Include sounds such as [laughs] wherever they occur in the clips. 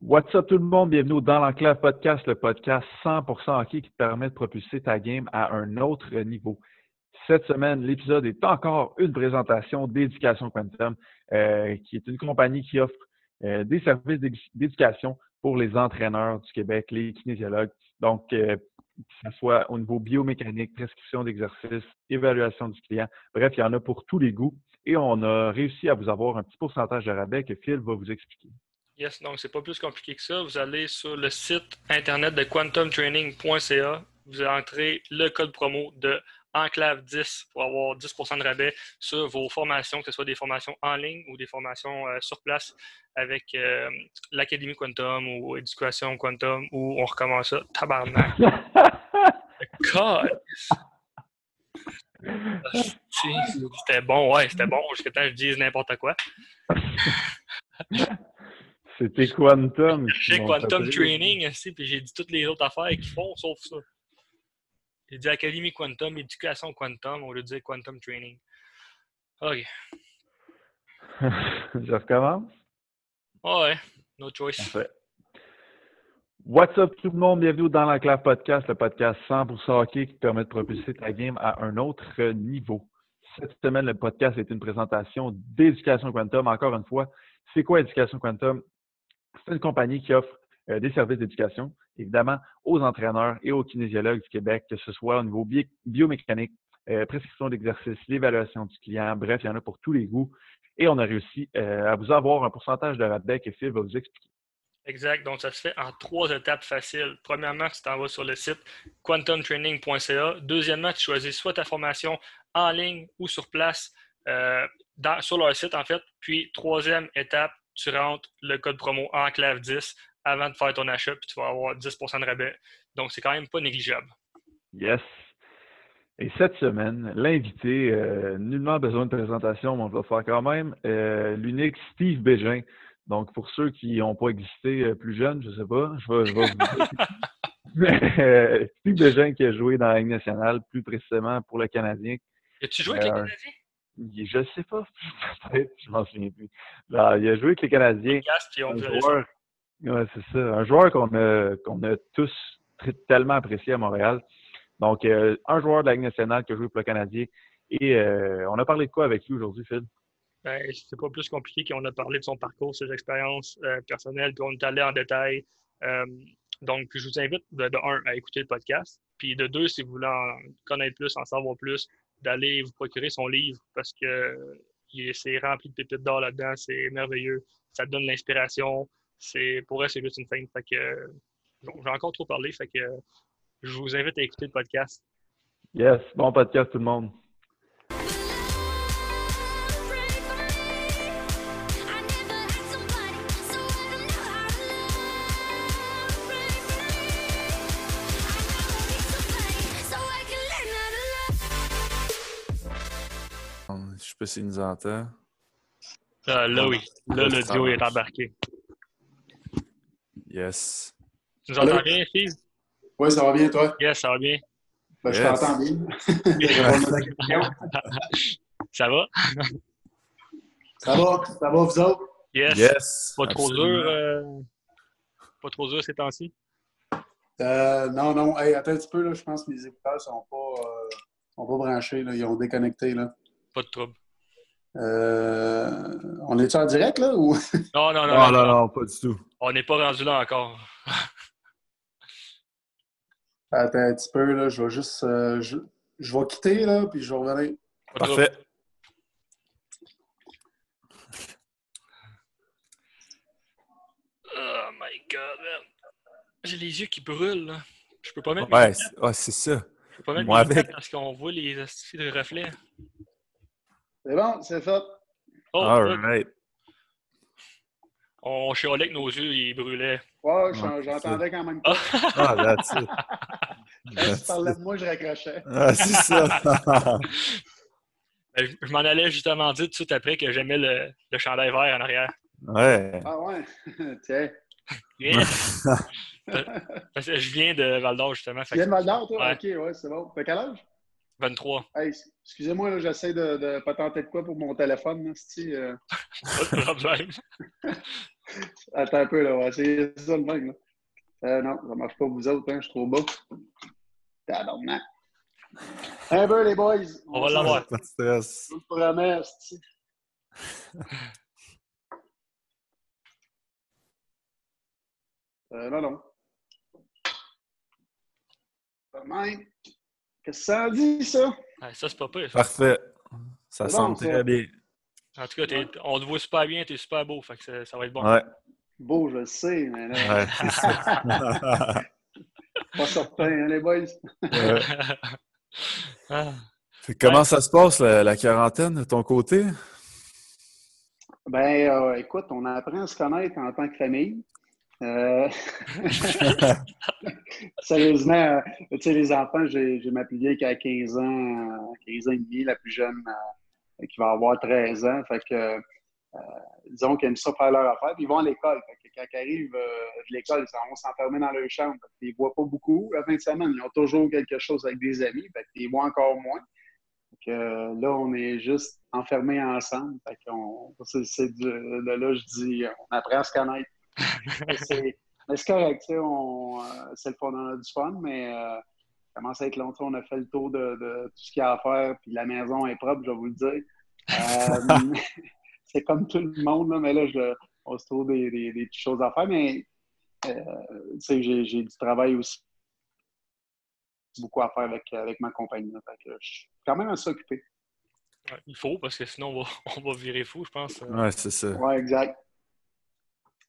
What's up tout le monde? Bienvenue Dans l'Enclave Podcast, le podcast 100% hockey qui te permet de propulser ta game à un autre niveau. Cette semaine, l'épisode est encore une présentation d'Éducation Quantum, euh, qui est une compagnie qui offre euh, des services d'éducation pour les entraîneurs du Québec, les kinésiologues. Donc, euh, que ce soit au niveau biomécanique, prescription d'exercice, évaluation du client. Bref, il y en a pour tous les goûts. Et on a réussi à vous avoir un petit pourcentage de rabais que Phil va vous expliquer. Yes, donc c'est pas plus compliqué que ça. Vous allez sur le site internet de quantumtraining.ca, vous entrez le code promo de Enclave 10 pour avoir 10% de rabais sur vos formations, que ce soit des formations en ligne ou des formations euh, sur place avec euh, l'Académie Quantum ou Éducation Quantum ou on recommence ça. Tabarnak! [laughs] God! C'était bon, ouais, c'était bon jusqu'à temps que je dise n'importe quoi. [laughs] C'était Quantum. J'ai Quantum Training aussi, puis j'ai dit toutes les autres affaires qu'ils font, sauf ça. J'ai dit Académie Quantum, Éducation Quantum, on lieu de dire Quantum Training. OK. [laughs] Je recommence? ouais, no choice. What's up tout le monde? Bienvenue dans l'Enclave Podcast, le podcast 100% hockey qui permet de propulser ta game à un autre niveau. Cette semaine, le podcast est une présentation d'Éducation Quantum. Encore une fois, c'est quoi Éducation Quantum? C'est une compagnie qui offre euh, des services d'éducation, évidemment, aux entraîneurs et aux kinésiologues du Québec, que ce soit au niveau biomécanique, euh, prescription d'exercice, l'évaluation du client, bref, il y en a pour tous les goûts. Et on a réussi euh, à vous avoir un pourcentage de rabais que Phil va vous expliquer. Exact. Donc, ça se fait en trois étapes faciles. Premièrement, tu t'en vas sur le site quantumtraining.ca. Deuxièmement, tu choisis soit ta formation en ligne ou sur place sur leur site, en fait. Puis, troisième étape, tu rentres le code promo ENCLAVE10 avant de faire ton achat, puis tu vas avoir 10% de rabais. Donc, c'est quand même pas négligeable. Yes. Et cette semaine, l'invité, euh, nullement besoin de présentation, mais on va le faire quand même, euh, l'unique Steve Bégin. Donc, pour ceux qui n'ont pas existé euh, plus jeunes, je ne sais pas, je vais, vous dire. [laughs] Steve Bégin qui a joué dans la Ligue nationale, plus précisément pour le Canadien. As-tu joué avec le Canadien? Je sais pas, [laughs] peut-être, je m'en souviens plus. il a joué avec les Canadiens. Un joueur, ouais, c'est ça. Un joueur qu'on a, qu'on a tous tellement apprécié à Montréal. Donc, euh, un joueur de la Ligue nationale qui a joué pour le Canadien. Et euh, on a parlé de quoi avec lui aujourd'hui, Phil? Ben, c'est pas plus compliqué qu'on a parlé de son parcours, ses expériences euh, personnelles, puis on est allé en détail. donc, je vous invite de, de, un à écouter le podcast, puis de deux, si vous voulez en connaître plus, en savoir plus, d'aller vous procurer son livre parce que c'est rempli de pépites d'or là-dedans, c'est merveilleux, ça donne l'inspiration. Pour elle, c'est juste une fin. Fait que j'ai encore trop parlé, fait que je vous invite à écouter le podcast. Yes, bon podcast tout le monde. Sais pas s'il nous entend. Ah, là, oui. Là, le duo est embarqué. Yes. Tu nous entends bien, Steve? Oui, ça va bien, toi? Yes, ça va bien. Ben, Je t'entends bien. [laughs] ça va? Ça va? Ça va, vous autres? Yes. yes pas trop dur, euh... pas trop dur ces temps-ci? Euh, non, non. Hey, attends un petit peu, là. je pense que mes écouteurs sont pas, euh, sont pas branchés. Là. Ils ont déconnecté. Là. Pas de trouble. Euh, on est-tu en direct, là? Ou... Non, non, non. Non, non, non, pas du tout. On n'est pas rendu là encore. Attends un petit peu, là. Je vais juste... Euh, je, je, vais quitter, là, puis je vais revenir. Parfait. Oh my God, J'ai les yeux qui brûlent, là. Je peux pas mettre Ouais, c'est ça. Je peux pas mettre Moi, avec... parce qu'on voit les de reflets. C'est bon, c'est fait. Oh, All right. On chialait que nos yeux, ils brûlaient. Ouais, j'entendais quand même pas. [laughs] ah, that's it. Quand tu parlais de moi, je raccrochais. Ah, c'est ça. [laughs] Ben, je m'en allais justement dire tout de suite après que j'aimais le, le chandail vert en arrière. Ouais. Ah ouais? [laughs] Tiens. Parce que je viens de Val d'Or, justement. Tu viens de Val d'Or, toi? Ouais. OK, ouais, c'est bon. T'as quel âge? 23. Hey, excusez-moi, j'essaie de, de pas tenter de quoi pour mon téléphone. Là, euh... [laughs] pas de problème. [laughs] Attends un peu, là. On va essayer ça le même, là. Euh, non, ça marche pas vous autres, hein. Je suis trop bas. Tabarnak. Un peu, les boys. On va l'avoir. Pas de stress. Je vous le promets. [laughs] Euh, non, non. Pas de même. Qu'est-ce que ça dit, ça? Ouais, ça, c'est pas pire. ça. Parfait. Ça C'est semble bon, ça. très bien. En tout cas, t'es- on te voit super bien, t'es super beau. Fait que ça, ça va être bon. Ouais, Beau, je le sais, mais là, ouais, c'est ça. pas certain, hein, les boys? Ouais. [laughs] Ah. Comment ça se passe, la, la quarantaine, de ton côté? Ben, euh, écoute, on apprend à se connaître en tant que famille. Euh, [laughs] Sérieusement, euh, tu sais, les enfants, j'ai ma plus vieille qui a 15 ans, euh, 15 ans et demi, la plus jeune euh, qui va avoir 13 ans. Fait que, euh, disons qu'ils aiment ça faire leur affaire, puis ils vont à l'école. Quand ils arrivent de l'école, ils vont s'enfermer dans leur chambre. Fait qu'ils ne voient pas beaucoup la fin de semaine. Ils ont toujours quelque chose avec des amis, fait qu'ils voient encore moins. Fait que, là, on est juste enfermés ensemble. Fait de là, je dis, on apprend à se connaître. C'est, correct, tu sais, on, euh, c'est le fun, on a du fun, mais euh, ça commence à être long. tu sais, On a fait le tour de, de tout ce qu'il y a à faire, puis la maison est propre, je vais vous le dire. Euh, [laughs] c'est comme tout le monde, là, mais là, je, on se trouve des, des- des petites choses à faire, mais euh, tu sais, j'ai, du travail aussi beaucoup à faire avec, avec ma compagnie. là. Fait que je suis quand même assez occupé. Il faut, parce que sinon, on va, [laughs] on va virer fou, je pense. Ouais, c'est ça. Ouais, exact.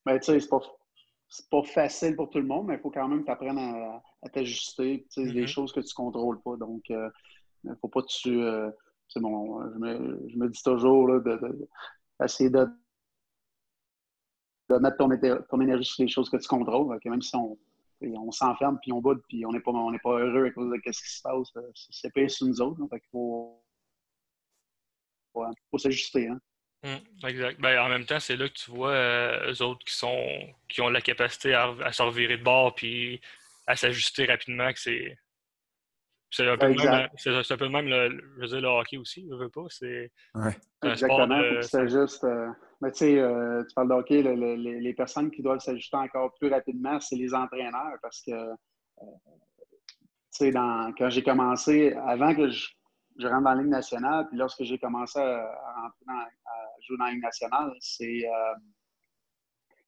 Mais tu sais, c'est pas, facile pour tout le monde, mais il faut quand même t'apprendre à, à t'ajuster. Tu sais, des Mhm. choses que tu contrôles pas. Donc, il ne faut pas que tu. euh, c'est bon, je me, je me dis toujours là, de, de- d'essayer de, de mettre ton, énergie sur les choses que tu contrôles. Que même si on, on s'enferme puis on boude puis on n'est pas, on pas heureux à cause de ce qui se passe, euh, c'est pire sur nous autres. là. Fait qu'il faut, faut, faut s'ajuster. Hein. Hum, exact. Ben, en même temps, c'est là que tu vois euh, eux autres qui sont qui ont la capacité à, à se revirer de bord puis à s'ajuster rapidement que c'est. C'est un, peu même, c'est c'est un peu le même le, je veux dire, le hockey aussi, je veux pas. C'est Ouais. c'est un sport Exactement, de- faut que tu t'ajustes. euh, mais tu sais, euh, tu parles de hockey, le- le- les, les personnes qui doivent s'ajuster encore plus rapidement, c'est les entraîneurs parce que, euh, tu sais, dans- quand j'ai commencé, avant que je, je rentre dans la Ligue nationale, puis lorsque j'ai commencé à, à rentrer dans- à dans la Ligue nationale, c'est euh,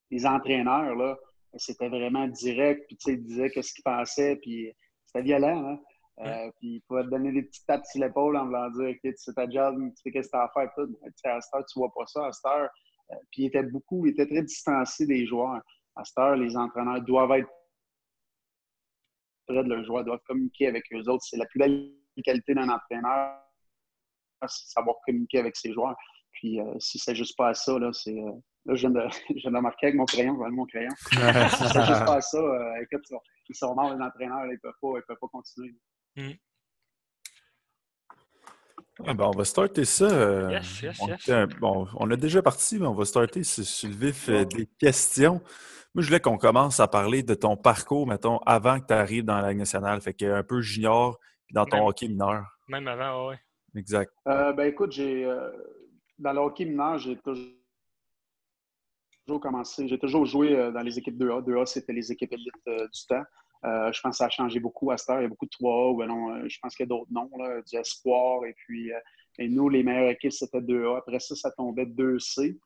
les entraîneurs, là, c'était vraiment direct, puis tu sais, ils disaient qu'est-ce qu'ils pensaient, puis c'était violent, hein. Euh, puis il pouvait te donner des petites tapes sur l'épaule en voulant dire OK, tu sais ta job, tu sais qu'est-ce que tu as à faire. Tout. Mais, tu sais, à cette heure, tu vois pas ça. À cette heure, euh, puis il était beaucoup, il était très distancié des joueurs. À cette heure, les entraîneurs doivent être près de leurs joueurs, doivent communiquer avec eux autres. C'est la plus belle qualité d'un entraîneur, c'est de savoir communiquer avec ses joueurs. Puis euh, si c'est juste pas à ça, là, c'est. euh, là, je viens, de, [laughs] je viens de marquer avec mon crayon, je vais aller mon crayon. [laughs] Si c'est juste pas à ça, euh, écoute, ils sont- ils sont morts, les entraîneurs, là, ils peuvent pas, ils peuvent pas continuer. Ah, ben, on va starter ça. euh, Yes, yes, on, yes. bon, on a déjà parti, mais on va starter sur, sur le vif euh, des questions. Moi, je voulais qu'on commence à parler de ton parcours, mettons, avant que tu arrives dans la Ligue nationale. Fait que un peu junior, puis dans ton Même. hockey mineur. même avant, ouais. Exact. Euh, ben écoute, j'ai euh, dans le hockey mineur, j'ai toujours commencé, j'ai toujours joué euh, dans les équipes 2A. 2A, c'était les équipes élites euh, du temps. Euh, je pense que ça a changé beaucoup à cette heure. Il y a beaucoup de 3A, ou non, je pense qu'il y a d'autres noms, là, du Espoir. Et puis, et nous, les meilleures équipes, c'était 2A. Après ça, ça tombait 2C.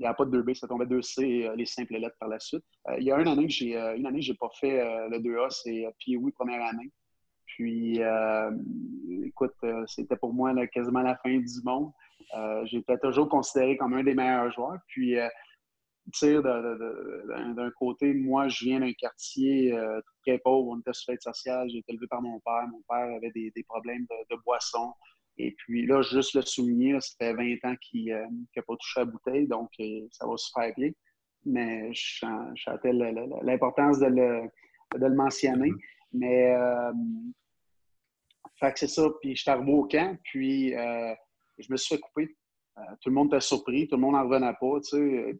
Il n'y a pas de 2B, ça tombait 2C et les simples lettres par la suite. Il y a une année que j'ai une pas fait le 2A, c'est Pee-Wee, première année. Puis, euh, écoute, euh, c'était pour moi là, quasiment la fin du monde. Euh, J'étais toujours considéré comme un des meilleurs joueurs. Puis, d'un côté, moi, je viens d'un quartier euh, très pauvre. On était sur l'aide sociale. J'ai été élevé par mon père. Mon père avait des, des problèmes de, de boisson. Et puis là, juste le souligner, ça fait 20 ans qu'il n'a pas touché à la bouteille, donc euh, ça va super bien. Mais je sentais l'importance de le, de le mentionner. Mais, euh, fait que c'est ça. Puis je suis arrivé au camp, puis euh, je me suis fait couper. Euh, tout le monde était surpris, tout le monde n'en revenait pas, tu sais.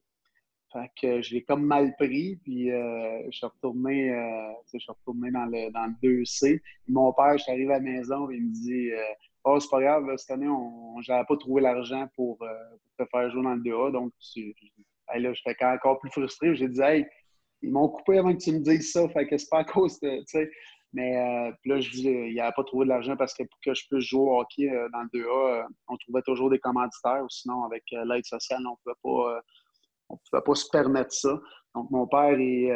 Fait que je l'ai comme mal pris, puis euh, je suis retourné, tu sais, je suis retourné dans le, dans le 2C. Puis mon père, je suis arrivé à la maison, il me dit oh, c'est pas grave, cette année, on n'avais pas trouvé l'argent pour, te faire jouer dans le 2A. Donc, là, j'étais encore plus frustré. J'ai dit, hey, ils m'ont coupé avant que tu me dises ça. Fait que c'est pas à cause de. Mais euh, là, je dis, il n'y avait pas trouvé de l'argent parce que pour que je puisse jouer au hockey euh, dans le 2A, euh, on trouvait toujours des commanditaires. Ou sinon, avec l'aide sociale, on ne pouvait pas se permettre ça. Donc, mon père, il,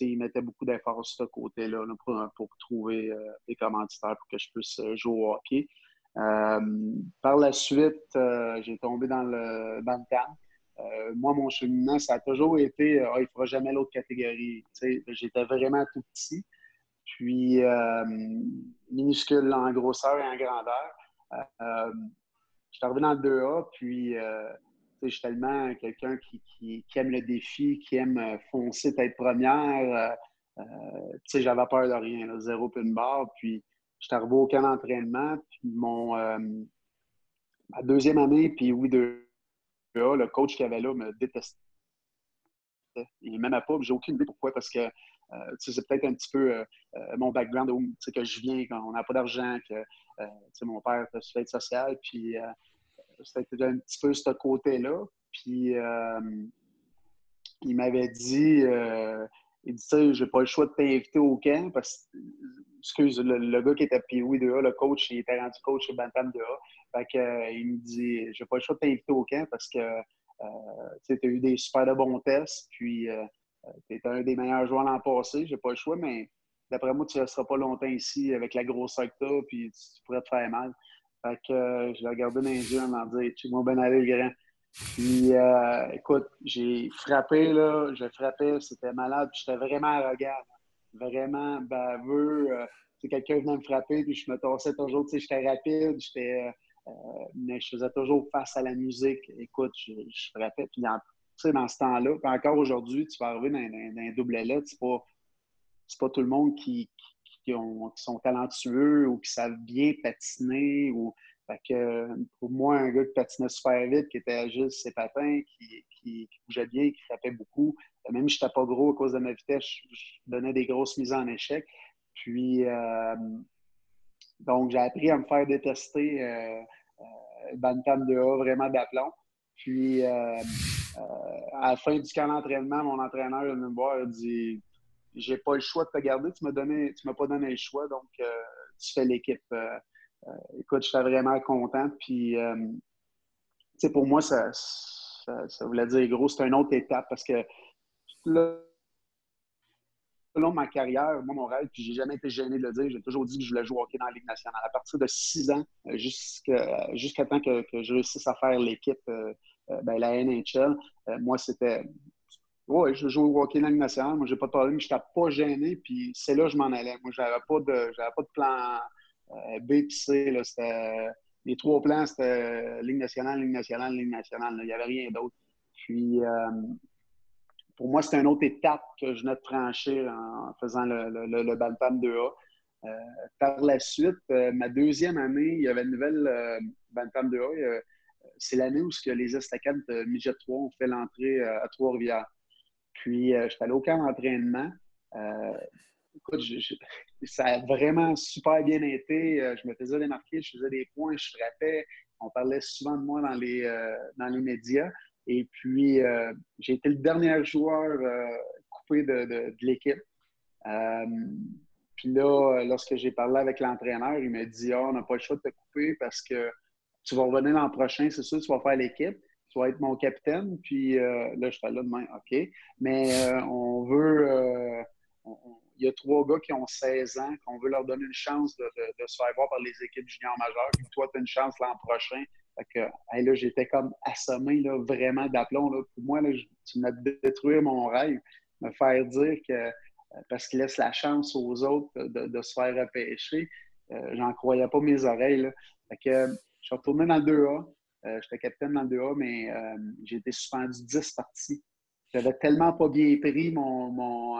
il mettait beaucoup d'efforts sur ce côté-là pour, trouver des commanditaires pour que je puisse jouer au hockey. par la suite, j'ai tombé dans le, dans le euh, moi, mon cheminement, ça a toujours été euh, ah, il ne fera jamais l'autre catégorie. J'étais vraiment tout petit, puis euh, minuscule en grosseur et en grandeur. je suis arrivé dans le 2A, puis je suis tellement quelqu'un qui, aime le défi, qui aime foncer tête première. j'avais peur de rien, zéro puis une barre. Puis, je suis arrivé au camp d'entraînement. Puis, mon, ma deuxième année, puis oui, deux, le coach qui avait là me détestait. Il m'aimait pas, j'ai aucune idée pourquoi, parce que euh, c'est peut-être un petit peu euh, euh, mon background, où, que je viens quand on n'a pas d'argent, que mon père fait fait social, puis c'était un petit peu ce côté-là. Puis il m'avait dit, il dit, tu j'ai pas le choix de t'inviter au camp, parce que, excuse, le, gars qui était Pee-Wee 2A, le coach, il était rendu coach chez Bantam 2A. Fait que, euh, il me dit J'ai pas le choix de t'inviter au camp parce que euh, tu as eu des super de bons tests, puis euh, tu es un des meilleurs joueurs l'an passé. J'ai pas le choix, mais d'après moi, tu ne resteras pas longtemps ici avec la grosse que puis tu pourrais te faire mal. Fait que je l'ai regardé dans les yeux en me disant Tu moi ben aller, grand. Puis, écoute, j'ai frappé, là, je frappais, c'était malade, j'étais vraiment arrogant, vraiment baveux. c'est quelqu'un venait me frapper, puis je me torsais toujours, tu sais, j'étais rapide, j'étais euh, mais je faisais toujours face à la musique. Écoute, je, frappais. Puis dans, dans ce temps-là, encore aujourd'hui, tu vas arriver dans, un double lettre, c'est pas, pas tout le monde qui, qui, ont, qui, sont talentueux ou qui savent bien patiner. Ou, que, pour moi, un gars qui patinait super vite, qui était juste ses patins, qui, qui, bougeait bien, qui frappait beaucoup, même si je n'étais pas gros à cause de ma vitesse, je, donnais des grosses mises en échec. Puis, euh, donc, j'ai appris à me faire détester euh, euh, Bantam de A, vraiment d'aplomb. Puis, euh, à la fin du camp d'entraînement, mon entraîneur vient me voir et dit J'ai pas le choix de te garder, tu ne m'as pas donné le choix, donc tu fais l'équipe. écoute, j'étais vraiment content. Puis, pour moi, ça, voulait dire gros, c'est une autre étape parce que là, long de ma carrière, moi, mon rêve, puis j'ai jamais été gêné de le dire, j'ai toujours dit que je voulais jouer au hockey dans la Ligue nationale. À partir de six ans, euh, jusqu'à temps que, je réussisse à faire l'équipe, euh, euh, ben, la NHL, moi, c'était. Ouais, je joue au hockey dans la Ligue nationale. Moi, j'ai pas de problème. Je n'étais pas gêné, puis c'est là que je m'en allais. Moi, j'avais pas de, pas de plan B et C. les trois plans, c'était Ligue nationale, Ligue nationale, Ligue nationale. Il n'y avait rien d'autre. Puis, pour moi, c'était une autre étape que je venais de franchir en faisant le, le, le Bantam 2A. Euh, par la suite, euh, ma deuxième année, il y avait une nouvelle euh, Bantam 2A. C'est l'année où que les estacades de Midget 3 ont fait l'entrée à Trois-Rivières. Puis, je suis allé au camp d'entraînement. écoute, ça a vraiment super bien été. je me faisais démarquer, je faisais des points, je frappais. On parlait souvent de moi dans les, dans les médias. Et puis, euh, j'ai été le dernier joueur euh, coupé de, l'équipe. Euh, puis là, lorsque j'ai parlé avec l'entraîneur, il m'a dit Ah, on n'a pas le choix de te couper parce que tu vas revenir l'an prochain, c'est sûr, tu vas faire l'équipe, tu vas être mon capitaine. Puis là, je fais là demain, OK? Mais on veut. il y a trois gars qui ont 16 ans, qu'on veut leur donner une chance de, se faire voir par les équipes juniors majeures. Puis toi, tu as une chance l'an prochain fait que, là, j'étais comme assommé, là, vraiment d'aplomb. Pour moi, là, tu m'as détruire mon rêve, me faire dire que euh, parce qu'il laisse la chance aux autres de, se faire repêcher, euh, j'en croyais pas mes oreilles. Là. Fait que, je suis retourné dans le 2A. Euh, j'étais capitaine dans le 2A, mais j'ai été suspendu 10 parties. J'avais tellement pas bien pris mon, mon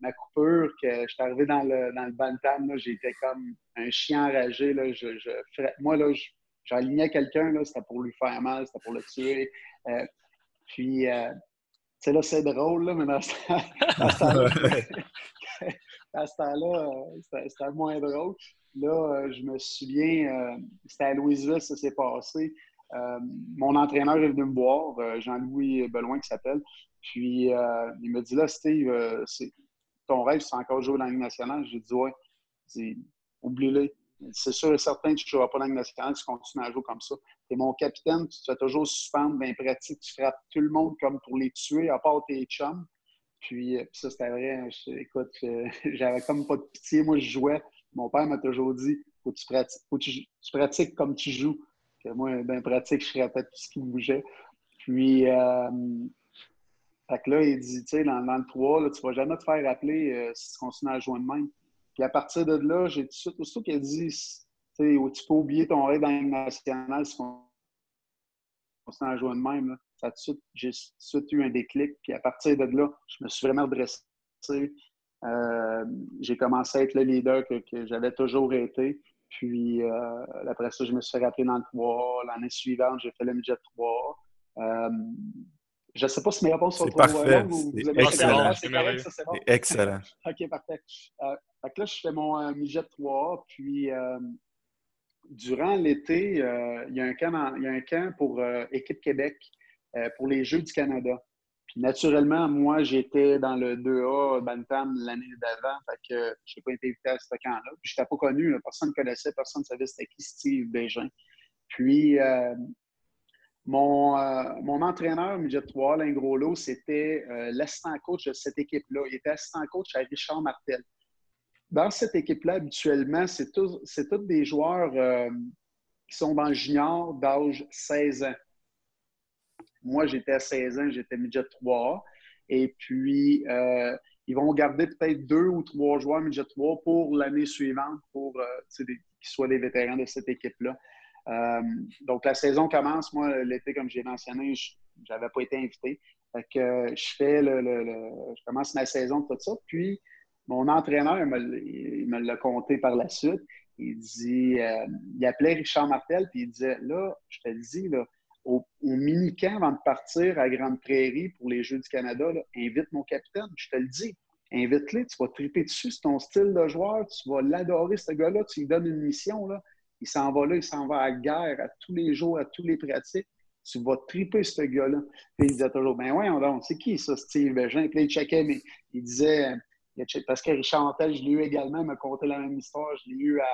ma coupure que j'étais arrivé dans le, dans le bantam. J'étais comme un chien enragé. Là. Je, je, moi, là, j'alignais quelqu'un, c'était pour lui faire mal, c'était pour le tuer. Euh, puis, euh, tu sais, là, c'est drôle, là, mais dans ce, [laughs] [laughs] à ce temps-là, c'était moins drôle. Là, je me souviens, c'était à Louisville, ça s'est passé. mon entraîneur est venu me voir, Jean-Louis Beloin qui s'appelle. Puis il me dit là, Steve, ton rêve, c'est encore jouer dans la Ligue nationale. J'ai dit ouais. Oublie-le c'est sûr et certain que tu ne joueras pas dans la nationale, tu continues à jouer comme ça. Tu es mon capitaine, tu te fais toujours suspendre bien pratique, tu frappes tout le monde comme pour les tuer, à part tes chums. Puis, euh, ça, c'était vrai. Hein, écoute, euh, [laughs] j'avais comme pas de pitié. Moi, je jouais. Mon père m'a toujours dit faut que tu pratiques, faut que tu, pratiques comme tu joues. Que moi, bien pratique, je frappais tout ce qui bougeait. Puis, euh, là, il dit, tu sais, dans, le 3, là, tu vas jamais te faire appeler si tu continues à jouer de même. Puis à partir de là, j'ai tout de suite, aussitôt qu'il a dit, tu peux oublier ton rêve dans le national si on continue à jouer de même, ça j'ai tout de suite eu un déclic. Puis à partir de là, je me suis vraiment redressé. Euh, j'ai commencé à être le leader que, j'avais toujours été. Puis euh, après ça, je me suis fait rappeler dans le 3. L'année suivante, j'ai fait le midget 3. Euh, je ne sais pas si mes réponses sont trop parfait. Vous, vous avez excellent. C'est bon? excellent. [laughs] OK, parfait. Là, je fais mon midget 3 puis durant l'été, il y, a un camp il y a un camp pour Équipe Québec pour les Jeux du Canada. Puis naturellement, moi, j'étais dans le 2A Bantam l'année d'avant, fait que je n'ai pas été invité à ce camp-là. Puis je n'étais pas connu, personne ne connaissait, personne ne savait c'était qui Steve Bégin. Puis mon, euh, mon entraîneur, midget 3, Alain Groslo, c'était euh, l'assistant coach de cette équipe-là. Il était assistant coach à Richard Martel. Dans cette équipe-là, habituellement, c'est tous des joueurs euh, qui sont dans le junior d'âge 16 ans. Moi, j'étais à 16 ans, j'étais midget 3. Et puis, ils vont garder peut-être deux ou trois joueurs midget 3 pour l'année suivante, pour qu'ils soient des vétérans de cette équipe-là. Euh, donc, la saison commence. Moi, l'été, comme j'ai mentionné, je n'avais pas été invité. Fait que euh, je fais le, je commence ma saison, tout ça. Puis, mon entraîneur, il me l'a compté par la suite. Il dit, euh, il appelait Richard Martel, puis il disait, là, je te le dis, là, au, mini-camp avant de partir à Grande Prairie pour les Jeux du Canada, invite mon capitaine, je te le dis. Invite-le, tu vas triper dessus, c'est ton style de joueur, tu vas l'adorer, ce gars-là, tu lui donnes une mission. Là. Il s'en va là, il s'en va à la guerre à tous les jours, à tous les pratiques. Tu vas triper ce gars-là. Puis il disait toujours, ben ouais, on c'est qui ça, Steve Bégin? Puis il checkait, mais il disait, parce que Richard Antel, je l'ai eu également, il m'a conté la même histoire, je l'ai eu à,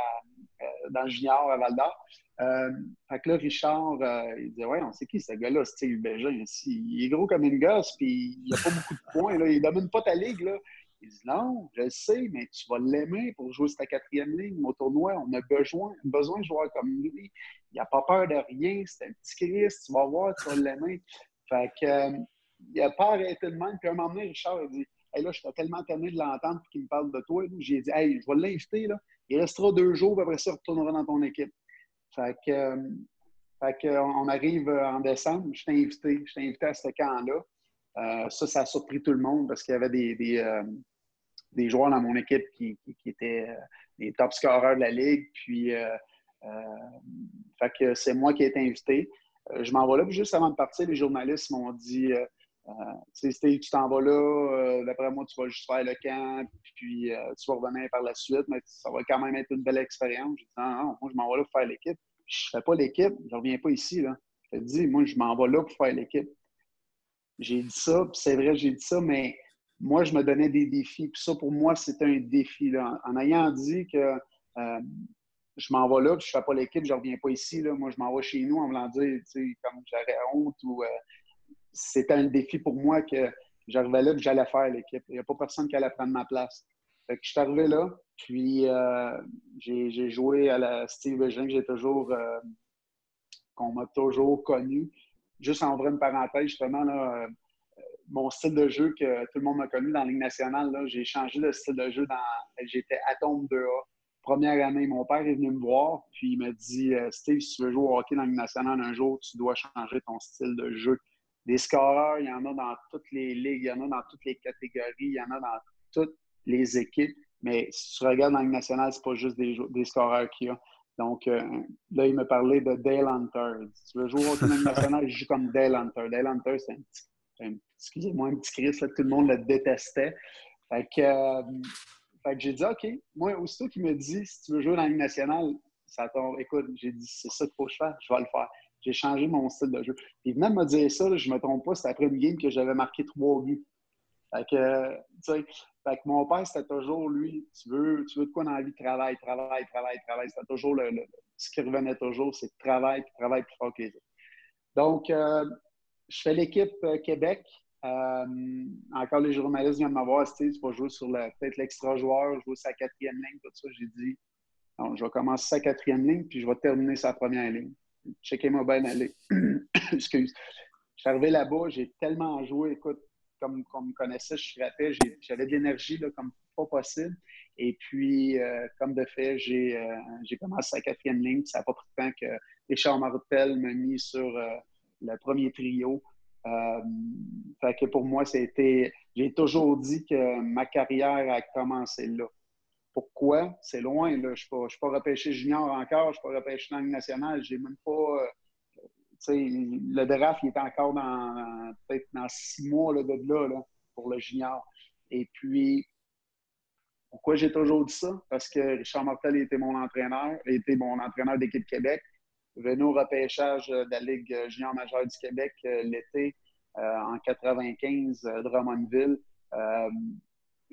dans le junior à Val d'Or. Euh, fait que là, Richard, euh, il disait, ouais, on sait qui ce gars-là, Steve Bégin? Il est gros comme une gosse, puis il n'a pas beaucoup de points, là. il domine pas ta ligue, là. Il dit non, je le sais, mais tu vas l'aimer pour jouer sur ta quatrième ligne. Au tournoi, on a besoin, besoin de joueurs comme lui. Il n'a pas peur de rien. C'est un petit Christ. Tu vas voir, tu vas l'aimer. Fait que, euh, il n'a pas arrêté de même. Puis à un moment donné, Richard a dit hey, là, je suis tellement tenu de l'entendre qu'il me parle de toi. J'ai dit Hey, je vais l'inviter. Là. Il restera deux jours, puis après ça, il retournera dans ton équipe. Fait que, euh, fait que, on arrive en décembre. Je t'ai invité. Je invité à ce camp-là. Euh, ça, ça a surpris tout le monde parce qu'il y avait des, des joueurs dans mon équipe qui, étaient euh, les top scoreurs de la ligue. Puis, euh, euh, fait que c'est moi qui ai été invité. je m'en vais là. Puis juste avant de partir, les journalistes m'ont dit tu t'en vas là, d'après moi, tu vas juste faire le camp, puis tu vas revenir par la suite, mais ça va quand même être une belle expérience. J'ai dit non, non, moi, je m'en vais là pour faire l'équipe. Je fais pas l'équipe, je reviens pas ici. Là. Je te dis, moi, je m'en vais là pour faire l'équipe. J'ai dit ça, puis c'est vrai, j'ai dit ça, mais moi, je me donnais des défis. Puis ça, pour moi, c'était un défi. Là. En ayant dit que euh, je m'en vais là, puis je ne fais pas l'équipe, je ne reviens pas ici. Là. Moi, je m'en vais chez nous en voulant dire, tu sais, comme j'aurais honte ou euh, c'était un défi pour moi que j'arrivais là, que j'allais faire l'équipe. Il n'y a pas personne qui allait prendre ma place. Fait je suis arrivé là, puis euh, j'ai joué à la Steve Jean, que j'ai toujours, qu'on m'a toujours connu. Juste en vrai une parenthèse, justement, là, mon style de jeu que tout le monde m'a connu dans la Ligue nationale, j'ai changé de style de jeu dans. J'étais Atom 2A. Première année, mon père est venu me voir, puis il m'a dit euh, Steve, si tu veux jouer au hockey dans la Ligue nationale un jour, tu dois changer ton style de jeu. Des scoreurs, il y en a dans toutes les ligues, il y en a dans toutes les catégories, il y en a dans toutes les équipes. Mais si tu regardes dans la Ligue nationale, c'est pas juste des, des scoreurs qu'il y a. Donc, euh, là, il me parlait de Dale Hunter. Si tu veux jouer au Ligue nationale, je joue comme Dale Hunter. Dale Hunter, c'est un petit excusez-moi, un petit Chris, tout le monde le détestait. Fait que, euh, Fait que j'ai dit, OK, moi, aussitôt qu'il me dit, si tu veux jouer dans la Ligue nationale, ça tombe. Écoute, j'ai dit, c'est ça qu'il faut que je fasse, je vais le faire. J'ai changé mon style de jeu. Il venait de me dire ça, je ne me trompe pas, c'était après une game que j'avais marqué trois buts. Fait que, tu sais, mon père, c'était toujours, lui, tu veux, tu veux de quoi dans la vie? Travail, travail, travail, travail. C'était toujours le, ce qui revenait toujours, c'est travail, puis travail plus fort que les autres. Donc, euh, je fais l'équipe euh, Québec. Euh, encore les journalistes viennent me voir, tu vas jouer sur peut-être l'extra-joueur, jouer sa quatrième ligne, tout ça. J'ai dit, non, je vais commencer sa quatrième ligne, puis je vais terminer sa première ligne. Checkez-moi bien aller. [coughs] Excuse. Je suis arrivé là-bas, j'ai tellement joué, écoute, comme, on me connaissait, je frappais, j'avais de l'énergie comme pas possible. Et puis, euh, comme de fait, euh, j'ai commencé sa quatrième ligne. Ça n'a pas pris de temps que Richard Martel m'a mis sur le premier trio. Euh, fait que pour moi, c'était. J'ai toujours dit que ma carrière a commencé là. Pourquoi? C'est loin, là. Je ne suis, pas repêché junior encore, je ne suis pas repêché dans le national. J'ai même pas. Euh, le draft, il est encore dans peut-être dans six mois là, de là, pour le junior. Et puis, pourquoi j'ai toujours dit ça? Parce que Richard Martel était mon entraîneur, il était mon entraîneur d'équipe Québec venu au repêchage de la Ligue junior majeure du Québec euh, l'été euh, en 95 euh, Drummondville.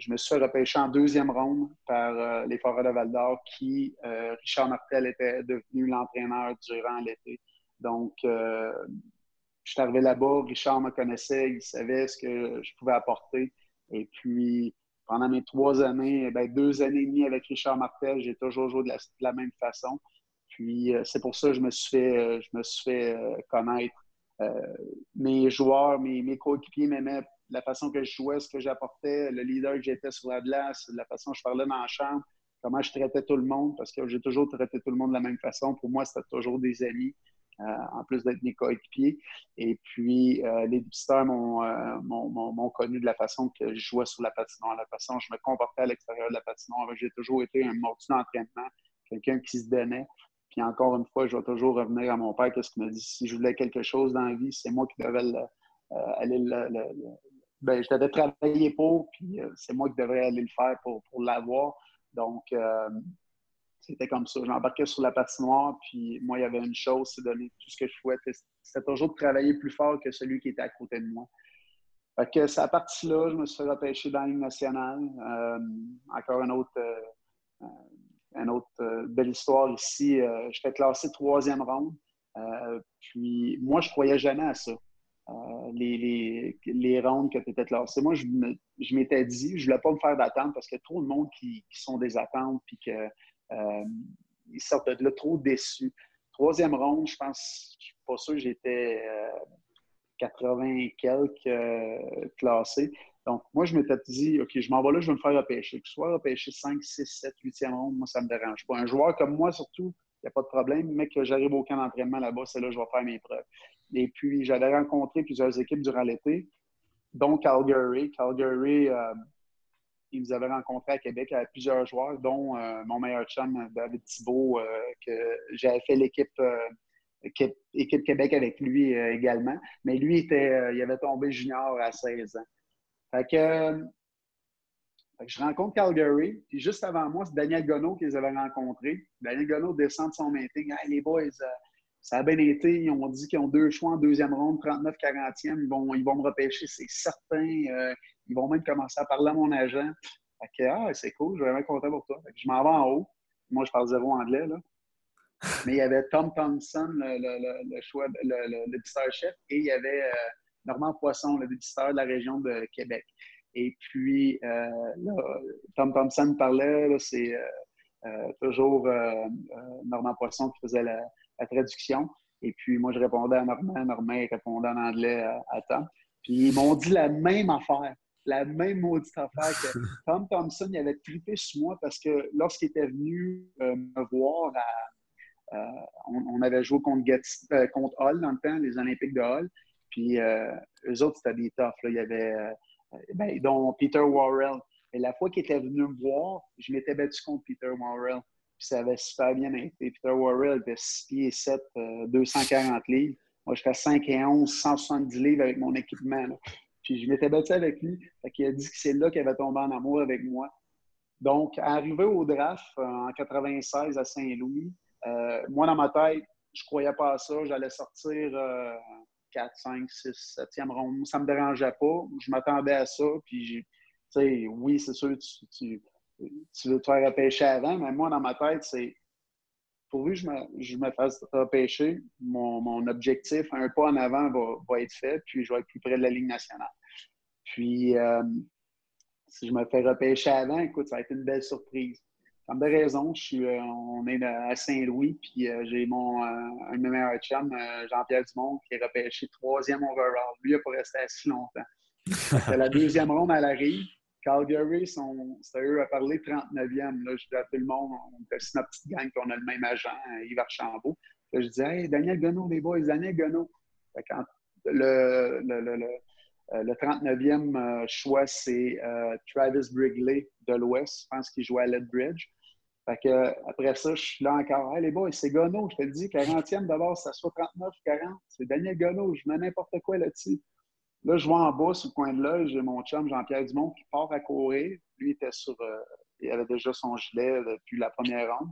Je me suis fait repêcher en deuxième ronde par les Forêts de Val-d'Or qui, Richard Martel était devenu l'entraîneur durant l'été. Donc, je suis arrivé là-bas, Richard me connaissait, il savait ce que je pouvais apporter. Et puis, pendant mes trois années, ben, deux années et demie avec Richard Martel, j'ai toujours joué de la même façon. Puis euh, c'est pour ça que je me suis fait, euh, je me suis fait euh, connaître. mes joueurs, mes, mes coéquipiers m'aimaient la façon que je jouais, ce que j'apportais, le leader que j'étais sur la glace, la façon que je parlais dans la chambre, comment je traitais tout le monde, parce que j'ai toujours traité tout le monde de la même façon. Pour moi, c'était toujours des amis, en plus d'être mes coéquipiers. Et puis, les visiteurs m'ont connu de la façon que je jouais sur la patinoire, la façon que je me comportais à l'extérieur de la patinoire. J'ai toujours été un mordu d'entraînement, quelqu'un qui se donnait. Puis encore une fois, je vais toujours revenir à mon père, qu'est-ce qu'il m'a dit? Si je voulais quelque chose dans la vie, c'est moi qui devais euh, aller le, ben, je devais travailler pour, puis euh, c'est moi qui devrais aller le faire pour, l'avoir. Donc, euh, c'était comme ça. J'embarquais sur la patinoire, puis moi, il y avait une chose, c'est donner tout ce que je souhaitais. C'était toujours de travailler plus fort que celui qui était à côté de moi. Fait que c'est à partir là, je me suis fait dans la Ligue nationale. encore un autre une autre euh, belle histoire ici. Euh, je fais classer troisième ronde. Euh, puis moi, je ne croyais jamais à ça. Les, les, les, rondes que tu étais classé. Moi, je, m'étais dit, je ne voulais pas me faire d'attente parce qu'il y a trop de monde qui, sont des attentes puis qu'ils sortent de là trop déçus. Troisième ronde, je pense, je suis pas sûr, j'étais 80 quelques classés. Donc, moi, je m'étais dit, OK, je m'en vais là, je vais me faire repêcher. Que ce soit repêcher 5, 6, 7, 8e ronde, moi, ça ne me dérange pas. Un joueur comme moi, surtout, il n'y a pas de problème, mais que j'arrive au camp d'entraînement là-bas, c'est là que je vais faire mes preuves. Et puis, j'avais rencontré plusieurs équipes durant l'été, dont Calgary. Calgary, euh, ils nous avaient rencontrés à Québec avec plusieurs joueurs, dont euh, mon meilleur chum, David Thibault, euh, que j'avais fait l'équipe équipe Québec avec lui également. Mais lui, était, il avait tombé junior à 16 ans. Fait que, je rencontre Calgary, puis juste avant moi, c'est Daniel Gonneau qui les avait rencontrés. Daniel Gonneau descend de son meeting. Hey, les boys, ça a bien été. Ils ont dit qu'ils ont deux choix en deuxième ronde, 39-40e. Ils vont, ils vont me repêcher, c'est certain. Euh, ils vont même commencer à parler à mon agent. Fait que, ah, c'est cool, je suis vraiment content pour toi. je m'en vais en haut. Moi, je parle zéro anglais, là. [laughs] Mais il y avait Tom Thompson, le, le, le choix, le, le, chef, et il y avait euh, Normand Poisson, le dépisteur de la région de Québec. Et puis, euh, Tom Thompson parlait, c'est euh, toujours Normand Poisson qui faisait la, traduction. Et puis, moi, je répondais à Normand, Normand répondait en anglais à, Tom. Puis, ils m'ont dit la même affaire, la même maudite affaire que [laughs] Tom Thompson, il avait trippé sur moi parce que lorsqu'il était venu me voir on, avait joué contre, contre Hall dans le temps, les Olympiques de Hall. Puis euh, eux autres, c'était des toughs. Il y avait, euh, ben, dont Peter Worrell. Et la fois qu'il était venu me voir, je m'étais battu contre Peter Worrell. Puis ça avait super bien été. Peter Worrell était 6 pieds 7, 240 livres. Moi, je fais 5 et 11, 170 livres avec mon équipement. Puis je m'étais battu avec lui. Fait il a dit que c'est là qu'il avait tombé en amour avec moi. Donc, arrivé au draft en 96 à Saint-Louis, moi, dans ma tête, je croyais pas à ça. J'allais sortir 4, 5, 6, 7e ronde. Ça me dérangeait pas. Je m'attendais à ça. Puis, tu sais, oui, c'est sûr, tu, veux te faire repêcher avant, mais moi, dans ma tête, c'est pourvu que je me, je me fasse repêcher, mon, mon, objectif, un pas en avant, va, va, être fait, puis je vais être plus près de la Ligue nationale. Puis, euh, si je me fais repêcher avant, écoute, ça va être une belle surprise. Comme de raison, je suis, euh, on est à Saint-Louis, puis euh, j'ai mon un de mes meilleurs chums, Jean-Pierre Dumont, qui est repêché troisième overall. Lui, il n'a pas resté assez longtemps. [laughs] la deuxième ronde, elle arrive. Calgary, c'était eux à parler 39e. Là, je dis à tout le monde, on fait notre petite gang, puis on a le même agent, Yves Archambault. Je disais, hey, Daniel Gonneau, les boys, Daniel Gonneau. Quand le, le, le, le, 39e euh, choix, c'est euh, Travis Brigley de l'Ouest. Je pense qu'il jouait à Lethbridge. Fait après ça, je suis là encore. Hey, les boys, c'est Gonneau, je te dis, 40e d'abord, ça soit 39, 40. C'est Daniel Gonneau, je mets n'importe quoi là-dessus. Là, je vois en bas, sur le coin de l'œil, j'ai mon chum Jean-Pierre Dumont qui part à courir. Lui, il était sur. Euh, il avait déjà son gilet depuis la première ronde.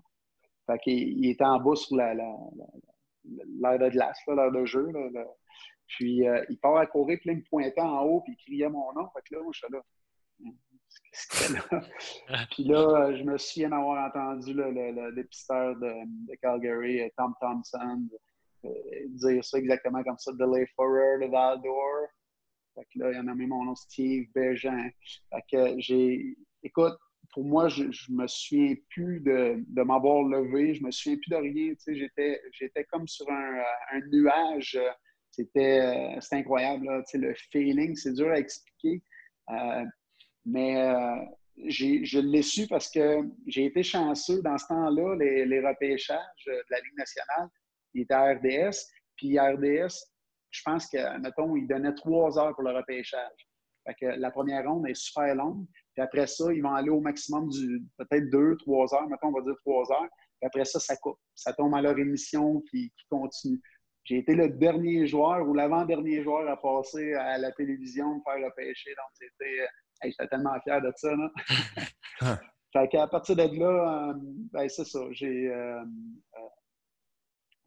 Fait qu'il il était en bas sur la, l'air de glace, l'air de jeu. Puis euh, il part à courir, puis là, il me pointait en haut, puis il criait mon nom. Fait que là, je suis là. Qu'est-ce là? [laughs] puis là, je me souviens d'avoir entendu le, dépisteur de, de, Calgary, Tom Thompson, euh, dire ça exactement comme ça, Delay Forward de Valdor. Là, il y en a même mon nom, Steve. Fait que j'ai. Écoute, pour moi, je, ne me souviens plus de, m'avoir levé, je me souviens plus de rien. J'étais, j'étais comme sur un, un nuage. C'était, incroyable. Là. Le feeling, c'est dur à expliquer. Euh, mais euh, je l'ai su parce que j'ai été chanceux dans ce temps-là, les, repêchages de la Ligue nationale, il était à RDS. Puis RDS, je pense que, mettons, il donnait trois heures pour le repêchage. Fait que la première ronde est super longue. Puis après ça, ils vont aller au maximum du peut-être deux, trois heures. Mettons, on va dire trois heures. Puis après ça, ça coupe. Ça tombe à leur émission qui, continue. J'ai été le dernier joueur ou l'avant-dernier joueur à passer à la télévision, me faire repêcher. Donc, c'était. j'étais tellement fier de ça. Là. [laughs] fait qu'à partir de là, euh, ben, c'est ça. J'ai. Euh, euh,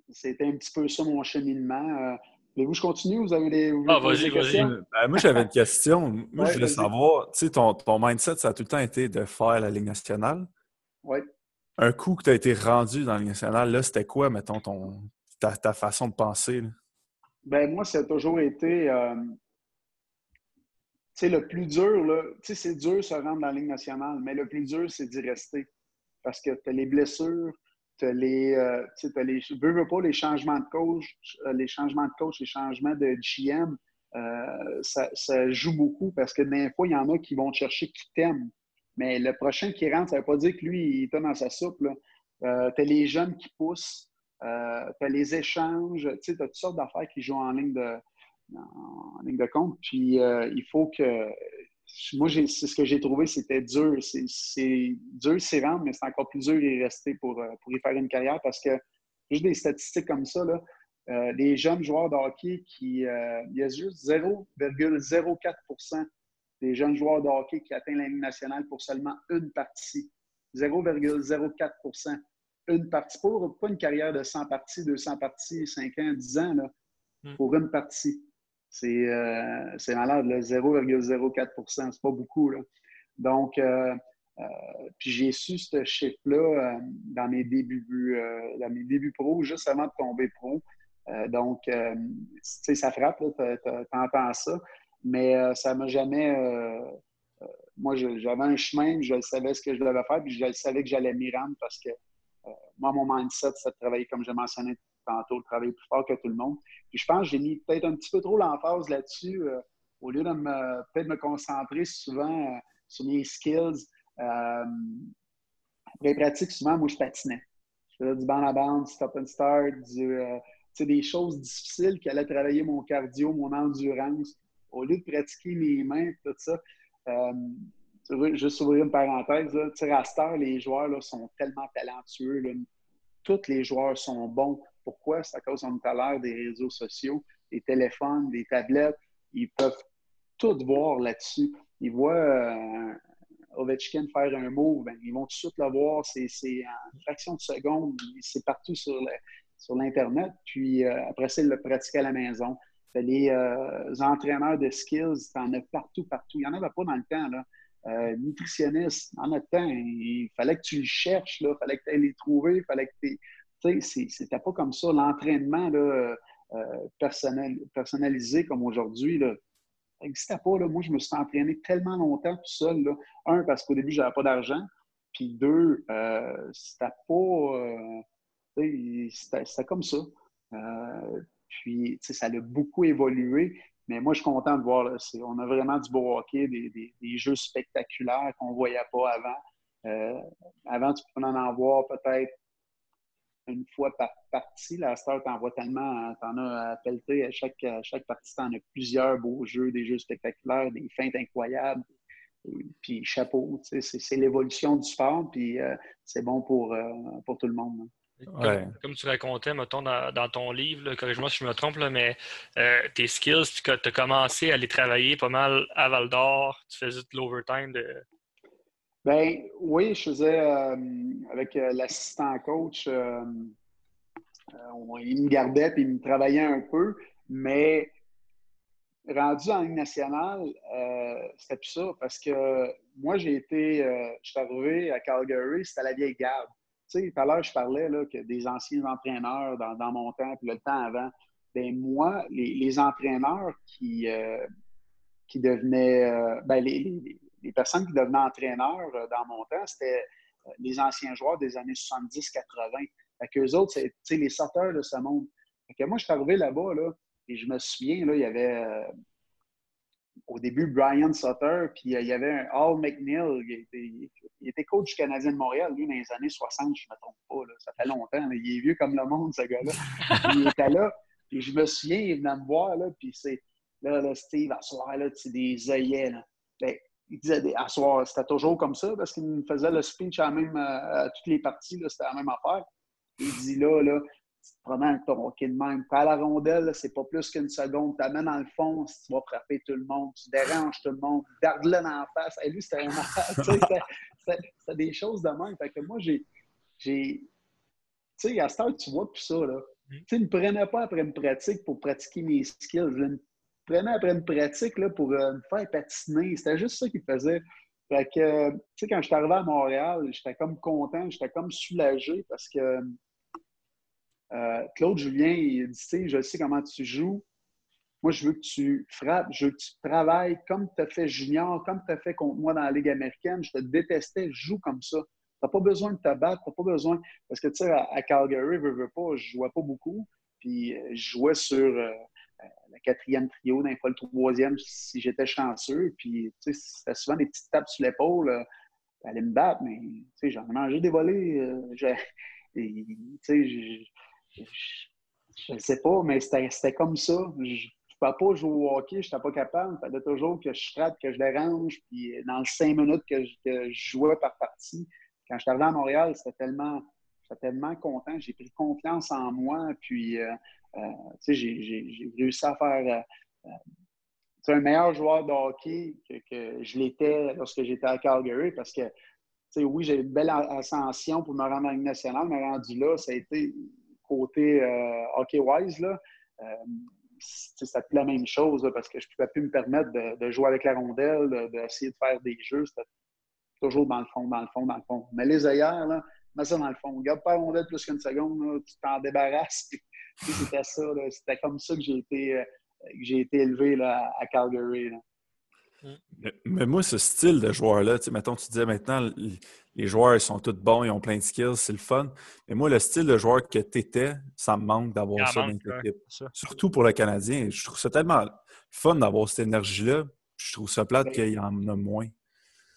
c'était un petit peu ça mon cheminement. Voulez-vous je continue vous avez des, ah, vas-y, vas-y. Ben, moi, j'avais une question. Moi, je voulais savoir, tu sais, ton, ton, mindset, ça a tout le temps été de faire la Ligue nationale. Oui. Un coup que tu as été rendu dans la Ligue nationale, là, c'était quoi, mettons, ton, ta, façon de penser? Ben, moi, ça a toujours été. Euh, tu sais, le plus dur, là, tu sais, c'est dur de se rendre dans la Ligue nationale, mais le plus dur, c'est d'y rester. Parce que tu as les blessures, tu as les, euh, les, pas, les changements de coach, euh, les changements de coach, les changements de GM, euh, ça, ça, joue beaucoup parce que des fois, il y en a qui vont chercher qui t'aime. Mais le prochain qui rentre, ça ne veut pas dire que lui, il est dans sa soupe. Euh, tu as les jeunes qui poussent, euh, tu as les échanges, tu as toutes sortes d'affaires qui jouent en ligne de, en ligne de compte. Puis il faut que moi, c'est ce que j'ai trouvé, c'était dur. C'est dur s'y rendre, mais c'est encore plus dur d'y rester pour, euh, pour y faire une carrière parce que juste des statistiques comme ça, là, euh, les jeunes joueurs de hockey qui. Euh, il y a juste 0,04% des jeunes joueurs de hockey qui atteignent la Ligue nationale pour seulement une partie. 0,04% Une partie. Pour, pas une carrière de 100 parties, 200 parties, 5 ans, 10 ans, là, hmm. pour une partie. Euh, c'est malade, 0,04% c'est pas beaucoup. Là. Donc, euh, euh, puis j'ai su ce chiffre-là dans mes débuts dans mes débuts pro, juste avant de tomber pro. donc, tu sais, ça frappe, tu entends ça, mais ça m'a jamais. moi, j'avais un chemin, je savais ce que je devais faire, puis je savais que j'allais m'y rendre parce que moi, mon mindset, c'est de travailler, comme j'ai mentionné tantôt, de travailler plus fort que tout le monde. Puis je pense que j'ai mis peut-être un petit peu trop l'emphase là-dessus, euh, au lieu de me, peut-être me concentrer souvent euh, sur mes skills. Euh, après pratique, souvent, moi, je patinais. Je faisais du band à bande, stop and start, du, des choses difficiles qui allaient travailler mon cardio, mon endurance. Au lieu de pratiquer mes mains, tout ça. juste ouvrir une parenthèse, là, les joueurs là, sont tellement talentueux. Tous les joueurs sont bons. Pourquoi? C'est à cause, on tout à l'heure, des réseaux sociaux, des téléphones, des tablettes. Ils peuvent tout voir là-dessus. Ils voient euh, Ovechkin faire un mot, ben, ils vont tout de suite le voir. C'est en fraction de seconde. C'est partout sur l'Internet. Puis après ça, ils le pratiquent à la maison. Les entraîneurs de skills, tu en as partout, partout. Il n'y en avait pas dans le temps. Là. Euh, en notre temps, il fallait que tu le cherches, il fallait que tu ailles les trouver, il fallait que tu c'était pas comme ça. L'entraînement euh, personnel, personnalisé comme aujourd'hui, ça n'existait pas. Là. Moi, je me suis entraîné tellement longtemps tout seul. Là. Un, parce qu'au début, je n'avais pas d'argent. Puis deux, euh, c'était pas. Euh, c'était comme ça. Puis, ça a beaucoup évolué. Mais moi, je suis content de voir. on a vraiment du beau hockey, des, jeux spectaculaires qu'on ne voyait pas avant. Avant, tu pouvais en avoir peut-être une fois par partie. La Star, tu en vois tellement, tu en as à pelleter. À chaque, chaque partie, tu en as plusieurs beaux jeux, des jeux spectaculaires, des feintes incroyables. puis chapeau, c'est l'évolution du sport, puis euh, c'est bon pour, euh, pour tout le monde. Comme, tu racontais, mettons, dans, ton livre, corrige-moi si je me trompe, là, mais euh, tes skills, tu as commencé à les travailler pas mal à Val d'Or, tu faisais de l'overtime de. Ben oui, je faisais euh, avec euh, l'assistant coach, il me gardait puis il me travaillait un peu, mais rendu en Ligue nationale, c'était plus ça parce que moi, j'ai été, je suis arrivé à Calgary, c'était la vieille garde sais, tout à l'heure, je parlais là, que des anciens entraîneurs dans, mon temps, puis le temps avant. Ben moi, les, entraîneurs qui, euh, qui devenaient, euh, ben, les, personnes qui devenaient entraîneurs euh, dans mon temps, c'était les anciens joueurs des années 70-80. Fait qu'eux autres, c'est les sauteurs de ce monde. Fait que moi, je suis arrivé là-bas, là, et je me souviens, là, il y avait au début Brian Sutter, puis euh, il y avait un Al McNeil, il était, coach du Canadien de Montréal, lui, dans les années 60, je ne me trompe pas, ça fait longtemps, il est vieux comme le monde, ce gars-là. [laughs] il était là, puis je me souviens, il venait me voir, là, puis c'est, là, là, Steve, à soir, là, c'est des œillets, là. Ben, il disait, à soir, c'était toujours comme ça, parce qu'il me faisait le speech à, même, à toutes les parties, c'était la même affaire. Il dit là, là, tu te promènes ton hockey de même. À la rondelle, c'est pas plus qu'une seconde. Tu amènes dans le fond, tu vas frapper tout le monde, tu déranges tout le monde, garde-le dans la face. Et lui, [laughs] c'était C'était des choses de même. Fait que moi, j'ai. Tu sais, à cette heure, tu vois plus ça. Là. Mm. Tu sais, ne me prenais pas après une pratique pour pratiquer mes skills. Je prenais après une pratique là, pour euh, me faire patiner. C'était juste ça qu'il faisait. Fait que, tu sais, quand je suis arrivé à Montréal, j'étais comme content, j'étais comme soulagé parce que euh, Claude Julien, il dit, tu sais, je sais comment tu joues. Moi, je veux que tu frappes, je veux que tu travailles comme tu as fait junior, comme tu as fait contre moi dans la Ligue américaine. Je te détestais, je joue comme ça. Tu pas besoin de te battre, tu pas besoin. Parce que, tu sais, à, Calgary, je je jouais pas beaucoup. Puis, euh, je jouais sur euh, le quatrième trio, d'un fois le troisième, si j'étais chanceux. Puis, tu sais, c'était souvent des petites tapes sur l'épaule. aller me battre, mais, tu sais, j'en ai mangé des volets. [laughs] tu sais, je ne sais pas, mais c'était comme ça. Je ne pouvais pas jouer au hockey, je n'étais pas capable. Il fallait toujours que je frappe, que je dérange. Puis dans les cinq minutes que je, jouais par partie, quand je suis arrivé à Montréal, c'était tellement, tellement content. J'ai pris confiance en moi. Puis, euh, euh, j'ai réussi à faire euh, un meilleur joueur de hockey que, je l'étais lorsque j'étais à Calgary parce que, oui, j'ai une belle ascension pour me rendre en Ligue nationale, mais rendu là, ça a été côté euh, hockey-wise, là, euh, c'était plus la même chose parce que je ne pouvais plus me permettre de, jouer avec la rondelle, d'essayer de, faire des jeux. C'était toujours dans le fond, dans le fond, dans le fond. Mais les œillères, là, mets ça dans le fond. Garde pas la rondelle plus qu'une seconde, tu t'en débarrasses. C'était ça. C'était comme ça que j'ai été, euh, été élevé là, à Calgary. Mais, moi, ce style de joueur-là, tu sais, mettons, tu disais maintenant, les joueurs, ils sont tous bons, ils ont plein de skills, c'est le fun. Mais moi, le style de joueur que tu étais, ça me manque d'avoir ça dans l'équipe. Surtout pour le Canadien. Je trouve ça tellement fun d'avoir cette énergie-là. Je trouve ça plate qu'il y en a moins.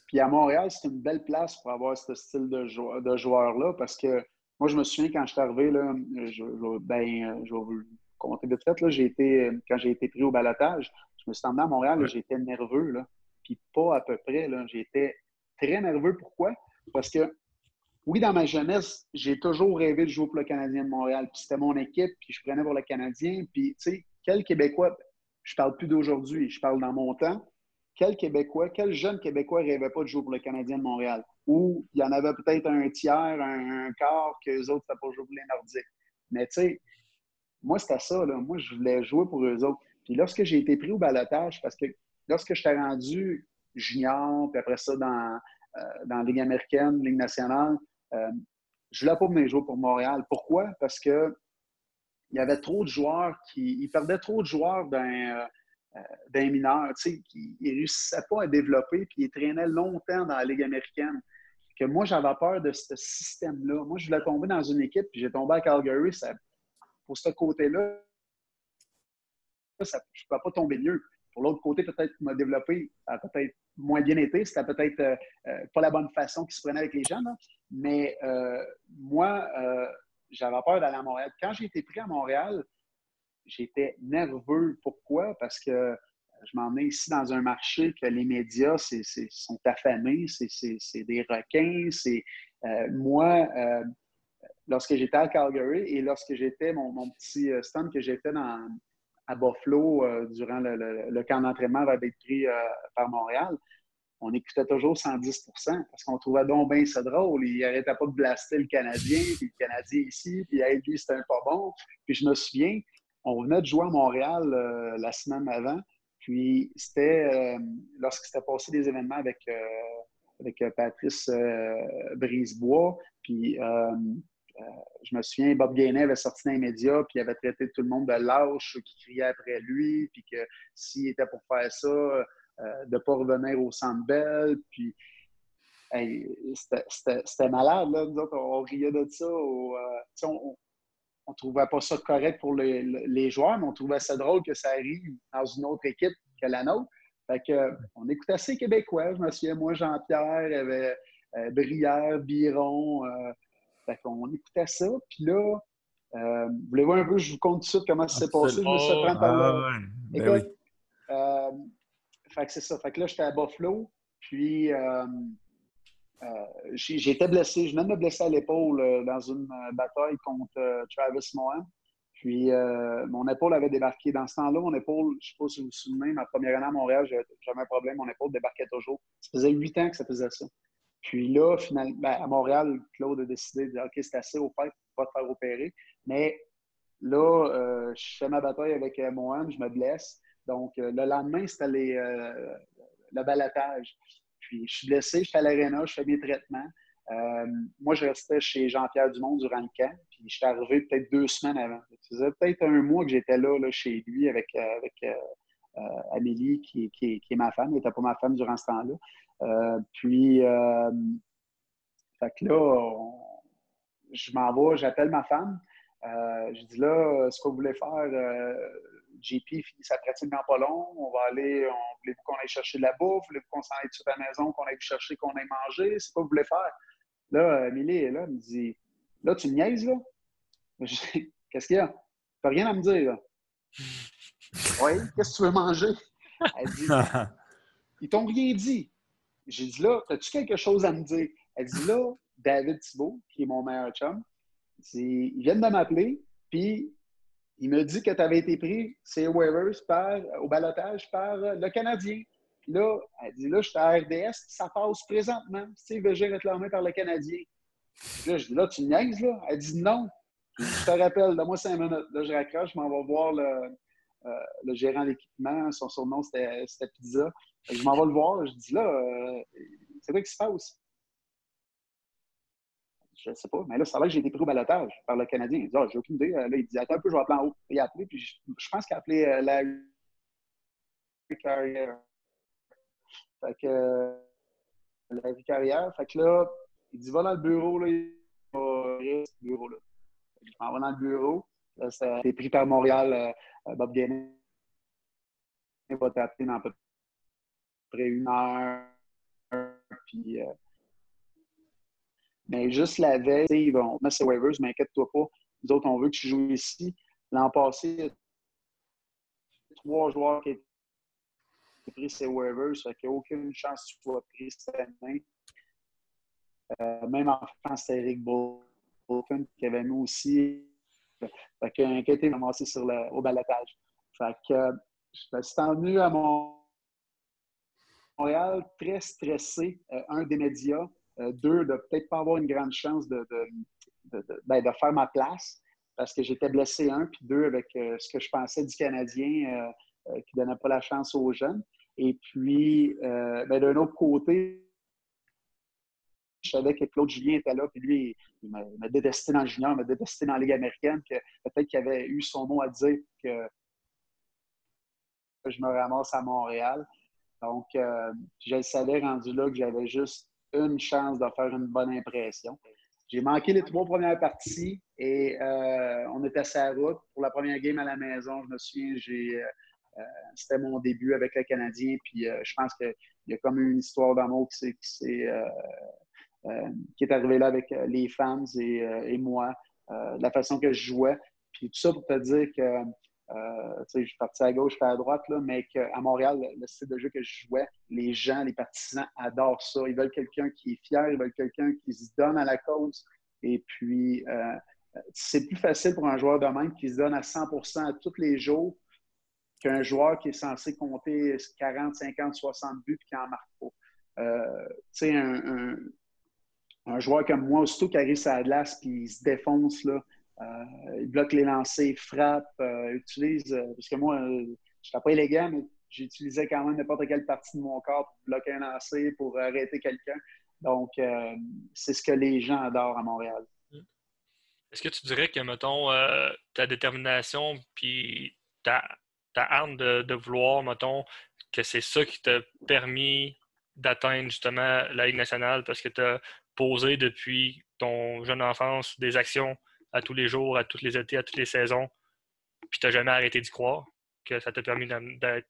Puis à Montréal, c'est une belle place pour avoir ce style de, de joueur-là parce que moi, je me souviens quand je suis arrivé, là, je, ben, je vais vous compter vite fait, là, été, quand j'ai été pris au balotage, je me suis emmené à Montréal, j'étais nerveux. Là, puis pas à peu près. J'étais très nerveux. Pourquoi? Parce que, oui, dans ma jeunesse, j'ai toujours rêvé de jouer pour le Canadien de Montréal. Puis c'était mon équipe, puis je prenais pour le Canadien. Puis, tu sais, quel Québécois, je parle plus d'aujourd'hui, je parle dans mon temps. quel Québécois, quel jeune Québécois rêvait pas de jouer pour le Canadien de Montréal? Ou il y en avait peut-être un tiers, un, quart que les autres ne pas jouer pour les Nordiques. Mais tu sais, moi, c'était ça. Là. Moi, je voulais jouer pour eux autres. Puis lorsque j'ai été pris au balotage, parce que lorsque je t'ai rendu junior, puis après ça dans, euh, dans la Ligue américaine, Ligue nationale, euh, je voulais pas venir jouer pour Montréal. Pourquoi? Parce que il y avait trop de joueurs qui. Ils perdaient trop de joueurs d'un euh, mineur, tu sais, qui ne réussissaient pas à développer, puis ils traînaient longtemps dans la Ligue américaine. Que moi, j'avais peur de ce système-là. Moi, je voulais tomber dans une équipe, puis j'ai tombé à Calgary. pour ce côté-là, je ne pouvais pas tomber mieux. Pour l'autre côté, peut-être m'a développé, ça a peut-être moins bien été. C'était peut-être euh, euh, pas la bonne façon qu'il se prenait avec les gens. Mais euh, moi, j'avais peur d'aller à Montréal. Quand j'ai été pris à Montréal, j'étais nerveux. Pourquoi? Parce que je m'emmenais ici dans un marché que les médias sont affamés, c'est, des requins. C'est, moi, lorsque j'étais à Calgary et lorsque j'étais mon, petit stand que fait dans, à Buffalo euh, durant le, camp d'entraînement été pris euh, par Montréal, on écoutait toujours 110% parce qu'on trouvait donc bien ça drôle. Il n'arrêtait pas de blaster le Canadien, puis le Canadien ici, puis lui, c'était un pas bon. Puis je me souviens, on venait de jouer à Montréal euh, la semaine avant, puis c'était lorsqu'il s'était passé des événements avec, avec Patrice Brisebois, puis euh, je me souviens, Bob Gainet avait sorti dans les médias, puis il avait traité tout le monde de lâche, qui criait après lui, puis que s'il était pour faire ça, euh, de ne pas revenir au Centre Bell, puis c'était malade, là. Nous autres, on, riait de ça. Euh, on, on, trouvait pas ça correct pour les, joueurs, mais on trouvait ça drôle que ça arrive dans une autre équipe que la nôtre. Fait que, on écoutait assez québécois. Je me souviens, moi, Jean-Pierre, il y avait Brière, Biron, fait qu'on écoutait ça, puis là, euh, voulez-vous un peu, je vous compte tout comment ça s'est passé. Je me suis fait par là. Ah, ben Écoute, euh, fait que c'est ça. Fait que là, j'étais à Buffalo, puis euh, euh j'étais blessé. Je venais de me blesser à l'épaule euh, dans une bataille contre Travis Mohan. Puis mon épaule avait débarqué. Dans ce temps-là, mon épaule, je ne sais pas si vous vous souvenez, ma première année à Montréal, j'avais un problème, mon épaule débarquait toujours. Ça faisait huit ans que ça faisait ça. Puis là, finalement, ben, à Montréal, Claude a décidé de dire OK, c'est assez au fait, pas te faire opérer. Mais là, euh, je fais ma bataille avec euh, je me blesse. Donc, euh, le lendemain, c'était le balatage. Puis, je suis blessé, je suis à l'aréna, je fais mes traitements. moi, je restais chez Jean-Pierre Dumont durant le camp. Puis, je suis arrivé peut-être deux semaines avant. Ça faisait peut-être un mois que j'étais là, là, chez lui avec, avec Amélie, qui, qui, est ma femme. Elle n'était pas ma femme durant ce temps-là. Euh, puis, euh, fait que là, je m'en vais, j'appelle ma femme. Euh, je dis là, ce que vous voulez faire, JP finit sa pratique dans pas long. On va aller, on, voulez-vous qu'on aille chercher de la bouffe? Voulez-vous qu'on s'en aille sur la maison, qu'on aille chercher, qu'on aille manger? C'est quoi vous voulez faire? Là, Amélie est là, elle me dit Là, tu me niaises, là? [laughs] Qu'est-ce qu'il y a? Tu rien à me dire, là. [laughs] oui, qu'est-ce que tu veux manger? Elle dit [laughs] Ils t'ont rien dit. J'ai dit là, as-tu quelque chose à me dire? Elle dit là, David Thibault, qui est mon meilleur chum, il vient de m'appeler, puis il me dit que tu avais été pris, c'est waivers, par, au balotage par le Canadien. là, elle dit là, je suis à RDS, ça passe présentement. Steve Veger réclamé par le Canadien. là, je dis là, tu niaises, là? Elle dit non. Je te rappelle, donne-moi cinq minutes. Là, je raccroche, je m'en vais voir le, euh, le gérant d'équipement. Son surnom, c'était Pizza. Je m'en vais le voir. Je dis là, euh, c'est quoi qui se passe? Je ne sais pas. Mais là, ça va que j'ai été pris au balotage par le Canadien. Il dit, ah, j'ai aucune idée. Là, il dit, attends un peu, je vais appeler en haut. Il a appelé, puis je, pense qu'il a appelé euh, la carrière. Fait que la vie carrière. Fait que là, il dit, va dans le bureau, là. Il va le bureau. Je m'en vais dans le bureau. Là, ça a été pris par Montréal. Euh, Bob Gainé va t'appeler dans peu une heure. Puis, euh, mais juste la veille, ils vont mettre ses waivers, mais inquiète-toi pas. Nous autres, on veut que tu joues ici. L'an passé, trois joueurs qui ont pris ses waivers, fait qu'il n'y a aucune chance que tu sois pris cette année. Euh, même en France, c'était Eric Bolton qui avait mis aussi. Fait qu'il a été ramassé sur le, au balatage. Fait que je suis tendu à mon Montréal, très stressé, un des médias, deux, de peut-être pas avoir une grande chance de, ben, de, faire ma place parce que j'étais blessé, un, puis deux, avec ce que je pensais du Canadien qui ne donnait pas la chance aux jeunes. Et puis, ben, d'un autre côté, je savais que Claude Julien était là, puis lui, il m'a détesté dans le junior, il m'a détesté dans la Ligue américaine, que peut-être qu'il avait eu son mot à dire que je me ramasse à Montréal. Donc, euh, je savais rendu là que j'avais juste une chance de faire une bonne impression. J'ai manqué les trois premières parties et euh, on était à sa route pour la première game à la maison. Je me souviens, j'ai, euh, c'était mon début avec le Canadien. Puis je pense qu'il y a comme une histoire d'amour qui, est arrivée là avec les fans et, et moi, la façon que je jouais. Puis tout ça pour te dire que euh, je suis parti à gauche, pas à droite, là, mais qu'à Montréal, le, style de jeu que je jouais, les gens, les partisans adorent ça. Ils veulent quelqu'un qui est fier, ils veulent quelqu'un qui se donne à la cause. Et puis, euh, c'est plus facile pour un joueur de même qui se donne à 100 à tous les jours qu'un joueur qui est censé compter 40, 50, 60 buts et qui en marque pas. Euh, tu sais, un, un, joueur comme moi, aussitôt qu'il arrive à la glace puis il se défonce, là, il bloque les lancers, frappe, euh, utilise. Euh, parce que moi, je ne suis pas élégant, mais j'utilisais quand même n'importe quelle partie de mon corps pour bloquer un lancer, pour arrêter quelqu'un. Donc, c'est ce que les gens adorent à Montréal. Est-ce que tu dirais que, mettons, ta détermination puis ta, ta arme de, vouloir, mettons, que c'est ça qui t'a permis d'atteindre justement la Ligue nationale parce que tu as posé depuis ton jeune enfance des actions à tous les jours, à tous les étés, à toutes les saisons, puis tu n'as jamais arrêté d'y croire, que ça t'a permis d'être.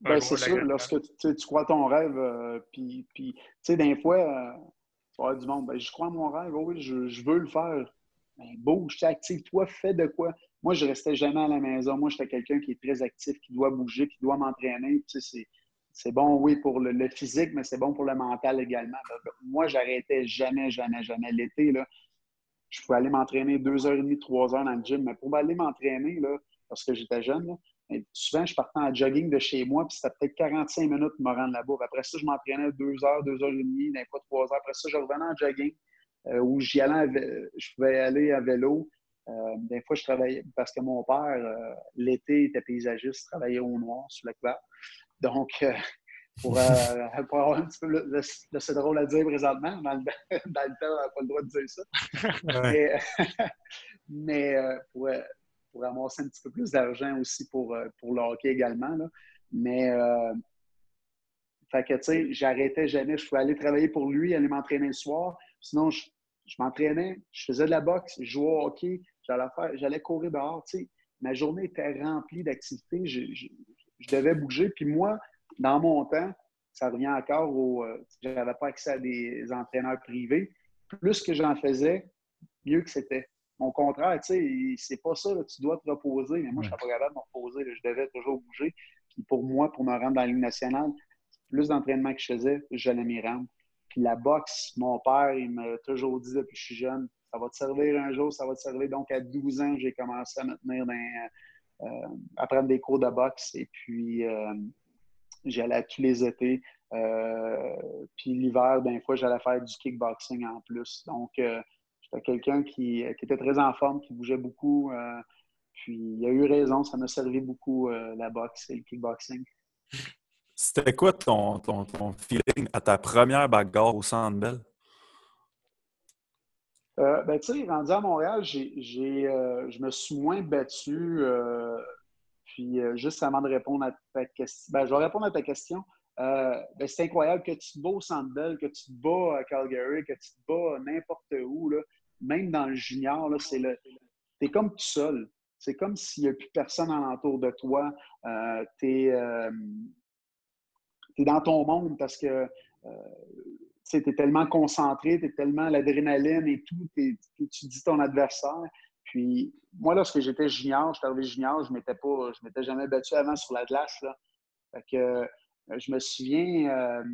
Ben, c'est sûr, lorsque tu, crois ton rêve, euh, puis, tu sais, des fois, euh, tu vas du monde, ben, je crois à mon rêve, oui, je, veux le faire. Ben, bouge, active-toi, fais de quoi. Moi, je restais jamais à la maison. Moi, j'étais quelqu'un qui est très actif, qui doit bouger, qui doit m'entraîner. Tu sais, c'est bon, oui, pour le, le physique, mais c'est bon pour le mental également. Moi, j'arrêtais jamais, jamais, jamais. L'été, là, je pouvais aller m'entraîner deux heures et demie, trois heures dans le gym. Mais pour aller m'entraîner, là, parce que j'étais jeune, souvent, je partais en jogging de chez moi, puis c'était peut-être 45 minutes pour me rendre là-bas. Après ça, je m'entraînais deux heures, deux heures et demie, des fois trois heures. Après ça, je revenais en jogging, euh, où j'y allais, je pouvais aller à vélo. Euh, des fois, je travaillais, parce que mon père, euh, l'été, était paysagiste, travaillait au noir sur le couvert. Donc, pour, euh, [laughs] pour, avoir un petit peu de, c'est drôle à dire présentement. Dans le, [laughs] dans le temps, on pas le droit de dire ça. Mais, [laughs] mais euh, pour, euh, pour, amasser un petit peu plus d'argent aussi pour, euh, pour le hockey également. Là. Mais, fait que, tu sais, j'arrêtais jamais. Je pouvais aller travailler pour lui, aller m'entraîner le soir. Sinon, je, je m'entraînais, je faisais de la boxe, je jouais au hockey, j'allais, faire, j'allais courir dehors. Tu sais, ma journée était remplie d'activités. Je, je, je devais bouger. Puis moi, dans mon temps, ça revient encore au. Euh, j'avais pas accès à des entraîneurs privés. Plus que j'en faisais, mieux que c'était. Au contraire, tu sais, c'est pas ça, tu dois te reposer. Mais moi, je suis pas capable de me reposer. je devais toujours bouger. Puis pour moi, pour me rendre dans la Ligue nationale, plus d'entraînement que je faisais, j'allais m'y rendre. Puis la boxe, mon père, il m'a toujours dit depuis que je suis jeune, ça va te servir un jour, ça va te servir. Donc, à 12 ans, j'ai commencé à me tenir dans, euh, à prendre des cours de boxe. Et puis, euh, J'allais tous les étés. Euh, puis l'hiver, des fois, j'allais faire du kickboxing en plus. Donc, euh, j'étais quelqu'un qui, était très en forme, qui bougeait beaucoup. Euh, puis il a eu raison, ça m'a servi beaucoup la boxe et le kickboxing. C'était quoi ton, ton, ton, feeling à ta première bagarre au Centre Bell? ben, tu sais, rendu à Montréal, j'ai, je me suis moins battu puis, euh, juste avant de répondre à ta question, ben, je vais répondre à ta question. Euh, ben, c'est incroyable que tu te bats au Sandbell, que tu te bats à Calgary, que tu te bats n'importe où, là, même dans le junior, c'est le, es comme tout seul. C'est comme s'il n'y a plus personne alentour de toi. Euh, tu es, dans ton monde parce que tu es tellement concentré, tu es tellement l'adrénaline et tout, tu dis ton adversaire. Puis, moi, lorsque j'étais junior, j'étais arrivé junior, je m'étais pas, je m'étais jamais battu avant sur la glace. Là. Fait que, euh, je me souviens euh,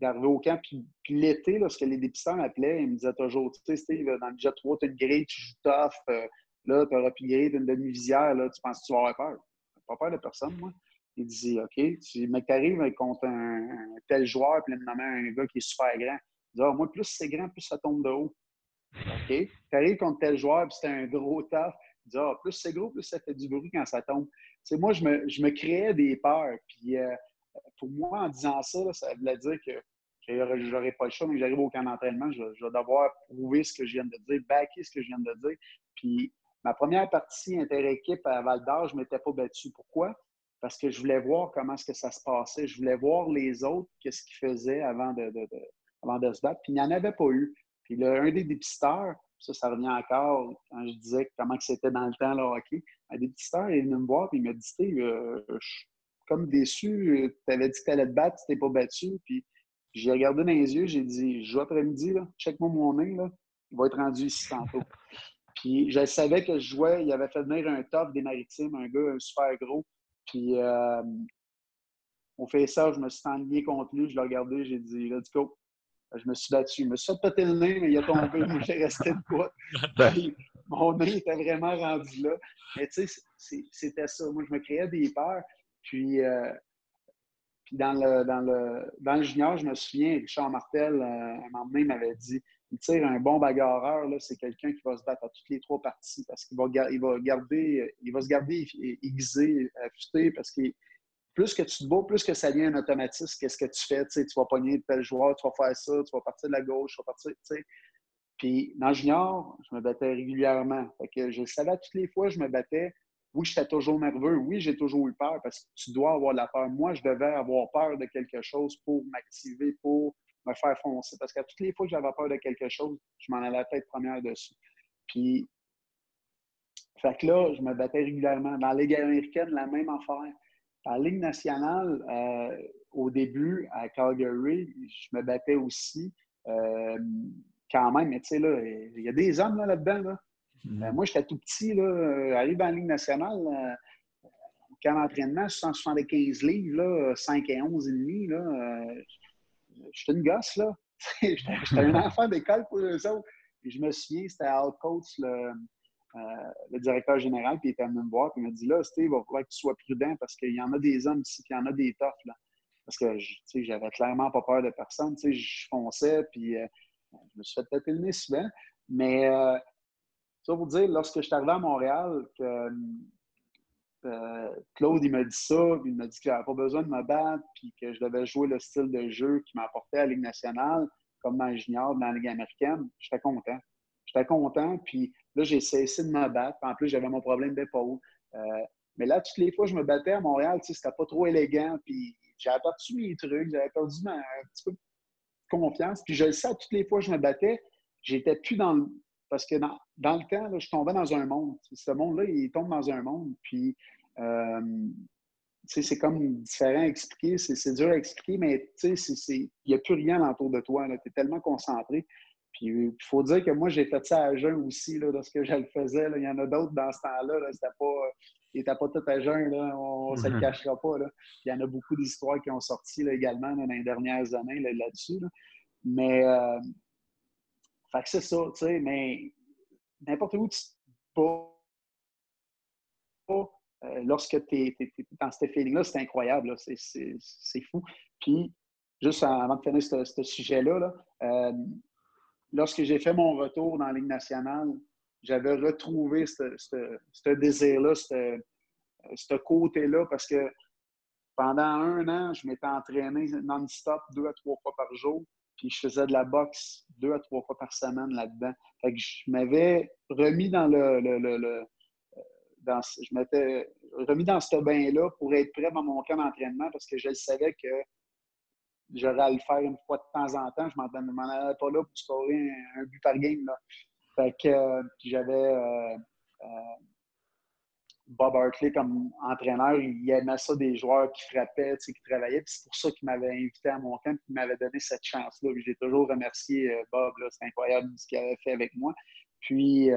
d'arriver au camp, puis, l'été, lorsque les dépisteurs m'appelaient, ils me disaient toujours, tu sais, Steve, dans le jet 3, tu as une grille, tu joues tough, euh, là, tu auras plus grille, tu une demi-visière, là, tu penses que tu vas avoir peur? pas peur de personne, moi. Il dit OK, tu, arrives contre un, tel joueur, puis il un gars qui est super grand. Il dit ah, Moi, plus c'est grand, plus ça tombe de haut. OK? Tu arrives contre tel joueur, puis c'est un gros taf. Il dit ah, plus c'est gros, plus ça fait du bruit quand ça tombe. moi, je me, je me créais des peurs. Puis euh, pour moi, en disant ça, ça voulait dire que j'aurais pas le choix, mais j'arrive au camp d'entraînement, je, je, vais devoir prouver ce que je viens de dire, backer ce que je viens de dire. Puis ma première partie inter-équipe à Val d'Or, je ne m'étais pas battu. Pourquoi? Parce que je voulais voir comment est-ce que ça se passait. Je voulais voir les autres, qu'est-ce qu'ils faisaient avant de, avant de se battre. Puis il n'y en avait pas eu. Puis là, un des dépisteurs, ça, ça revient encore quand je disais comment c'était dans le temps, le hockey. Un dépisteur, il est venu me voir et il m'a dit euh, Je suis comme déçu, tu avais dit que tu allais te battre, tu t'es pas battu. Puis j'ai regardé dans les yeux, j'ai dit Joue après-midi, check-moi mon nez, là, il va être rendu ici tantôt. [laughs] Puis je savais que je jouais, il avait fait venir un top des maritimes, un gars super gros. Puis euh, on fait ça, je me suis enligné contre lui, je l'ai regardé, j'ai dit Let's go. Je me suis battu. Je me suis péter le nez, mais il a tombé, moi j'ai resté de quoi. [laughs] Ben. mon nez était vraiment rendu là. Mais tu sais, c'était ça. Moi, je me créais des peurs. Puis, euh, puis dans, le, dans, le, dans le junior, je me souviens, Richard Martel, euh, un moment donné, m'avait dit il tire un bon bagarreur, c'est quelqu'un qui va se battre à toutes les trois parties parce qu'il va, il va, garder, il va se garder aiguisé, affûté, parce que plus que tu te bats, plus que ça devient un automatisme. Qu'est-ce que tu fais? Tu, vas pogner tel joueur, tu vas faire ça, tu vas partir de la gauche, tu vas partir. Puis dans junior, je me battais régulièrement. Fait que je savais toutes les fois, je me battais. Oui, j'étais toujours nerveux. Oui, j'ai toujours eu peur parce que tu dois avoir la peur. Moi, je devais avoir peur de quelque chose pour m'activer, pour me faire foncer. Parce que toutes les fois que j'avais peur de quelque chose, je m'en allais la tête première dessus. Puis, fait que là, je me battais régulièrement. Dans la Ligue américaine, la même affaire. La Ligue nationale, euh, au début, à Calgary, je me battais aussi. Euh, quand même, mais tu sais, là, il y a des hommes là-dedans. Là, mm-hmm. euh, moi, j'étais tout petit, là, arrive en Ligue nationale, au camp d'entraînement, 175 livres, là, 5 et 11 et demi, là, j'étais une gosse, là. [laughs] j'étais un [laughs] enfant d'école pour eux autres. Et je me souviens, c'était Al Coates, le, le, directeur général, puis il était venu me voir, puis m'a dit là, Steve, il va falloir que tu sois prudent parce qu'il y en a des hommes ici, puis il y en a des toughs, là. Parce que, tu sais, j'avais clairement pas peur de personne. Tu sais, je fonçais, puis euh, je me suis fait tâter le nez souvent. Mais, euh, ça vous dire, lorsque je suis arrivé à Montréal, que euh, Claude, il m'a dit ça, il m'a dit qu'il n'avait pas besoin de me battre, puis que je devais jouer le style de jeu qui m'apportait à la Ligue nationale, comme dans junior, dans la Ligue américaine. J'étais content. J'étais content, puis là, j'ai cessé de me battre. En plus, j'avais mon problème d'épaule. Euh, mais là, toutes les fois je me battais à Montréal, c'était pas trop élégant, puis j'avais perdu mes trucs, j'avais perdu un petit peu de confiance. Puis je le sais, toutes les fois que je me battais, j'étais plus dans le. Parce que dans, le temps, je tombais dans un monde. Ce monde-là, il tombe dans un monde. Puis euh, c'est comme différent à expliquer, c'est dur à expliquer, mais il n'y a plus rien autour de toi. Tu es tellement concentré. Puis il faut dire que moi, j'ai fait ça à jeun aussi, là, lorsque je le faisais. Il y en a d'autres dans ce temps-là. C'était pas. Ils n'étaient pas tout à jeun, là, on ne se le mm-hmm. cachera pas. Là. Il y en a beaucoup d'histoires qui ont sorti également dans les dernières années là-dessus. mais euh, c'est ça, tu sais, mais n'importe où tu pas euh, lorsque tu es, dans ce feeling-là, c'est incroyable. C'est fou. Puis, juste avant de finir ce, sujet-là, euh, lorsque j'ai fait mon retour dans la Ligue nationale, j'avais retrouvé ce désir-là, ce côté-là, parce que pendant un an, je m'étais entraîné non-stop deux à trois fois par jour, puis je faisais de la boxe deux à trois fois par semaine là-dedans. Fait que je m'avais remis dans le, je m'étais remis dans ce bain-là pour être prêt dans mon camp d'entraînement parce que je savais que j'aurais à le faire une fois de temps en temps. Je m'en allais pas là pour scorer un, but par game. Là. Fait que euh, j'avais euh, euh, Bob Hartley comme entraîneur. Il aimait ça des joueurs qui frappaient, qui travaillaient. c'est pour ça qu'il m'avait invité à mon camp et qu'il m'avait donné cette chance-là. J'ai toujours remercié Bob. C'est incroyable ce qu'il avait fait avec moi. Puis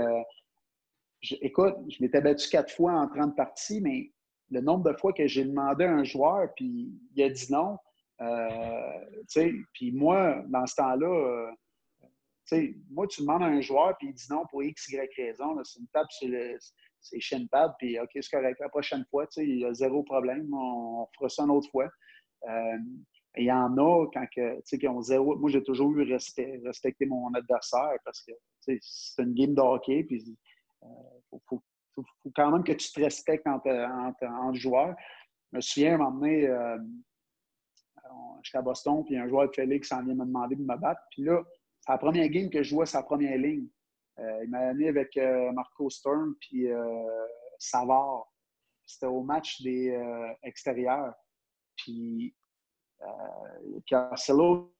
écoute, je m'étais battu quatre fois en 30 parties, mais le nombre de fois que j'ai demandé à un joueur, puis il a dit non, puis moi, dans ce temps-là, euh, moi, tu demandes à un joueur, puis il dit non pour X, Y raison, c'est une tape sur c'est shin pad, puis OK, c'est correct. La prochaine fois, il y a zéro problème. On, fera ça une autre fois. Euh, il y en a quand que, qui ont zéro. Moi, j'ai toujours eu respect, respecter mon adversaire parce que c'est une game de hockey. Puis il euh, faut, quand même que tu te respectes entre, entre, joueurs. Je me souviens, à un moment donné, euh, j'étais à Boston, puis un joueur de Félix s'en vient me demander de me battre. Puis là, c'est la première game que je jouais sa première ligne. Euh, il m'a amené avec euh, Marco Stern puis euh, Savard. C'était au match des extérieurs. Puis Carcelo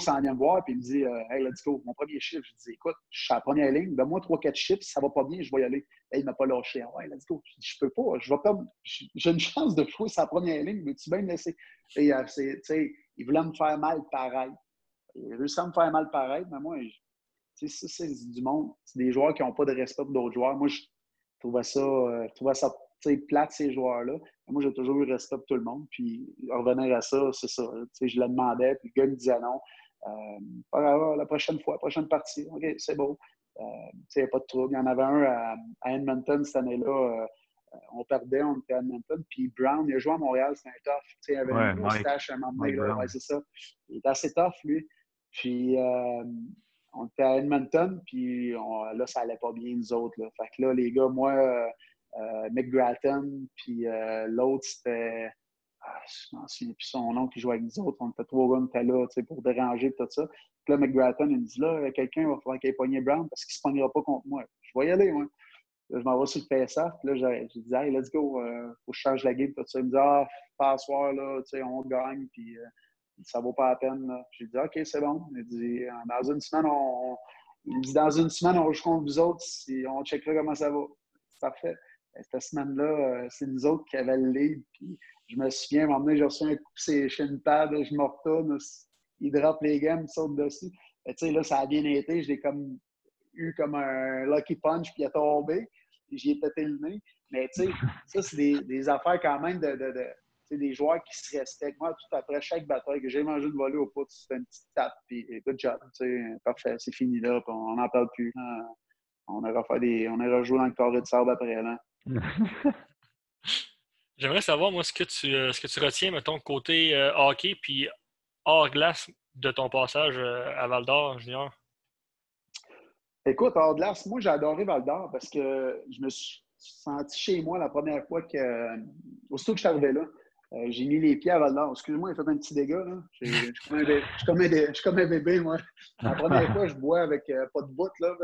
s'en vient voir puis il me dit Hey, let's go, mon premier chiffre. Je dis Écoute, je suis à la première ligne, donne-moi 3-4 chiffres, si ça va pas bien, je vais y aller. Et il m'a pas lâché. Ouais, let's go. Je dis peux pas, je vais comme j'ai une chance de jouer sa première ligne, mais tu vas me laisser? Et, il voulait me faire mal pareil. Il a réussi à me faire mal pareil, mais moi, ça, c'est du monde. C'est des joueurs qui n'ont pas de respect pour d'autres joueurs. Moi, je trouvais ça, euh, je trouvais ça plate, ces joueurs-là. Moi, j'ai toujours eu respect pour tout le monde. Puis, revenir à ça, c'est ça. Je le demandais, puis le gars me disait non. Euh, la prochaine fois, la prochaine partie. OK, c'est beau. Euh, il n'y a pas de trouble. Il y en avait un à, Edmonton cette année-là. Euh, on perdait, on était à Edmonton. Puis Brown, il a joué à Montréal, c'était un tough. il avait ouais, une moustache à un moment donné. c'est ça. Il est assez tough, lui. Puis, on était à Edmonton, puis là, ça allait pas bien, nous autres. Là. Fait que là, les gars, moi, euh, euh McGratton, puis euh, l'autre, c'était. Ah, son nom qui jouait avec nous autres. On était trois on était là pour déranger tout ça. Puis là, McGratton, il me dit là, quelqu'un va falloir qu'il ait pogné Brown parce qu'il ne se pognera pas contre moi. Je vais y aller, moi. je m'en vais sur le PSF. Puis là, j'ai dit, hey, let's go, euh, faut que je change la game. Tout ça. Il me dit, ah, pas soir, là, on gagne. Puis ça vaut pas la peine. J'ai dit, OK, c'est bon. Il dit, dans une semaine, on, il dit, dans une semaine, on joue contre vous autres, si on checkera comment ça va. C'est parfait. Cette semaine-là, euh, c'est nous autres qui avaient le lead. Je me souviens, à un moment donné, j'ai reçu un coup c'est chez une pad, je me retourne, il drop les gammes, il saute dessus. Tu sais, là, ça a bien été. J'ai comme eu comme un lucky punch, puis il a tombé. J'y ai pété le nez. Mais tu sais, ça, c'est des, des, affaires quand même de, de, de des joueurs qui se respectent. Moi, tout après chaque bataille que j'ai mangé une volée au pouce, c'était une petite tape, puis good job, parfait, c'est fini là, on n'en parle plus. On ira faire des. On jouer dans le carré de sable après là. [laughs] J'aimerais savoir, moi, ce que tu, euh, ce que tu retiens, mettons, côté euh, hockey, puis hors glace de ton passage euh, à Val d'Or, Junior? Écoute, hors glace, moi, j'ai adoré Val d'Or parce que je me suis senti chez moi la première fois que. Aussitôt que je suis arrivé là, euh, j'ai mis les pieds à Val d'Or. Excuse-moi, j'ai fait un petit dégât. Là. Je, suis comme un bébé, moi. La première fois, je bois avec euh, pas de bout. Là.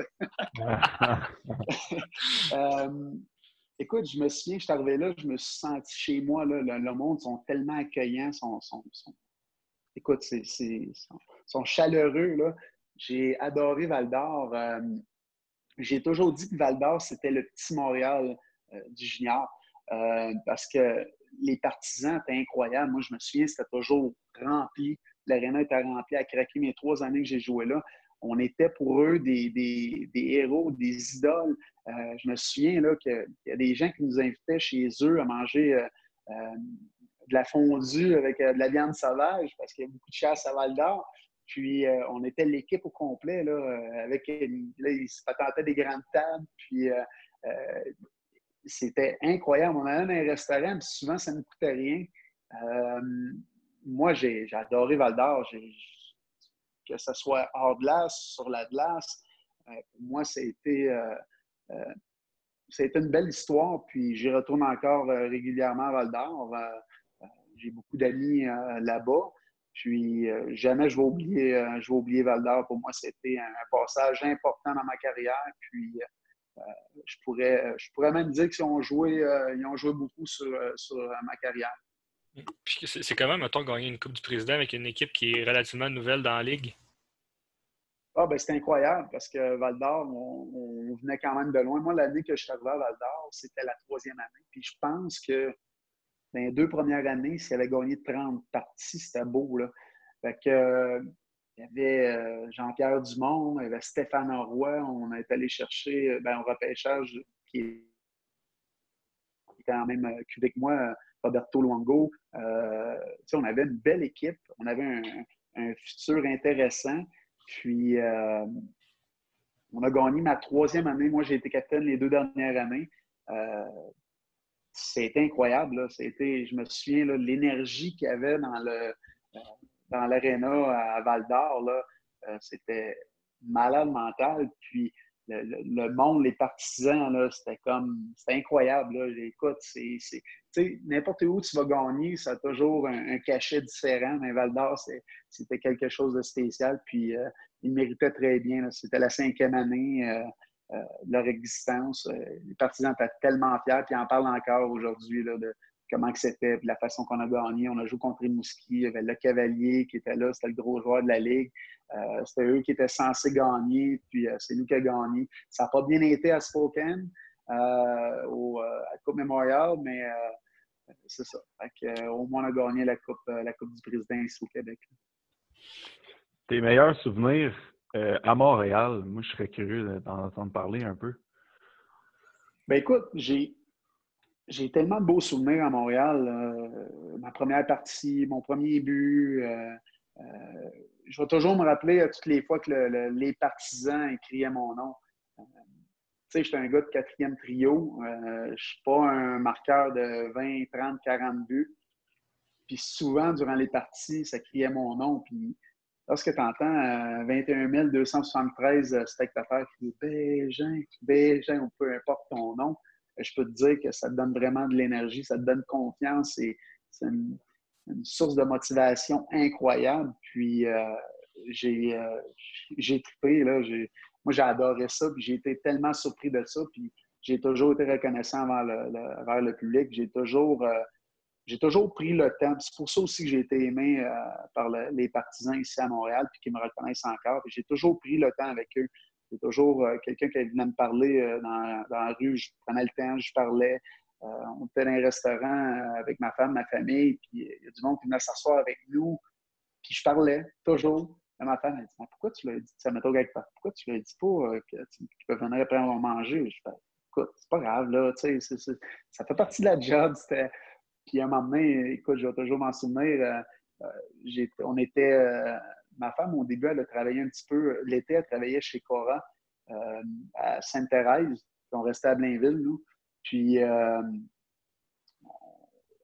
[laughs] [laughs] Euh, écoute, je me souviens, je suis arrivé là, je me suis senti chez moi. Là, le, monde sont tellement accueillants. Sont, sont, écoute, c'est, sont, sont, chaleureux. Là. J'ai adoré Val d'Or. j'ai toujours dit que Val d'Or, c'était le petit Montréal du junior. parce que les partisans étaient incroyables. Moi, je me souviens, c'était toujours rempli. L'aréna était remplie à craquer mes trois années que j'ai joué là. On était pour eux des, héros, des idoles. Euh, je me souviens qu'il y a des gens qui nous invitaient chez eux à manger euh, euh, de la fondue avec de la viande sauvage parce qu'il y a beaucoup de chasse à Val d'Or. Puis on était l'équipe au complet, là, avec là, ils se patentaient des grandes tables. Puis c'était incroyable. On allait dans un restaurant, puis souvent, ça ne coûtait rien. Moi, j'ai adoré Val d'Or. Que ce soit hors glace, sur la glace, euh, pour moi, ça a, été, euh, une belle histoire. Puis j'y retourne encore régulièrement à Val d'Or. j'ai beaucoup d'amis là-bas. Puis jamais je vais oublier, vais oublier Val d'Or. Pour moi, c'était un, passage important dans ma carrière. Puis euh, je, pourrais, euh, je pourrais même dire qu'ils ont joué, euh, ils ont joué beaucoup sur, ma carrière. C'est quand même, mettons, gagner une Coupe du Président avec une équipe qui est relativement nouvelle dans la Ligue. Ah, ben, c'est incroyable parce que Val d'Or, on, venait quand même de loin. Moi, l'année que je suis arrivé à Val d'Or, c'était la troisième année. Puis je pense que les deux premières années, s'il avait gagné 30 parties, c'était beau. Là. Fait que, il y avait euh, Jean-Pierre Dumont, il y avait Stéphane Roy. On est allé chercher euh, ben, un repêchage qui était en même euh, cul que moi, Roberto Luango. on avait une belle équipe. On avait un, futur intéressant. Puis, on a gagné ma troisième année. Moi, j'ai été capitaine les deux dernières années. c'était incroyable. Je me souviens, l'énergie qu'il y avait dans le dans à Val d'Or. c'était malade mental. Puis le, monde, les partisans, c'était comme, c'était incroyable. Là. Écoute, c'est, n'importe où tu vas gagner, ça a toujours un, cachet différent. Mais Val d'Or, c'était quelque chose de spécial. Puis euh, ils méritaient très bien. C'était la cinquième année euh, euh, de leur existence. les partisans étaient tellement fiers, puis ils en parlent encore aujourd'hui de comment c'était, la façon qu'on a gagné. On a joué contre Rimouski, il y avait le Cavalier qui était là, c'était le gros joueur de la Ligue. Euh, c'était eux qui étaient censés gagner, puis euh, c'est nous qui avons gagné. Ça n'a pas bien été à Spokane, euh, au, à Coupe Memorial, mais c'est ça. au moins, on a gagné la Coupe, la coupe du Président ici au Québec. Tes meilleurs souvenirs à Montréal, moi, je serais curieux d'en entendre parler un peu. Ben écoute, j'ai j'ai tellement de beaux souvenirs à Montréal. ma première partie, mon premier but, euh, je vais toujours me rappeler à toutes les fois que les partisans écriaient mon nom. Euh, tu sais, j'étais un gars de quatrième trio. Euh, je ne suis pas un marqueur de 20, 30, 40 buts. Puis souvent, durant les parties, ça criait mon nom. Puis lorsque tu entends 21 273 spectateurs qui disent Bégin, Bégin, ou peu importe ton nom, je peux te dire que ça te donne vraiment de l'énergie, ça te donne confiance et c'est une, source de motivation incroyable. Puis euh, j'ai euh, trippé, là. Moi, j'ai adoré ça, puis j'ai été tellement surpris de ça. Puis j'ai toujours été reconnaissant envers le, public. J'ai toujours, euh, j'ai toujours pris le temps. C'est pour ça aussi que j'ai été aimé par les partisans ici à Montréal, puis qui me reconnaissent encore. J'ai toujours pris le temps avec eux. C'est toujours quelqu'un qui venait me parler dans, dans, la rue. Je prenais le temps, je parlais. Euh, on était dans un restaurant euh, avec ma femme, ma famille, puis il y a du monde qui venait s'asseoir avec nous. Puis je parlais toujours. Ma femme, elle dit Pourquoi tu l'as dit Ça m'est quelque part. Pourquoi tu l'as dit pas euh, que tu peux venir après va manger Je fais Écoute, c'est pas grave, là. tu sais, ça fait partie de la job. Puis à un moment donné, écoute, je vais toujours m'en souvenir. on était. Ma femme, au début, elle a travaillé un petit peu. L'été, elle travaillait chez Cora à Sainte-Thérèse. On restait à Blainville, nous. Puis, euh,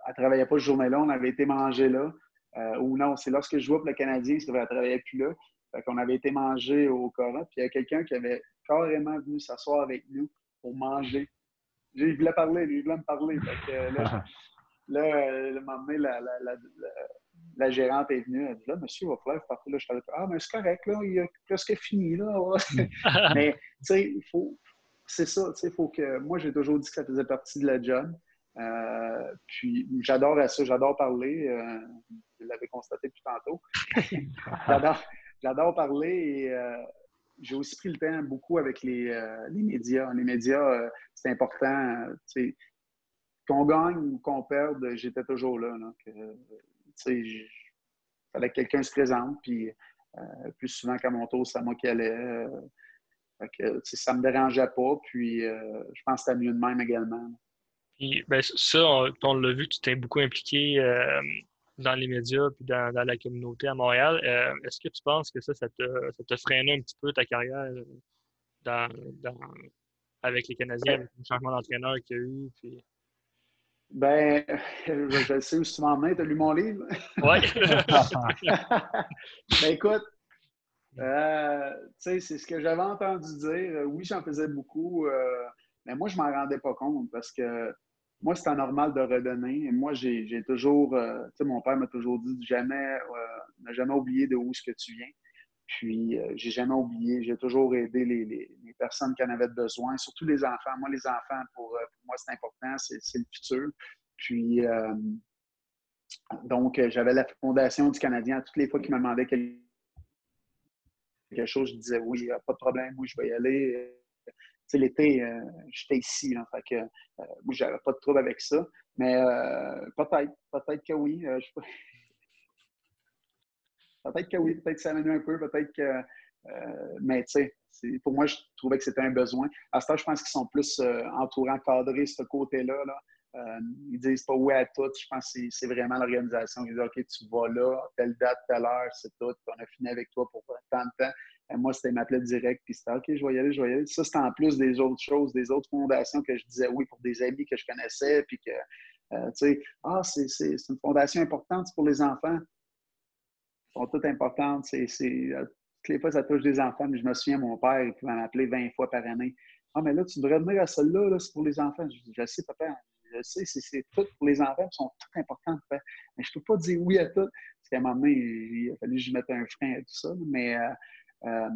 elle ne travaillait pas ce journée-là, on avait été manger là. Euh, ou non, c'est lorsque je jouais pour le Canadien, elle ne travaillait plus là. Fait qu'on avait été manger au Cora, puis il y a quelqu'un qui avait carrément venu s'asseoir avec nous pour manger. Il voulait parler, lui, il voulait me parler. Fait que, là, [laughs] là, le moment donné, la, la, la, la, gérante est venue, elle a dit Là, monsieur, il va falloir partir. Là, je Ah, mais c'est correct, là, il a presque fini. Là. [laughs] mais, tu sais, il faut, c'est ça, tu sais, faut que. Moi, j'ai toujours dit que ça faisait partie de la job. Euh, puis, j'adore ça, j'adore parler. Euh, vous l'avez constaté depuis tantôt. [laughs] j'adore parler et euh, j'ai aussi pris le temps beaucoup avec les, les médias. Les médias, c'est important. qu'on gagne ou qu'on perde, j'étais toujours là. Donc, tu sais, il fallait que quelqu'un se présente. Puis, plus souvent qu'à mon tour, c'est à moi qui allait ça ne me dérangeait pas. Puis euh, je pense que c'était mieux de même également. Puis, ben, ça, on, l'a vu, tu t'es beaucoup impliqué euh, dans les médias puis dans, la communauté à Montréal. Euh, est-ce que tu penses que ça, ça te, ça freiné un petit peu ta carrière avec les Canadiens, avec le changement d'entraîneur qu'il y a eu? Puis... Ben, je, sais où tu m'en mets. Tu as lu mon livre? Oui. [laughs] [laughs] ben, écoute, euh, c'est ce que j'avais entendu dire. Euh, oui, j'en faisais beaucoup, euh, mais moi, je m'en rendais pas compte parce que moi, c'était normal de redonner. Et moi, j'ai toujours, tu sais, mon père m'a toujours dit jamais, n'a jamais oublié de où est-ce que tu viens. Puis, j'ai jamais oublié. J'ai toujours aidé les, les, personnes qui en avaient besoin, surtout les enfants. Moi, les enfants, pour, pour moi, c'est important, c'est le futur. Puis, donc, j'avais la Fondation du Canadien toutes les fois qu'ils me demandaient quelque chose, je disais oui, pas de problème, oui, je vais y aller. Tu l'été, euh, j'étais ici, là, fait que euh, j'avais pas de trouble avec ça. Mais euh, peut-être, peut-être que oui. Peut-être que oui, peut-être que ça m'a un peu, peut-être que. mais tu sais, pour moi, je trouvais que c'était un besoin. À ce temps, je pense qu'ils sont plus entourants, encadrés, ce côté-là. Là. Euh, ils disent pas oui à tout. Je pense que c'est vraiment l'organisation qui dit OK, tu vas là, telle date, telle heure, c'est tout. On a fini avec toi pour tant de temps. Moi, c'était m'appelait direct, puis c'était OK, je vais y aller, je vais y aller. Ça, c'était en plus des autres choses, des autres fondations que je disais oui pour des amis que je connaissais, puis que, euh, tu sais, ah, c'est une fondation importante pour les enfants. Sont toutes importantes. C'est, euh, toutes les fois, ça touche des enfants. Mais je me souviens, mon père, il pouvait m'appeler 20 fois par année. Ah, mais là, tu devrais venir à celle-là, c'est pour les enfants. Je, sais, papa, je sais, c'est tout pour les enfants, elles sont toutes importantes. Mais je ne peux pas dire oui à tout. Parce qu'à un moment donné, il a fallu que je mette un frein à tout ça. Mais euh, euh,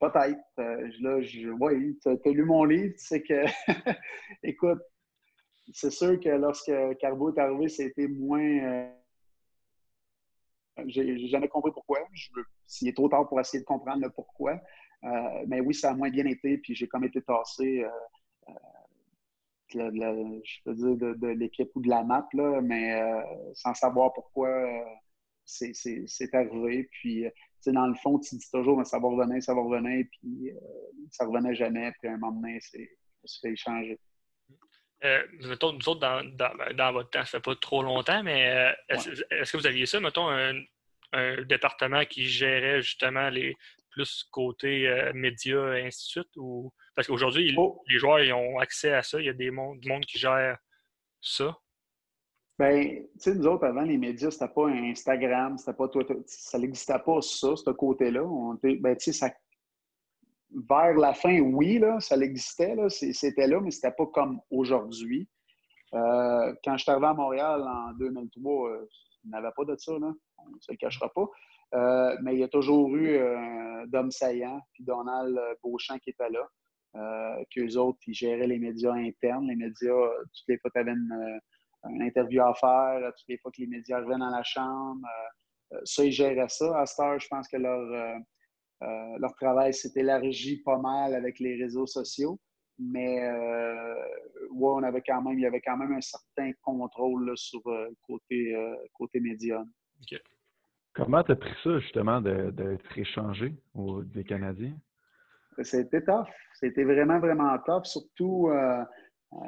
peut-être. Euh, là, je, oui, tu as, lu mon livre, tu sais que, [laughs] écoute, c'est sûr que lorsque Carbo est arrivé, c'était moins. J'ai jamais compris pourquoi. S'il est trop tard pour essayer de comprendre le pourquoi. mais oui, ça a moins bien été, puis j'ai comme été tassé je peux dire, de, l'équipe ou de la map, là, mais euh, sans savoir pourquoi euh, c'est arrivé. Puis, euh, dans le fond, tu dis toujours, ça va revenir, ça va revenir, puis ça revenait jamais. Puis, à un moment donné, c'est fait échanger. Mettons, nous autres, dans, dans, votre temps, ça fait pas trop longtemps, mais est-ce que vous aviez ça, mettons, un, un, département qui gérait justement les, plus côté euh, médias et ainsi de suite? Ou... Parce qu'aujourd'hui, oh. les joueurs ils ont accès à ça. Il y a des mondes, du monde qui gère ça? Bien, tu sais, nous autres, avant, les médias, c'était pas Instagram, c'était pas Twitter. Ça n'existait pas, ça, ce côté-là. Ben, tu sais, ça... Vers la fin, oui, là, ça existait, c'était là, mais c'était pas comme aujourd'hui. Euh, quand je suis arrivé à Montréal en 2003, euh, il n'y avait pas de ça, on ne se le cachera pas. Euh, mais il y a toujours eu Dom Saillant puis Donald Beauchamp qui était là. Qu'eux autres, ils géraient les médias internes. Les médias, toutes les fois tu avais une, interview à faire, toutes les fois que les médias arrivaient dans la chambre, ça, ils géraient ça. À Star, je pense que leur, leur travail s'est élargi pas mal avec les réseaux sociaux. Mais ouais, on avait quand même, il y avait quand même un certain contrôle sur le côté, côté média. Comment tu as pris ça, justement, d'être échangé aux, des Canadiens? C'était tough. C'était vraiment, vraiment tough. Surtout euh, euh,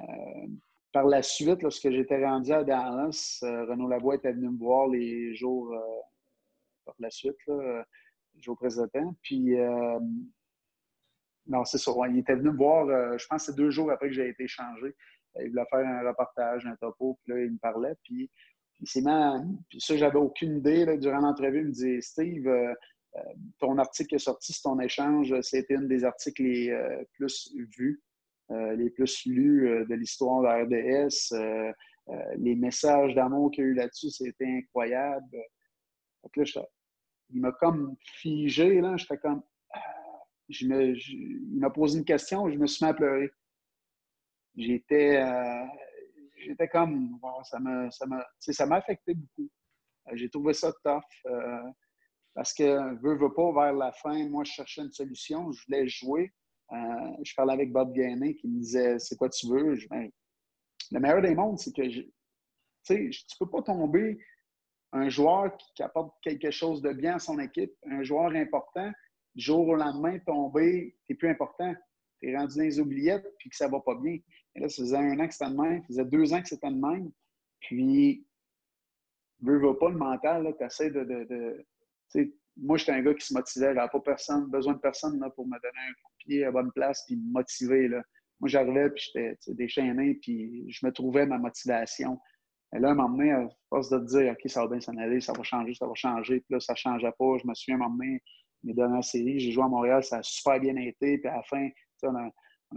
par la suite, lorsque j'étais rendu à Dallas, euh, Renaud Lavoie était venu me voir les jours par la suite, là, les jours précédents. Puis, non, c'est ça. Il était venu me voir, je pense que c'est deux jours après que j'ai été échangé. Il voulait faire un reportage, un topo, puis là, il me parlait. Puis, c'est Puis ça, j'avais aucune idée. durant l'entrevue, il me disait Steve, euh, euh, ton article est sorti, c'est ton échange, c'était un des articles les euh, plus vus, les plus lus de l'histoire de la RDS. les messages d'amour qu'il y a eu là-dessus, c'était incroyable. Donc là, il m'a comme figé, là. J'étais comme. Ah, je me, il m'a posé une question, je me suis mis à pleurer. J'étais j'étais comme, ça m'a ça m'a affecté beaucoup. Euh, j'ai trouvé ça tough. Euh, parce que, veux, veux pas, vers la fin, moi, je cherchais une solution, je voulais jouer. Euh, je parlais avec Bob Gainé qui me disait C'est quoi tu veux? Ben, Le meilleur des mondes, c'est que tu sais, tu peux pas tomber un joueur qui, apporte quelque chose de bien à son équipe, un joueur important, du jour au lendemain, tomber, tu plus important. Tu es rendu dans les oubliettes puis que ça va pas bien. Et là, ça faisait un an que c'était de même, ça faisait deux ans que c'était de même. Puis, veux, veux pas le mental, tu essaies de. de, moi, j'étais un gars qui se motivait. J'avais pas personne, besoin de personne là, pour me donner un coup de pied à bonne place puis me motiver. Là. Moi, j'arrivais puis j'étais déchaîné puis je me trouvais ma motivation. Et là, à un moment donné, à force de te dire, OK, ça va bien s'en aller, ça va changer, ça va changer. Puis là, ça ne changeait pas. Je me souviens, à un moment donné, mes dernières séries, j'ai joué à Montréal, ça a super bien été. Puis à la fin, on a,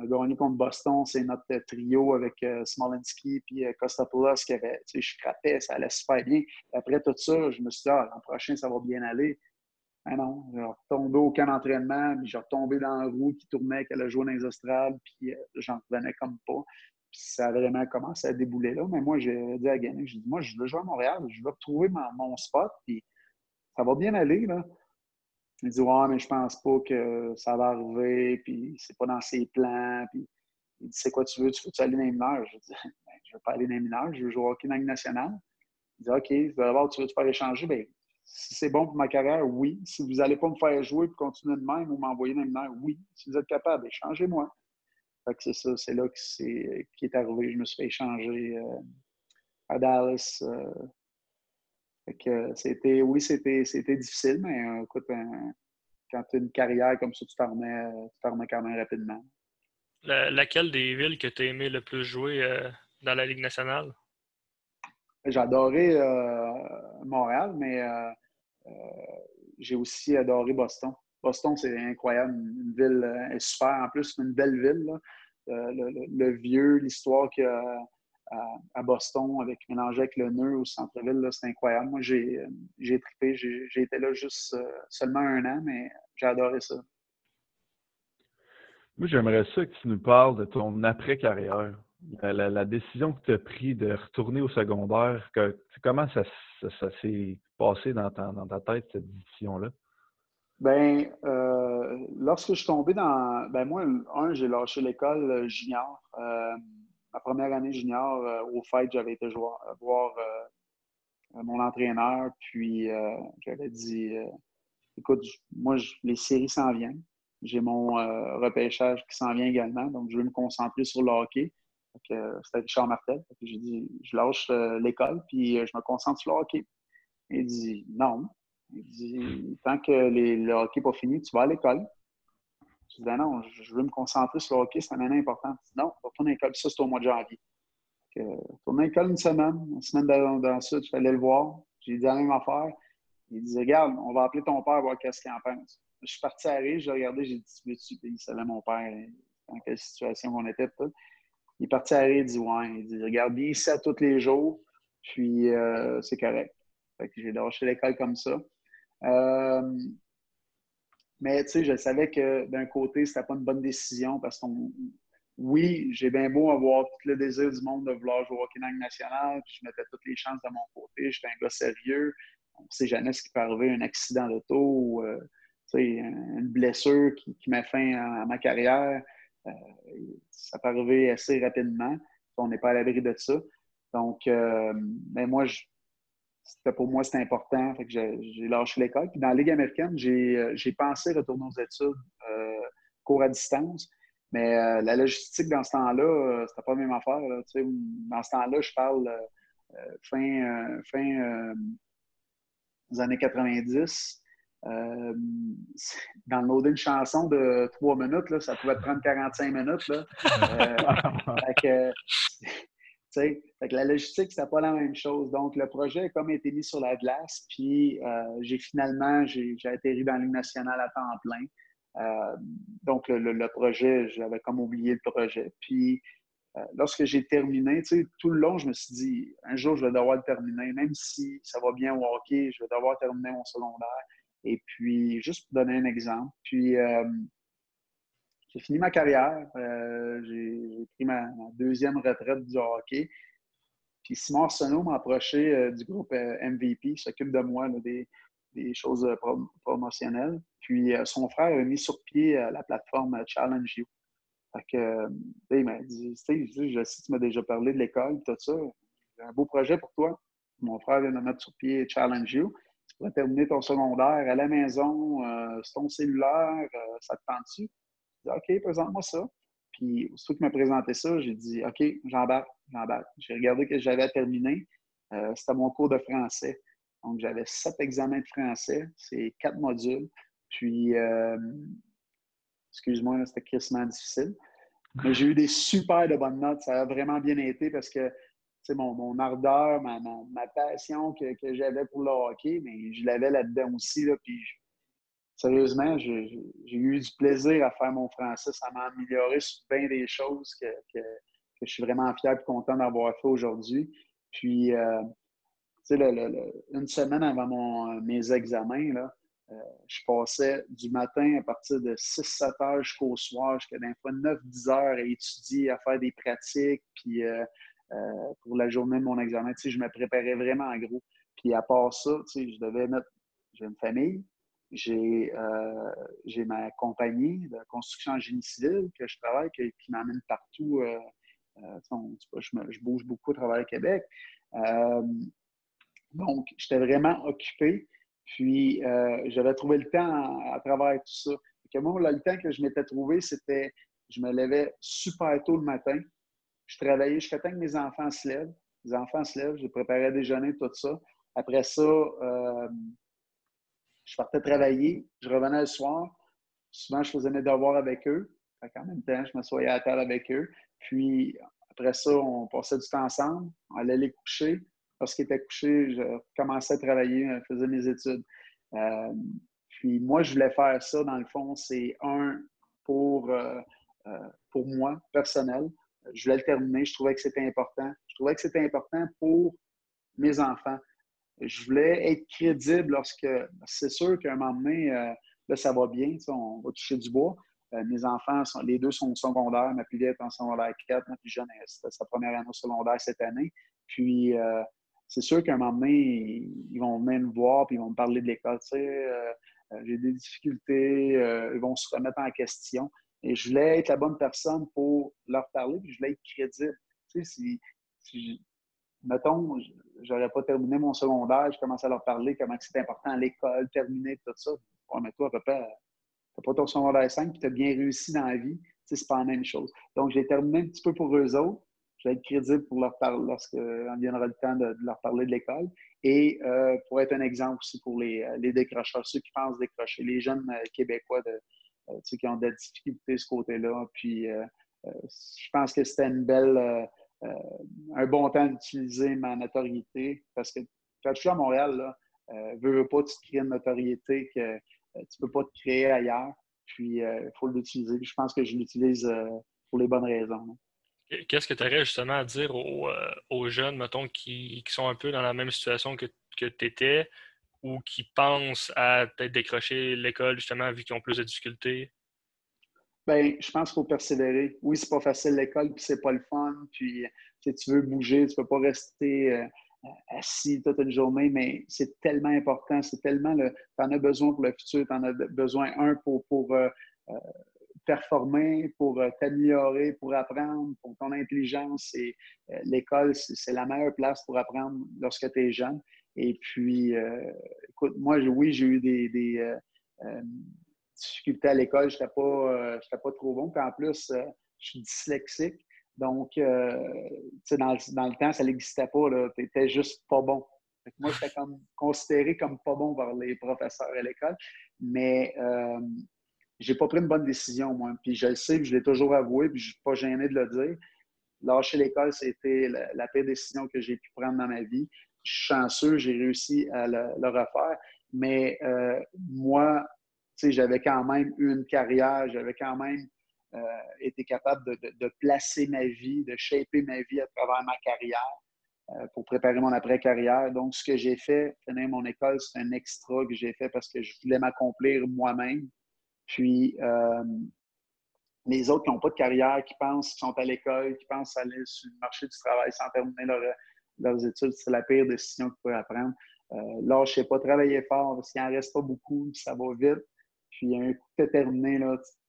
gagné contre Boston, c'est notre trio avec euh, Smolenski puis euh, Kostopoulos qui avait, tu sais, je ça allait super bien. après tout ça, je me suis dit, ah, l'an prochain, ça va bien aller. Mais non, j'ai retombé au camp d'entraînement, puis j'ai retombé dans la roue qui tournait, qu'elle a joué dans les Australes, puis euh, j'en revenais comme pas. Puis ça a vraiment commencé à débouler là. Mais moi, j'ai dit à Gannick, j'ai dit, moi, je veux jouer à Montréal, je veux retrouver mon spot, puis ça va bien aller, là. Il dit Ouais, mais je pense pas que ça va arriver, puis c'est pas dans ses plans. Puis il dit C'est quoi tu veux Tu veux-tu aller dans les mineurs? Je dis [laughs] ben, Je veux pas aller dans les mineurs, je veux jouer au hockey dans la nationale. Il dit OK, d'abord, tu veux te faire échanger? Ben, Si c'est bon pour ma carrière, oui. Si vous n'allez pas me faire jouer et continuer de même ou m'envoyer dans les mineurs, oui. Si vous êtes capable, échangez-moi. C'est ça, c'est là que c'est qui est arrivé. Je me suis fait échanger à Dallas. fait que c'était, oui, c'était, c'était difficile, mais écoute, quand tu as une carrière comme ça, tu t'en remets, remets, quand même rapidement. laquelle des villes que tu as aimé le plus jouer dans la Ligue nationale? J'ai adoré euh, Montréal, mais euh, euh, j'ai aussi adoré Boston. Boston, c'est incroyable, une ville super. En plus, c'est une belle ville. Le, vieux, l'histoire qu'il y a à, Boston, avec mélangé avec le nœud au centre-ville, c'est incroyable. Moi, j'ai, j'ai trippé. J'ai, été là juste seulement un an, mais j'ai adoré ça. Moi, j'aimerais ça que tu nous parles de ton après-carrière la, décision que tu as prise de retourner au secondaire, comment ça, s'est passé dans ta, dans ta, tête, cette décision-là? Ben, euh, lorsque je suis tombé dans. Ben, moi, un, j'ai lâché l'école euh, junior. Euh, ma première année junior, au fait, j'avais été voir mon entraîneur, puis j'avais dit écoute, moi, les séries s'en viennent. J'ai mon repêchage qui s'en vient également, donc je vais me concentrer sur le hockey. C'était Richard Martel. J'ai dit, je lâche l'école, puis je me concentre sur le hockey. Il dit, non. Il dit, tant que le hockey n'est pas fini, tu vas à l'école. Je dis, ben non, je veux me concentrer sur le hockey, c'est un année important. Il dit, non, retourne à l'école, ça, c'est au mois de janvier. Retourne à l'école une semaine. Une semaine d'ensuite, je suis allé le voir. J'ai dit la même affaire. Il dit, regarde, on va appeler ton père, voir qu'est-ce qu'il en pense. Je suis parti à rire, j'ai regardé, j'ai dit, il savait mon père, dans quelle situation on était. Il est parti à il dit Ouais, il dit Regarde bien ici à tous les jours, puis euh, c'est correct. Fait que j'ai lâché l'école comme ça. Euh, mais tu sais, je savais que d'un côté, c'était pas une bonne décision parce que oui, j'ai bien beau avoir tout le désir du monde de vouloir jouer au hockey national, puis je mettais toutes les chances de mon côté. J'étais un gars sérieux. On ne sait jamais ce qui peut arriver, un accident d'auto ou euh, une blessure qui, qui met fin à ma carrière. Euh, ça peut arriver assez rapidement. On n'est pas à l'abri de ça. Donc, euh, ben, moi, pour moi, c'était important. j'ai lâché l'école. Puis dans la Ligue américaine, j'ai euh, pensé retourner aux études cours à distance. Mais la logistique dans ce temps-là, c'était pas la même affaire. dans ce temps-là, je parle fin, fin des années 90. Euh, dans le mode une chanson de trois minutes, là, ça pouvait prendre 45 minutes. Là. [laughs] Euh, la logistique, c'était pas la même chose. Donc, le projet a comme été mis sur la glace, puis euh, j'ai finalement, j'ai atterri dans l'Union nationale à temps plein. donc, le, projet, j'avais comme oublié le projet. Puis, lorsque j'ai terminé, tout le long, je me suis dit, un jour, je vais devoir le terminer, même si ça va bien au hockey, je vais devoir terminer mon secondaire. Et puis, juste pour donner un exemple, puis euh, j'ai fini ma carrière. Euh, j'ai pris ma, deuxième retraite du hockey. Puis Simon Arsenault m'a approché euh, du groupe MVP, s'occupe de moi des, choses promotionnelles. Puis son frère a mis sur pied la plateforme Challenge You. Fait que, il m'a dit, je sais tu m'as déjà parlé de l'école, tout ça. J'ai un beau projet pour toi. Mon frère vient de mettre sur pied Challenge You tu pourrais terminer ton secondaire à la maison, euh, sur ton cellulaire, euh, ça te tente dessus? J'ai OK, présente-moi ça. Puis, aussitôt qu'il m'a présenté ça, j'ai dit, OK, j'embarque, j'embarque. J'ai regardé que j'avais terminé. Euh, c'était mon cours de français. Donc, j'avais sept examens de français. C'est quatre modules. Puis, excuse-moi, c'était quasiment difficile. Mais j'ai eu des super de bonnes notes. Ça a vraiment bien été parce que mon, mon ardeur, ma, ma, passion que, que j'avais pour le hockey, mais je l'avais là-dedans aussi. Là, puis sérieusement, j'ai eu du plaisir à faire mon français. Ça m'a amélioré sur bien des choses que, je suis vraiment fier et content d'avoir fait aujourd'hui. Puis, euh, tu sais, une semaine avant mon, mes examens, là, euh, je passais du matin à partir de 6-7 heures jusqu'au soir, jusqu'à des fois 9-10 heures à étudier, à faire des pratiques, puis euh, euh, pour la journée de mon examen. Tu sais, je me préparais vraiment en gros. Puis à part ça, tu sais, je devais mettre. J'ai une famille, j'ai euh, ma compagnie de construction en génie civil que je travaille, qui, m'amène partout. Euh, je, bouge beaucoup au travail à Québec. donc, j'étais vraiment occupé. Puis, j'avais trouvé le temps à, travers tout ça. Que moi, le temps que je m'étais trouvé, c'était je me levais super tôt le matin. Je travaillais jusqu'à temps que mes enfants se lèvent. Les enfants se lèvent, je préparais à déjeuner, tout ça. Après ça, euh, je partais travailler, je revenais le soir. Souvent, je faisais mes devoirs avec eux. en même temps, je m'assoyais à table avec eux. Puis après ça, on passait du temps ensemble. On allait les coucher. Lorsqu'ils étaient couchés, je commençais à travailler, je faisais mes études. Euh, puis moi, je voulais faire ça, dans le fond, c'est un pour, euh, euh, pour moi, personnel. Je voulais le terminer, je trouvais que c'était important. Je trouvais que c'était important pour mes enfants. Je voulais être crédible lorsque, c'est sûr qu'à un moment donné, là, ça va bien, on va toucher du bois. mes enfants, sont, les deux sont secondaires. Ma plus est en secondaire 4, ma plus jeune, c'est sa première année au secondaire cette année. Puis, c'est sûr qu'à un moment donné, ils vont venir me voir puis ils vont me parler de l'école. Tu sais, euh, j'ai des difficultés, euh, ils vont se remettre en question. Et je voulais être la bonne personne pour leur parler, puis je voulais être crédible. Tu sais, si, si mettons, j'aurais pas terminé mon secondaire, je commençais à leur parler comment c'est important à l'école, terminer, tout ça. Ouais, mais toi, papa, n'as pas ton secondaire 5 puis as bien réussi dans la vie. C'est pas la même chose. Donc, j'ai terminé un petit peu pour eux autres je vais être crédible pour leur parler lorsqu'on viendra le temps de, leur parler de l'école. Et euh, pour être un exemple aussi pour les, euh, les, décrocheurs, ceux qui pensent décrocher, les jeunes euh, Québécois de, ceux qui ont des difficultés de ce côté-là. Puis je pense que c'était une belle, un bon temps d'utiliser ma notoriété parce que quand je suis à Montréal, là, veux, veux pas, tu te crées une notoriété que tu ne peux pas te créer ailleurs. Puis il faut l'utiliser. Je pense que je l'utilise pour les bonnes raisons. Qu'est-ce que tu aurais justement à dire euh, aux, jeunes, mettons, qui, sont un peu dans la même situation que, que tu étais ou qui pensent à peut-être décrocher l'école, justement, vu qu'ils ont plus de difficultés? Bien, je pense qu'il faut persévérer. Oui, c'est pas facile l'école, puis c'est pas le fun, puis si tu veux bouger, tu peux pas rester euh, assis toute une journée, mais c'est tellement important, c'est tellement le. Tu en as besoin pour le futur, tu en as besoin, un, pour, pour euh, performer, pour euh, t'améliorer, pour apprendre, pour ton intelligence. Et euh, l'école, c'est la meilleure place pour apprendre lorsque tu es jeune. Et puis, euh, écoute, moi, oui, j'ai eu des, difficultés à l'école. Je n'étais pas, pas trop bon. En plus, je suis dyslexique. Donc, dans, dans, le temps, ça n'existait pas. Tu étais juste pas bon. moi, j'étais comme considéré comme pas bon par les professeurs à l'école. Mais j'ai pas pris une bonne décision, moi. Puis je le sais, je l'ai toujours avoué, puis je suis pas gêné de le dire. Lâcher l'école, c'était la, pire décision que j'ai pu prendre dans ma vie. Je suis chanceux, j'ai réussi à le, refaire. Mais euh, moi, j'avais quand même eu une carrière, j'avais quand même euh, été capable de, placer ma vie, de shaper ma vie à travers ma carrière euh, pour préparer mon après-carrière. Donc, ce que j'ai fait, finir mon école, c'est un extra que j'ai fait parce que je voulais m'accomplir moi-même. Puis, euh, les autres qui n'ont pas de carrière, qui pensent qu'ils sont à l'école, qui pensent aller sur le marché du travail sans terminer leurs études, c'est la pire décision qu'ils pourraient prendre. Là, je sais pas, travailler fort parce qu'il n'en reste pas beaucoup, ça va vite. Puis, un coup que tu terminé,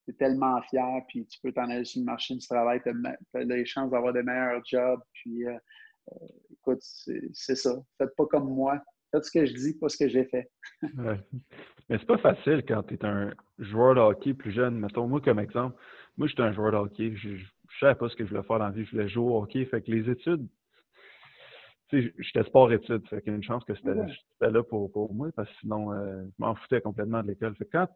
tu es tellement fier, puis tu peux t'en aller sur le marché du travail, tu as, les chances d'avoir des meilleurs jobs. Puis, euh, écoute, c'est ça. Faites pas comme moi. Faites ce que je dis, pas ce que j'ai fait. [laughs] ouais. Mais c'est pas facile quand tu es un joueur de hockey plus jeune. Mettons, moi comme exemple, moi j'étais un joueur de hockey. Je savais pas ce que je voulais faire dans la vie. Je voulais jouer au hockey. Fait que les études, tu sais, j'étais sport-études. Fait qu'il y a une chance que c'était là pour, pour, moi parce que sinon, euh, je m'en foutais complètement de l'école. Fait que quand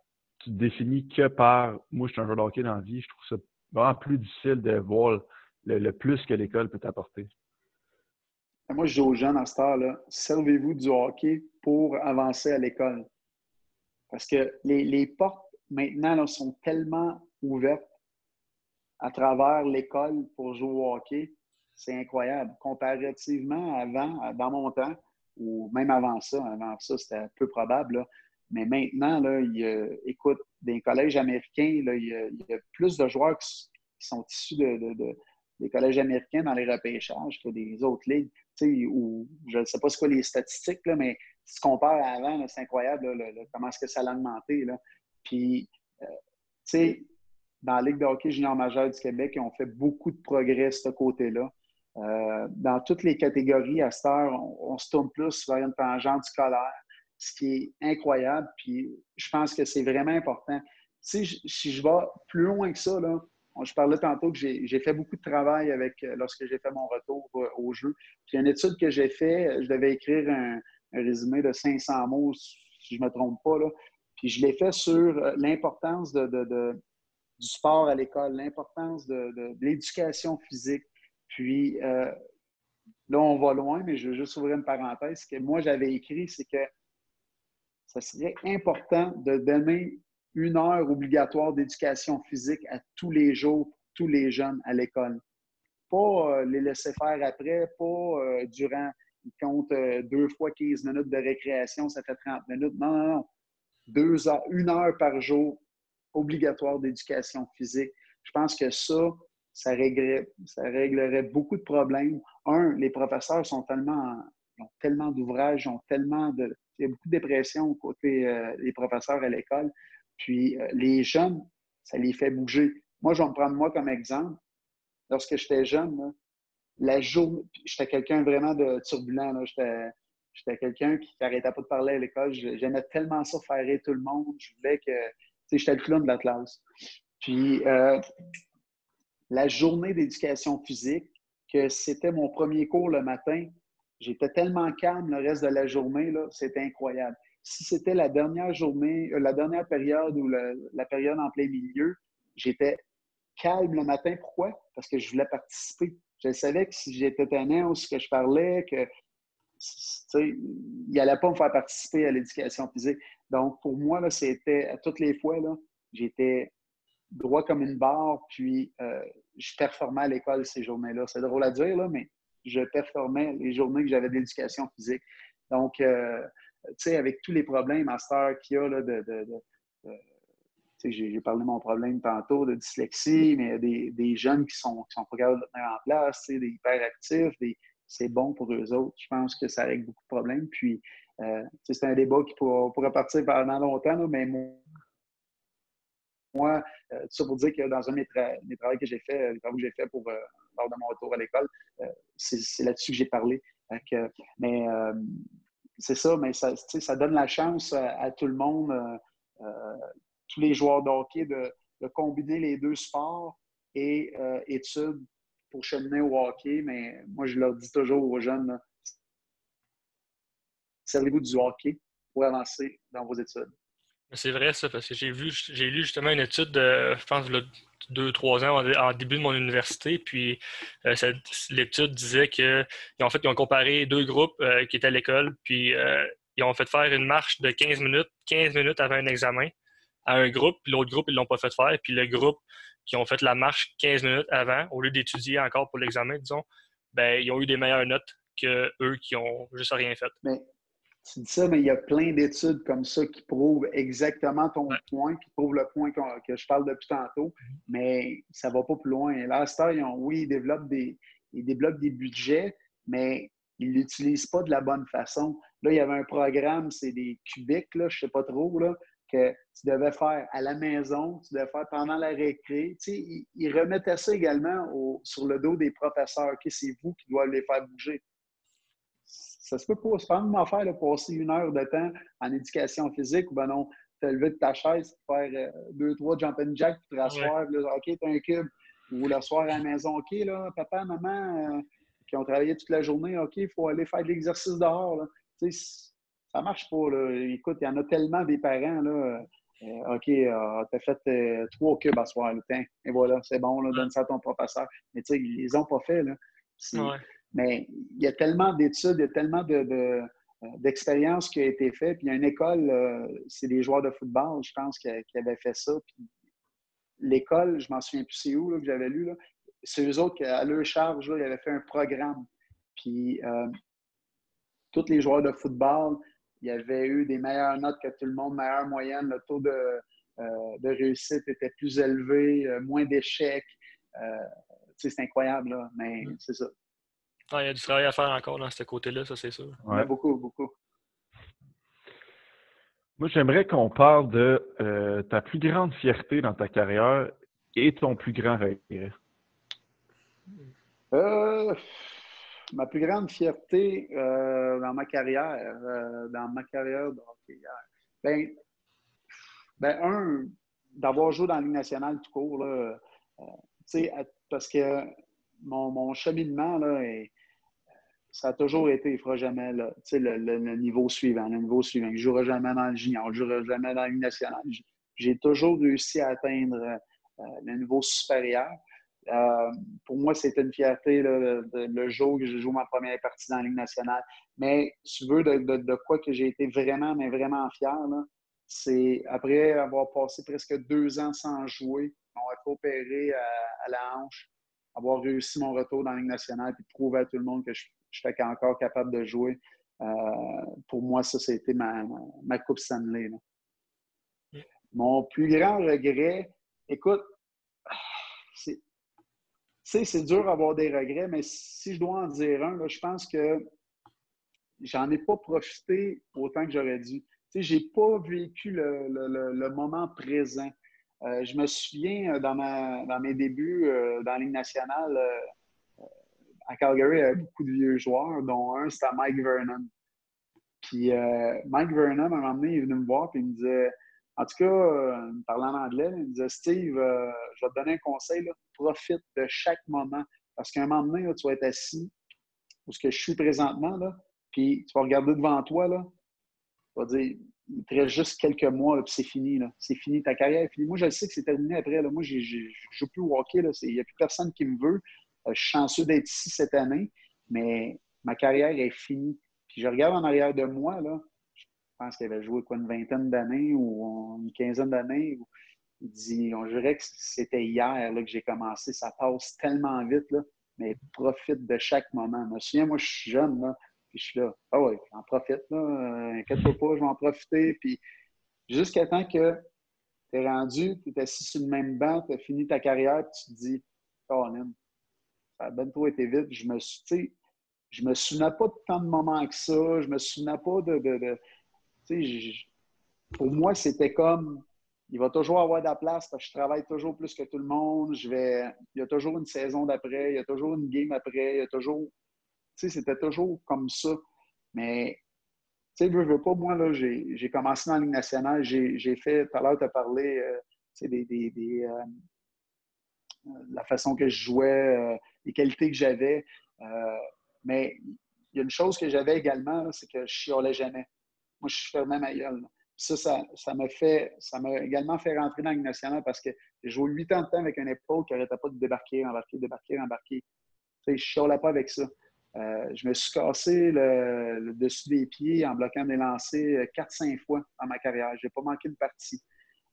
tu définis que par moi je suis un joueur de hockey dans la vie, je trouve ça vraiment plus difficile de voir le plus que l'école peut t'apporter. Moi, je dis aux jeunes à cette heure-là, servez-vous du hockey pour avancer à l'école. Parce que les, portes, maintenant, sont tellement ouvertes à travers l'école pour jouer au hockey. C'est incroyable. Comparativement avant, dans mon temps, ou même avant ça, avant ça, c'était peu probable. Mais maintenant, là, il écoute, des collèges américains, là, il, y a, plus de joueurs qui, sont issus de, des collèges américains dans les repêchages que des autres ligues ou je ne sais pas ce quoi les statistiques, là, mais si tu compares à avant, c'est incroyable comment est-ce que ça a augmenté. Là. Puis, euh, tu sais, dans la Ligue de hockey junior majeur du Québec, ils ont fait beaucoup de progrès de ce côté-là. Euh, dans toutes les catégories, à cette heure, on, se tourne plus vers une tangente scolaire, ce qui est incroyable. Puis, je pense que c'est vraiment important. Si je, vais plus loin que ça, là, je parlais tantôt que j'ai fait beaucoup de travail avec lorsque j'ai fait mon retour au jeu. Puis une étude que j'ai fait, je devais écrire un, résumé de 500 mots, si je ne me trompe pas. Là. Puis je l'ai fait sur l'importance de, du sport à l'école, l'importance de, l'éducation physique. Puis là, on va loin, mais je veux juste ouvrir une parenthèse. Ce que moi, j'avais écrit, c'est que ça serait important de donner une heure obligatoire d'éducation physique à tous les jours, tous les jeunes à l'école. Pas euh, les laisser faire après, pas euh, durant, ils comptent euh, deux fois 15 minutes de récréation, ça fait 30 minutes. Non, non, non. Deux heures, une heure par jour obligatoire d'éducation physique. Je pense que ça, ça réglerait, beaucoup de problèmes. Un, les professeurs sont tellement, ont tellement d'ouvrages, ont tellement de, il y a beaucoup de dépression côté des professeurs à l'école. Puis euh, les jeunes, ça les fait bouger. Moi, je vais me prendre moi comme exemple. Lorsque j'étais jeune, la journée, j'étais quelqu'un vraiment de turbulent. J'étais quelqu'un qui n'arrêtait pas de parler à l'école. J'aimais tellement ça faire tout le monde. Je voulais que. J'étais le clown de la classe. Puis euh, la journée d'éducation physique, que c'était mon premier cours le matin, j'étais tellement calme le reste de la journée, c'était incroyable si c'était la dernière journée, euh, la dernière période ou la, période en plein milieu, j'étais calme le matin. Pourquoi? Parce que je voulais participer. Je savais que si j'étais tannant ou ce que je parlais, que il n'allait pas me faire participer à l'éducation physique. Donc, pour moi, c'était à toutes les fois, j'étais droit comme une barre, puis euh, je performais à l'école ces journées-là. C'est drôle à dire, là, mais je performais les journées que j'avais d'éducation physique. Donc, euh, tu sais, avec tous les problèmes, Master, qu'il y a là, de, de, j'ai parlé de mon problème tantôt de dyslexie, mais il y a des, des jeunes qui sont, qui sont pas capables de tenir en place, des hyperactifs, des, c'est bon pour eux autres. Je pense que ça règle beaucoup de problèmes. Puis, euh, c'est un débat qui pourrait, partir pendant longtemps, mais moi, euh, tout ça pour dire que dans un de mes, travaux que j'ai fait, les travaux que j'ai fait pour, euh, lors de mon retour à l'école, c'est là-dessus que j'ai parlé. mais c'est ça, mais ça, donne la chance à, tout le monde, euh, euh, tous les joueurs de hockey, de, combiner les deux sports et euh, études pour cheminer au hockey. Mais moi, je leur dis toujours aux jeunes, servez-vous du hockey pour avancer dans vos études. C'est vrai, ça, parce que j'ai vu, j'ai lu justement une étude de, je pense, deux, trois ans en, début de mon université. Puis euh, l'étude disait que en fait, ils ont comparé deux groupes euh, qui étaient à l'école, puis euh, ils ont fait faire une marche de 15 minutes, 15 minutes avant un examen à un groupe, puis l'autre groupe, ils ne l'ont pas fait faire. Puis le groupe qui ont fait la marche 15 minutes avant, au lieu d'étudier encore pour l'examen, disons, ben, ils ont eu des meilleures notes que eux qui ont juste rien fait. Tu dis ça, mais il y a plein d'études comme ça qui prouvent exactement ton point, qui prouvent le point que je parle depuis tantôt, mais ça ne va pas plus loin. Là, ils ont, oui, ils développent, des, ils développent des budgets, mais ils ne l'utilisent pas de la bonne façon. Là, il y avait un programme, c'est des cubiques, là, je ne sais pas trop, là, que tu devais faire à la maison, tu devais faire pendant la récré. Tu sais, ils, remettaient ça également sur le dos des professeurs. c'est vous qui doivent les faire bouger ça se peut pas. C'est pas une affaire de passer une heure de temps en éducation physique ou ben non, te lever de ta chaise, faire euh, deux, trois jumping jacks, puis te rasseoir, OK, t'as un cube. Ou le soir à la maison, OK, là, papa, maman, euh, qui ont travaillé toute la journée, OK, il faut aller faire de l'exercice dehors. Là. Tu sais, ça marche pas. Là. Écoute, il y en a tellement des parents, là. Euh, OK, euh, tu as fait trois cubes à soir, et voilà, c'est bon, là, donne ça à ton professeur. Mais tu sais, ils les ont pas fait. Là. Mais il y a tellement d'études, il y a tellement de, euh, d'expériences qui ont été faites. Puis il y a une école, euh, c'est des joueurs de football, je pense, qui, avaient fait ça. Puis l'école, je m'en souviens plus c'est où que j'avais lu, c'est eux autres qui, à leur charge, ils avaient fait un programme. Puis euh, tous les joueurs de football, il y avait eu des meilleures notes que tout le monde, meilleure moyenne, le taux de, de réussite était plus élevé, moins d'échecs. c'est incroyable, là, mais mm. c'est ça. Ah, il y a du travail à faire encore dans ce côté-là, ça c'est sûr. Ouais. beaucoup, beaucoup. Moi, j'aimerais qu'on parle de euh, ta plus grande fierté dans ta carrière et ton plus grand regret. Euh, ma plus grande fierté euh, dans ma carrière, dans ma carrière ben, ben, un, d'avoir joué dans la Ligue nationale tout court, parce que mon, cheminement, là, ça a toujours été, il ne fera jamais le, le, niveau suivant, le niveau suivant. Je ne jouerai jamais dans le junior, je ne jouerai jamais dans le national. J'ai toujours réussi à atteindre euh, le niveau supérieur. Euh, pour moi, c'était une fierté le, jour que j'ai joué ma première partie dans la Ligue nationale. Mais tu veux de, quoi que j'ai été vraiment, mais vraiment fier, c'est après avoir passé presque deux ans sans jouer, on a coopéré à, la hanche, avoir réussi mon retour dans la Ligue nationale et prouver à tout le monde que je, suis encore capable de jouer. Euh, pour moi, ça, c'était ma, ma, Coupe Stanley. Mon plus grand regret, écoute, c'est dur d'avoir des regrets, mais si je dois en dire un, je pense que j'en ai pas profité autant que j'aurais dû. Je n'ai pas vécu le, moment présent. Euh, je me souviens, euh, dans, dans mes débuts dans la nationale, à Calgary, il y avait beaucoup de vieux joueurs, dont un, c'était Mike Vernon. Puis Mike Vernon, à un moment donné, il est venu me voir et il me disait en tout cas, euh, parlant en anglais, il me disait Steve, euh, je vais te donner un conseil, profite de chaque moment. Parce qu'à un moment donné, tu vas être assis où ce que je suis présentement, là, puis tu vas regarder devant toi, là, tu vas dire il te reste juste quelques mois, puis c'est fini. C'est fini, ta carrière. Moi, je sais que c'est terminé après. Là. Moi, je ne joue plus au hockey. Il n'y a plus personne qui me veut. Euh, je suis chanceux d'être ici cette année, mais ma carrière est finie. Puis je regarde en arrière de moi, là, je pense qu'il avait joué quoi, une vingtaine d'années ou une quinzaine d'années. Il dit, on dirait que c'était hier là, que j'ai commencé. Ça passe tellement vite, là, mais profite de chaque moment. Je moi, je suis jeune, là, puis je suis là. Ah oui, j'en profite, là. Euh, inquiète-toi pas, je vais en profiter. Puis jusqu'à temps que tu es rendu, tu es assis sur le même banc, tu as fini ta carrière, puis tu te dis, oh, ça trop été vite. Je me suis, je me souvenais pas de tant de moments que ça. Je me souvenais pas de pour moi, c'était comme il va toujours avoir de la place parce que je travaille toujours plus que tout le monde. Je vais, il y a toujours une saison d'après, il y a toujours une game après, il y a toujours. Tu sais, c'était toujours comme ça. Mais, tu sais, je veux pas, moi, là, j'ai commencé dans la Ligue nationale, j'ai fait, tout à l'heure, tu as parlé, euh, sais, des, euh, la façon que je jouais, euh, les qualités que j'avais. mais il y a une chose que j'avais également, c'est que je chiolais jamais. Moi, je fermais ma gueule. Ça, ça, m'a fait, ça m'a également fait rentrer dans la nationale parce que j'ai joué huit ans de temps avec un épaule qui n'arrêtait pas de débarquer, embarquer, débarquer, embarquer. Tu sais, je ne pas avec ça. Euh, je me suis cassé le, dessus des pieds en bloquant des lancers 4-5 fois dans ma carrière. Je n'ai pas manqué de partie.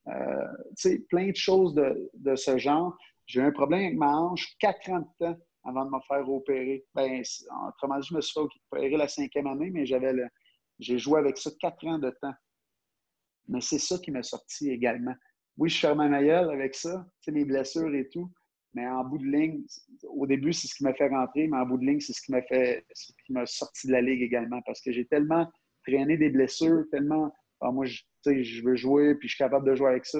Euh, tu sais, plein de choses de, de ce genre. J'ai eu un problème avec ma hanche 4 ans de temps avant de me faire opérer. Ben, autrement dit, je me suis fait opérer la cinquième année, mais j'avais le, j'ai joué avec ça quatre ans de temps. Mais c'est ça qui m'a sorti également. Oui, je fermais ma gueule avec ça, mes blessures et tout. Mais en bout de ligne, au début, c'est ce qui m'a fait rentrer, mais en bout de ligne, c'est ce qui m'a fait, ce qui m'a sorti de la ligue également. Parce que j'ai tellement traîné des blessures, tellement, ah, moi, je, je veux jouer, puis je suis capable de jouer avec ça.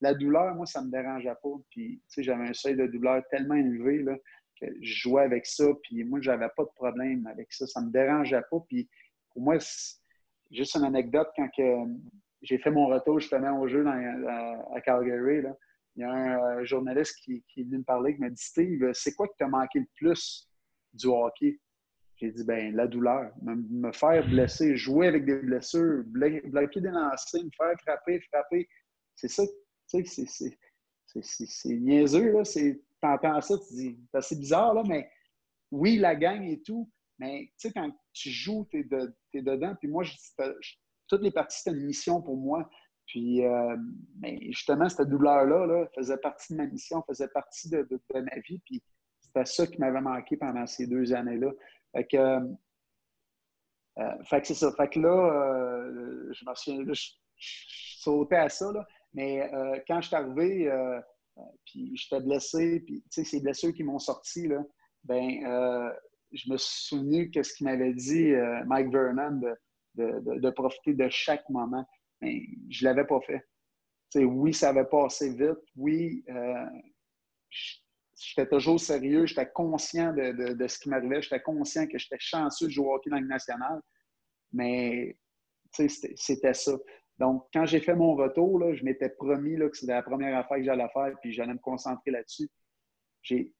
La douleur, moi, ça me dérangeait pas. Puis, j'avais un seuil de douleur tellement élevé là, que je jouais avec ça. Puis, moi, j'avais pas de problème avec ça. Ça me dérangeait pas. Puis, pour moi, juste une anecdote, quand j'ai fait mon retour justement au jeu à, Calgary, il y a un euh, journaliste qui, est venu me parler, qui m'a dit Steve, c'est quoi qui t'a manqué le plus du hockey? J'ai dit ben la douleur, me, faire blesser, jouer avec des blessures, bloquer des lancers, me faire frapper, frapper. C'est ça, tu sais, c'est niaiseux, là. T'entends ça, tu dis, c'est assez bizarre, là, mais oui, la gang et tout, mais tu sais, quand tu joues, tu es, dedans. Puis moi, toutes les parties, c'était une mission pour moi. Puis, euh, mais justement, cette douleur-là là, faisait partie de ma mission, faisait partie de, ma vie. Puis c'était ça qui m'avait manqué pendant ces deux années-là. Fait que, euh, euh, fait que c'est ça. Fait que là, je me souviens, là, je, sautais à ça. Là. Mais quand je suis arrivé, puis j'étais blessé, puis tu sais, ces blessures qui m'ont sorti, là, ben je me suis souvenu que ce qu'il m'avait dit euh, Mike Vernon de, profiter de chaque moment. Mais je ne l'avais pas fait. oui, ça avait passé vite. Oui, euh, j'étais toujours sérieux. J'étais conscient de, ce qui m'arrivait. J'étais conscient que j'étais chanceux de jouer au hockey dans le national. Mais c'était ça. Donc, quand j'ai fait mon retour, là, je m'étais promis là, que c'était la première affaire que j'allais faire, puis j'allais me concentrer là-dessus.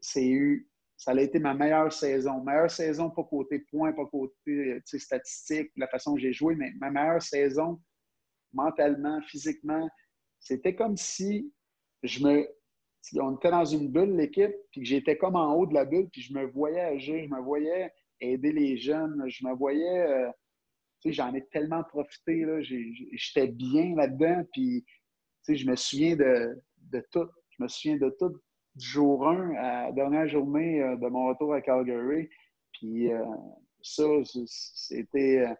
C'est eu, ça a été ma meilleure saison. Meilleure saison, pas côté points, pas côté statistiques, la façon que j'ai joué, mais ma meilleure saison, mentalement, physiquement, c'était comme si je me. On était dans une bulle, l'équipe, puis que j'étais comme en haut de la bulle, puis je me voyais agir, je me voyais aider les jeunes, je me voyais. Euh, j'en ai tellement profité. J'étais bien là-dedans. Puis, je me souviens de, tout. Je me souviens de tout du jour 1 à la dernière journée euh, de mon retour à Calgary. Puis, euh, ça, c'était. Euh,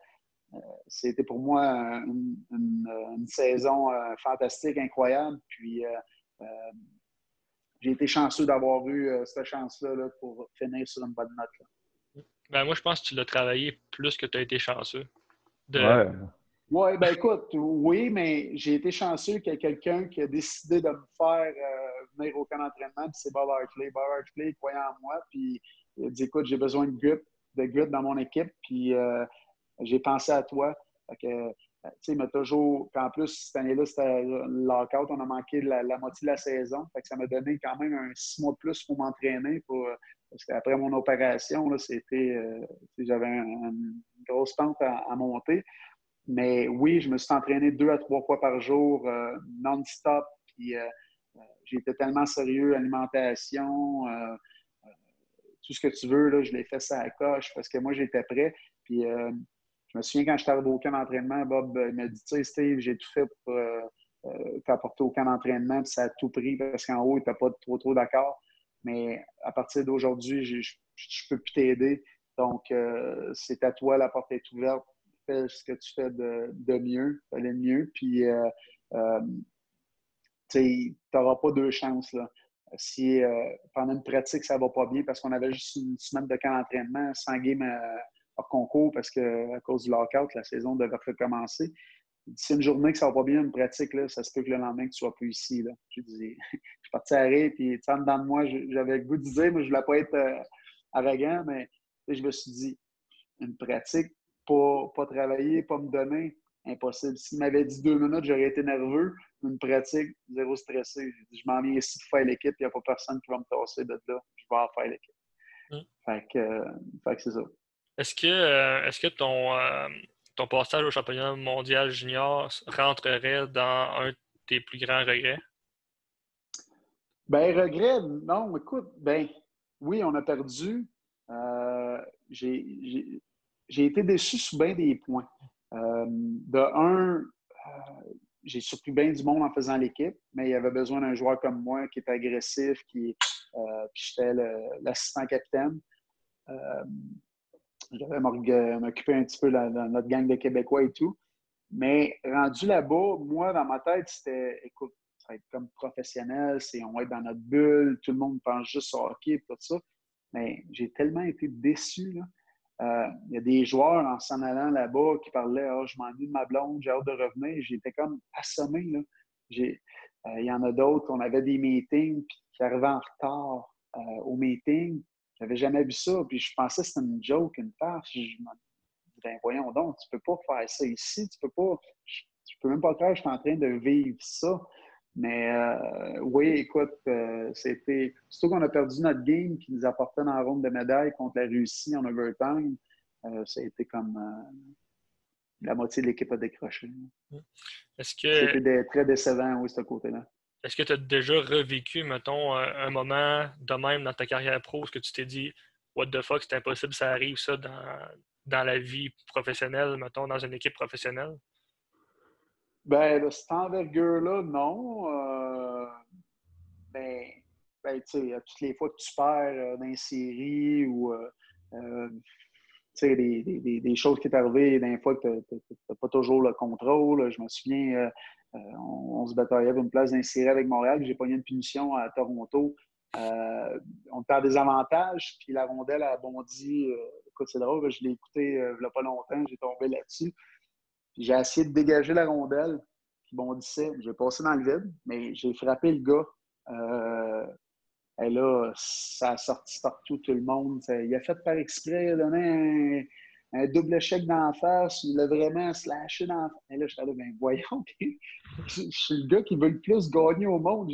c'était pour moi une, saison fantastique, incroyable. Puis, j'ai été chanceux d'avoir eu cette chance-là pour finir sur une bonne note. Ben, moi, je pense que tu l'as travaillé plus que tu as été chanceux. Ouais. Oui, ben écoute, oui, mais j'ai été chanceux qu'il y ait quelqu'un qui a décidé de me faire euh, venir au camp d'entraînement, puis c'est Bob Hartley. Bob Hartley croyait en moi, puis il a dit écoute, j'ai besoin de grit, de dans mon équipe, puis euh, j'ai pensé à toi. que, euh, tu sais, il m'a toujours. Puis en plus, cette année-là, c'était le lockout, on a manqué la, moitié de la saison. Fait que ça m'a donné quand même un six mois de plus pour m'entraîner. Pour, parce qu'après mon opération, c'était. J'avais une grosse pente à, monter. Mais oui, je me suis entraîné deux à trois fois par jour, euh, non-stop. Puis euh, euh, été tellement sérieux, alimentation, tout ce que tu veux, là, je l'ai fait ça à coche parce que moi, j'étais prêt. Puis je me souviens quand j'étais arrivé au camp d'entraînement, Bob m'a dit Tu sais, Steve, j'ai tout fait pour t'apporter au camp d'entraînement, puis ça a tout pris parce qu'en haut, il n'était pas trop, trop d'accord. Mais à partir d'aujourd'hui, je ne peux plus t'aider. Donc, euh, c'est à toi, la porte est ouverte. Fais ce que tu fais de, mieux, fais le mieux. Puis, euh, euh, tu n'auras pas deux chances. Là. Si pendant une pratique, ça ne va pas bien parce qu'on avait juste une semaine de camp d'entraînement sans game hors concours parce qu'à cause du lockout, la saison devait recommencer. Si une journée que ça va pas bien, une pratique, là, ça se peut que le lendemain, que tu sois plus ici. Là. Je dis, [laughs] je suis parti à puis sais, dedans de moi, j'avais le goût de dire, mais je voulais pas être arrogant, mais je me suis dit, une pratique, pas, pas travailler, pas me donner, impossible. S'il m'avait dit deux minutes, j'aurais été nerveux. Une pratique, zéro stressé. Je m'en viens ici pour faire l'équipe, il n'y a pas personne qui va me tasser de là. Je vais en faire l'équipe. Hum. Fait que, c'est ça. Est-ce que, euh, est-ce que ton, euh, ton passage au championnat mondial junior rentrerait dans un de tes plus grands regrets? Ben, regret, non, écoute, ben, oui, on a perdu, euh, j'ai été déçu sous bien des points. Euh, de un, euh, j'ai surpris bien du monde en faisant l'équipe, mais il y avait besoin d'un joueur comme moi qui est agressif, qui puis j'étais l'assistant capitaine. J'avais m'occuper un petit peu de notre gang de Québécois et tout. Mais rendu là-bas, moi, dans ma tête, c'était écoute, ça va être comme professionnel, on va être dans notre bulle, tout le monde pense juste au hockey et tout ça. Mais j'ai tellement été déçu. Euh, il y a des joueurs en s'en allant là-bas qui parlaient oh, Je m'ennuie de ma blonde, j'ai hâte de revenir. J'étais comme assommé. Euh, il y en a d'autres, on avait des meetings puis qui arrivaient en retard euh, au meeting. J'avais jamais vu ça. Puis je pensais que c'était une joke, une farce. Je me disais ben, voyons donc, tu peux pas faire ça ici. Tu peux pas. Je, peux même pas croire que je suis en train de vivre ça. Mais euh, oui, écoute, euh, c'était. Surtout qu'on a perdu notre game qui nous apportait dans la ronde de médailles contre la Russie en overtime. Euh, ça a été comme la moitié de l'équipe a décroché. Est-ce que. C'était très décevant, oui, ce côté-là. Est-ce que tu as déjà revécu, mettons, un moment de même dans ta carrière pro, ce que tu t'es dit, what the fuck, c'est impossible, ça arrive ça dans, dans la vie professionnelle, mettons, dans une équipe professionnelle? Ben, cette envergure-là, non. Euh, ben, ben tu sais, toutes les fois que tu perds euh, dans une série ou euh, des, des, des, choses qui sont arrivées, des fois que tu n'as pas toujours le contrôle. Je me souviens, on, se bataillait pour une place d'un série avec Montréal, j'ai pogné une punition à Toronto. on perd des avantages, puis la rondelle a bondi. écoute, c'est drôle, je l'ai écouté il n'y a pas longtemps, j'ai tombé là-dessus. J'ai essayé de dégager la rondelle qui bondissait. J'ai passé dans le vide, mais j'ai frappé le gars. Et là, ça a sorti partout, tout le monde. il a fait par exprès, donner un, un double échec d'en face, il a vraiment slashé dans Et là, je suis ben voyons, [laughs] je suis le gars qui veut le plus gagner au monde.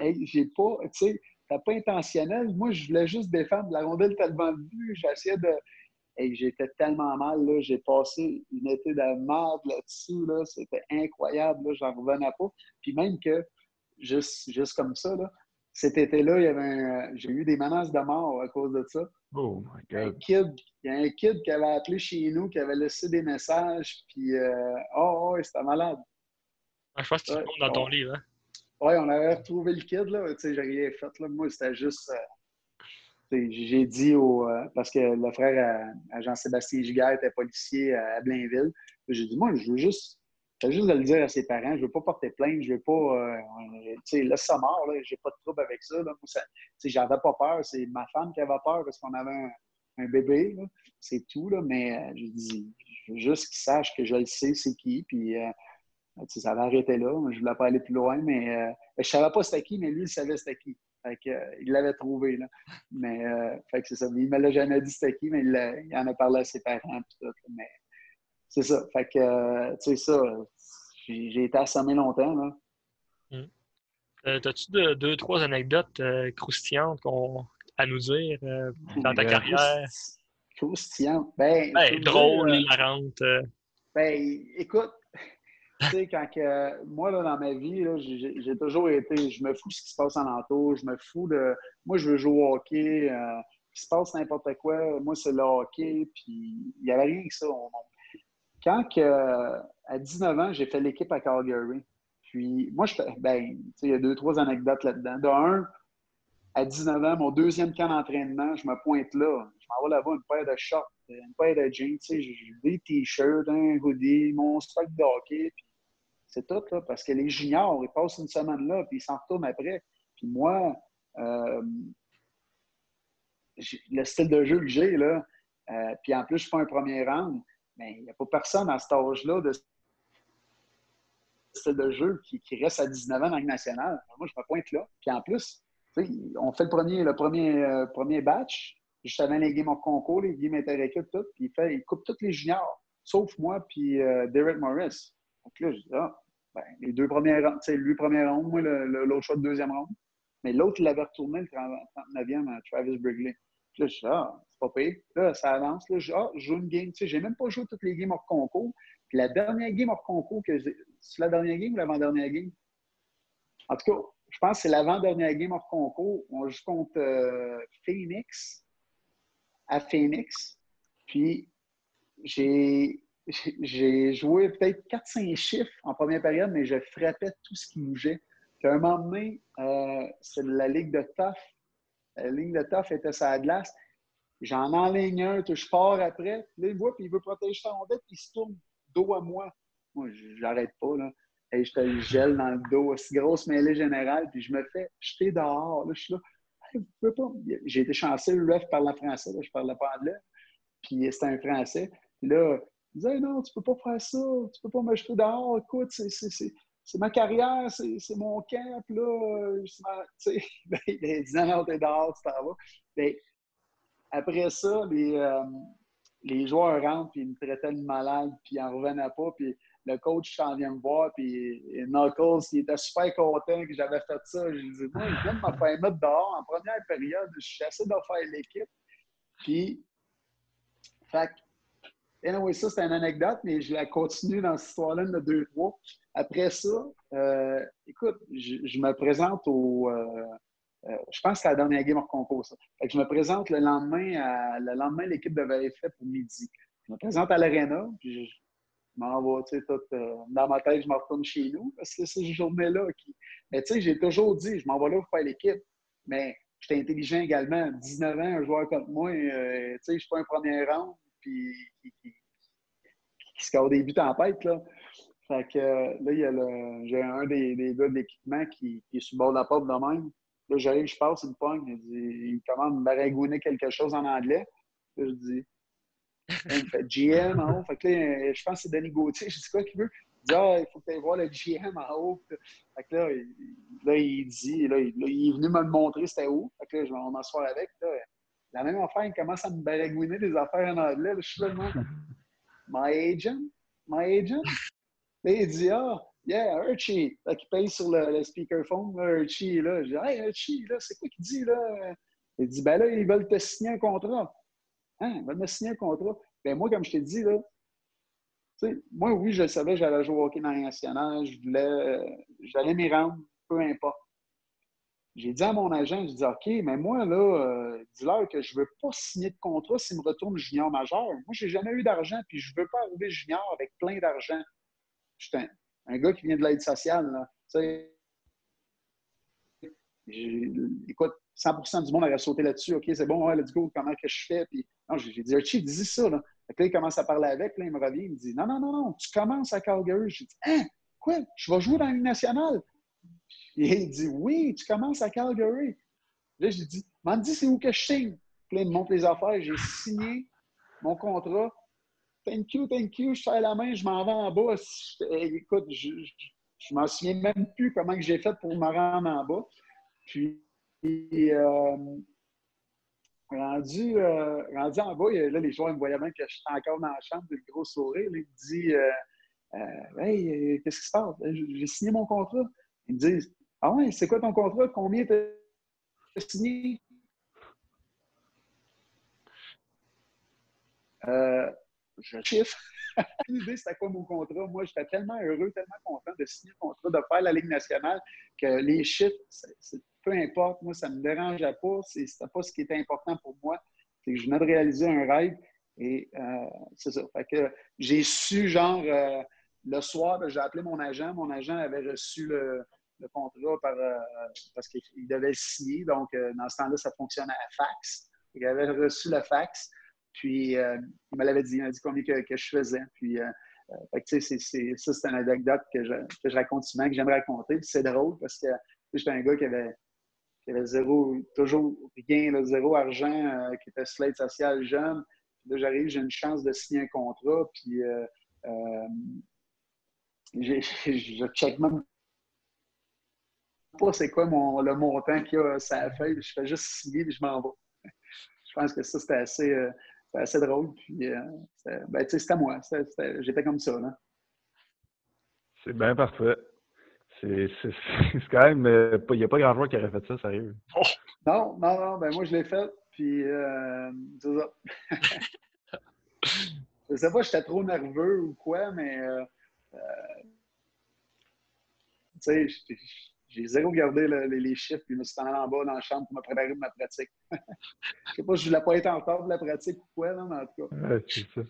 J'ai pas, tu sais, c'est pas intentionnel. Moi, je voulais juste défendre la rondelle tellement but. J'essayais de. Et j'étais tellement mal, là. J'ai passé une été de merde là-dessus, là. C'était incroyable, là. J'en revenais pas. Puis même que, juste, juste comme ça, là, cet été-là, il y avait j'ai eu des menaces de mort à cause de ça. Oh my God. il y a un kid qui avait appelé chez nous, qui avait laissé des messages, puis euh, oh, oh, c'était malade. je pense que tu dans ton livre. Hein? Oui, on avait retrouvé le kid, là. Tu sais, j'ai rien fait, là. Moi, c'était juste. Euh, j'ai dit au. Euh, parce que le frère à, Jean-Sébastien Giguère était policier à Blainville. J'ai dit, moi, je veux juste c'est juste de le dire à ses parents, je ne veux pas porter plainte, je veux pas. Euh, tu sais, laisse ça mort, là, j'ai pas de trouble avec ça. Là. J'avais pas peur, c'est ma femme qui avait peur parce qu'on avait un, bébé, c'est tout, là, mais euh, je dis, je veux juste qu'il sache que je le sais, c'est qui, puis euh, ça va arrêter là. Je ne voulais pas aller plus loin, mais euh, je savais pas c'était qui, mais lui, il savait c'était qui. Fait il l'avait trouvé, là. Mais, fait que c'est ça. Il me l'a jamais dit c'était qui, mais il, il, en a parlé à ses parents, tout, mais c'est ça. Fait que, euh, tu sais, ça, j'ai été assommé longtemps. Là. Hmm. Euh, As-tu deux, trois anecdotes euh, croustillantes à nous dire dans ta carrière? Croustillantes? Ben, ben drôle, hilarante. Ben, écoute, [laughs] tu sais, quand que, moi, là, dans ma vie, j'ai toujours été, je me fous de ce qui se passe en entour, je me fous de, moi, je veux jouer au hockey, il se passe n'importe quoi, moi, c'est le hockey, puis il n'y avait rien que ça. On, quand à 19 ans, j'ai fait l'équipe à Calgary, puis moi, je, ben, il y a deux, trois anecdotes là-dedans. De un, à 19 ans, mon deuxième camp d'entraînement, je me pointe là. Je m'en vais là-bas, une paire de shorts, une paire de jeans, des t-shirts, un hoodie, mon stock de hockey, c'est tout, là, parce que les juniors, ils passent une semaine là, puis ils s'en retournent après. Puis moi, euh, le style de jeu que j'ai, là, euh, puis en plus, je fais un premier round, mais il n'y a pas personne à cet âge-là de style de jeu qui, reste à 19 ans dans le national. Moi, je me pointe là. Puis en plus, on fait le premier, le premier, euh, premier batch, juste avant les games en concours, les games interéquipes, tout, puis il, fait, il coupe tous les juniors, sauf moi puis euh, Derek Morris. Donc là, je dis, ah, ben, les deux premières sais, lui, premier round, moi, l'autre choix de deuxième round. Mais l'autre, il avait retourné le 39e à Travis Brigley. Là, je dis, ah, pas pire. Là, ça avance. Là, je, ah, je joue une game. Tu sais, j'ai même pas joué toutes les games hors concours. Puis la dernière game hors concours que. C'est la dernière game ou l'avant-dernière game? En tout cas, je pense que c'est l'avant-dernière game hors concours. On joue contre euh, Phoenix, à Phoenix. Puis j'ai, j'ai joué peut-être 4-5 chiffres en première période, mais je frappais tout ce qui bougeait. Puis à un moment donné, euh, c'est la ligue de Tough. La ligne de Tough était la glace. J'en enligne un, je pars après. Là, il voit, puis il veut protéger son puis il se tourne dos à moi. Moi, j'arrête pas, là. Et je te le gèle dans le dos, aussi grosse mêlée générale, puis je me fais jeter dehors. Là, je suis là. J'ai été chanceux, le ref parle français, là, je parlais pas anglais. Puis c'était un français. Là, il disait non, tu peux pas faire ça, tu peux pas me jeter dehors. Écoute, c'est ma carrière, c'est mon camp. Là, tu sais, [laughs] il dit non, t'es dehors, tu t'en vas. Ben, après ça, les, euh, les joueurs rentrent, puis ils me traitaient de malade, puis ils n'en revenaient pas. Puis le coach s'en vient me voir, puis Knuckles, il était super content que j'avais fait ça. Je lui ai dit, moi, il vient de me faire mettre dehors en première période. Je suis assez de faire l'équipe. Puis, fait anyway, ça, c'est une anecdote, mais je la continue dans cette histoire-là de deux, trois. Après ça, euh, écoute, je, me présente au, euh, euh, je pense que c'est la dernière game hors concours, je me présente le lendemain, à, le lendemain, l'équipe devait fait pour midi. Je me présente à l'aréna, puis je, m'en vais, tu sais, tout, dans ma tête, je me retourne chez nous, parce que c'est cette journée-là. Mais tu sais, j'ai toujours dit, je m'en vais là pour faire l'équipe, mais j'étais intelligent également. 19 ans, un joueur comme moi, tu sais, je suis pas un premier rang, puis qui score des buts en tête, là. Fait que là, il y a le, j'ai un des, des gars de l'équipement qui, qui est sur le bord de la porte de même. Là, j'arrive, je passe, une pogne. Il, dit, il commence à me baragouiner quelque chose en anglais. Là, je dis, il me fait GM en haut. Fait que là, je pense que c'est Denis Gauthier. Je dis quoi qu'il veut? Il dit, ah, il faut que tu ailles voir le GM en haut. Fait que là, il, là, il dit, là, il, est venu me montrer c'était où. Fait que là, je vais m'asseoir avec. Là, La même affaire, il commence à me baragouiner des affaires en anglais. je suis vraiment, [laughs] my agent, my agent? Là, il dit, ah, yeah, Archie. Là, qui paye sur le, speakerphone, Archie, là. Je dis, hey, Archie, là, c'est quoi qu'il dit, là? Il dit, ben là, ils veulent te signer un contrat. Hein, ils veulent me signer un contrat. Ben moi, comme je t'ai dit, là, moi, oui, je savais que j'allais jouer au hockey dans les nationales. Je voulais, j'allais m'y rendre, peu importe. J'ai dit à mon agent, je dis OK, mais moi, là, euh, dis-leur que je ne veux pas signer de contrat s'il me retourne junior majeur. Moi, je n'ai jamais eu d'argent, puis je ne veux pas arriver junior avec plein d'argent. Je suis un, gars qui vient de l'aide sociale. Là. Écoute, 100% du monde aurait sauté là-dessus. OK, c'est bon, ouais, let's go, comment que je fais? Puis, non, j'ai dit, Archie, dis ça. Là. là, il commence à parler avec, là, il me revient, il me dit, non, non, non, non, tu commences à Calgary. J'ai dit, hein, quoi? Je vais jouer dans la nationale? Et il dit Oui, tu commences à Calgary. Là, j'ai dit M'en dis, c'est où que je signe? Puis là, il me montre les affaires. J'ai signé mon contrat. Thank you, thank you. Je serre la main, je m'en vais en bas. Écoute, je, je, m'en souviens même plus comment j'ai fait pour me rendre en bas. Puis, euh, rendu, euh, rendu en bas, là, les joueurs me voyaient bien que je suis encore dans la chambre, le gros sourire. il me dit euh, euh Hey, qu'est-ce qui se passe? J'ai signé mon contrat. Ils me disent ah ouais, c'est quoi ton contrat? Combien tu as signé? Euh, je chiffre. L'idée, [laughs] c'était quoi mon contrat? Moi, j'étais tellement heureux, tellement content de signer le contrat, de faire la Ligue nationale, que les chiffres, peu importe, moi, ça ne me dérangeait pas. Ce n'était pas ce qui était important pour moi. C'est que je venais de réaliser un rêve. Et euh, c'est ça. J'ai su, genre, euh, le soir, j'ai appelé mon agent. Mon agent avait reçu le, contrat par, euh, parce qu'il devait le signer. Donc, dans ce temps-là, ça fonctionnait à fax. Il avait reçu le fax. Puis, euh, il me l'avait dit, il m'a dit combien que, je faisais. Puis, c'est, ça, c'est une anecdote que je, raconte souvent, que j'aime raconter. c'est drôle parce que j'étais un gars qui avait, qui avait zéro, toujours rien, zéro argent, qui était slate social jeune. Puis là, j'arrive, j'ai une chance de signer un contrat. Puis, je check même pas c'est quoi mon, le montant qu'il y a sa feuille. Je fais juste signer et je m'en vais. [laughs] je pense que ça, c'était assez, euh, assez drôle. Puis, euh, ben, c'était moi. J'étais comme ça. Là. C'est bien parfait. C'est quand même. Euh, il n'y a pas grand joueur qui aurait fait ça, sérieux. Oh! Non, non, non. Ben, moi, je l'ai fait. Puis, c'est ça. [laughs] je sais pas, j'étais trop nerveux ou quoi, mais. tu sais, j'ai zéro regardé les, chiffres, puis je me suis allé en bas dans la chambre pour me préparer de ma pratique. [laughs] je ne sais pas si je ne voulais pas être encore de la pratique ou quoi, mais en tout cas. Ouais, c'est ça.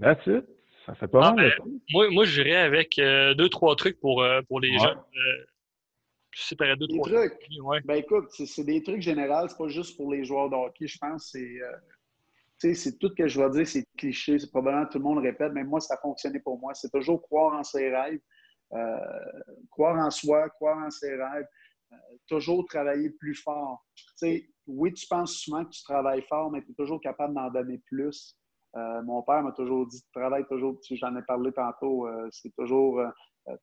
That's it. Ça fait pas ah, mal. Ben, moi, moi, je dirais avec euh, deux, trois trucs pour, euh, pour les jeunes. Euh, je séparais deux, trois trucs. Ben écoute, c'est des trucs généraux, c'est pas juste pour les joueurs de hockey. Je pense c'est. c'est tout ce que je vais dire, c'est cliché, c'est probablement tout le monde répète, mais moi, ça a fonctionné pour moi. C'est toujours croire en ses rêves. Euh, croire en soi, croire en ses rêves, euh, toujours travailler plus fort. oui, tu penses souvent que tu travailles fort, mais tu es toujours capable d'en donner plus. Euh, mon père m'a toujours dit travaille toujours, j'en ai parlé tantôt, c'est toujours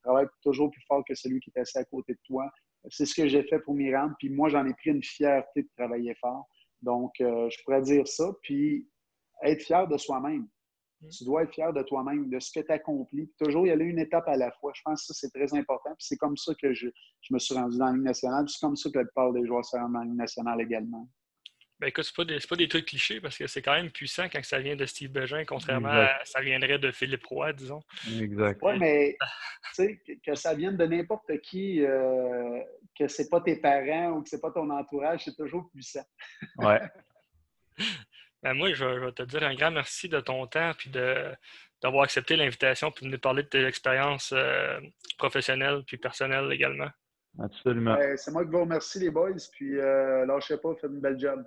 travaille toujours plus fort que celui qui est assis à côté de toi. C'est ce que j'ai fait pour m'y rendre, puis moi j'en ai pris une fierté de travailler fort. Donc, je pourrais dire ça, puis être fier de soi-même. Mm. Tu dois être fier de toi-même, de ce que tu accomplis. toujours y aller une étape à la fois. Je pense que ça, c'est très important. c'est comme ça que je, me suis rendu dans la Ligue nationale. c'est comme ça que la plupart des joueurs se rendent dans la Ligue nationale également. Ben écoute, ce pas, des, pas des trucs clichés parce que c'est quand même puissant quand ça vient de Steve Bégin, contrairement à ça viendrait de Philippe Roy, disons. Exact. Oui, mais tu sais, que ça vienne de n'importe qui, euh, que c'est pas tes parents ou que c'est pas ton entourage, c'est toujours puissant. Ouais. [laughs] Ben, moi, je vais, te dire un grand merci de ton temps puis d'avoir accepté l'invitation pour nous parler de tes expériences euh, professionnelles puis personnelles également. Absolument. c'est moi qui vous remercie, les boys. Puis euh, lâchez pas, faites une belle job.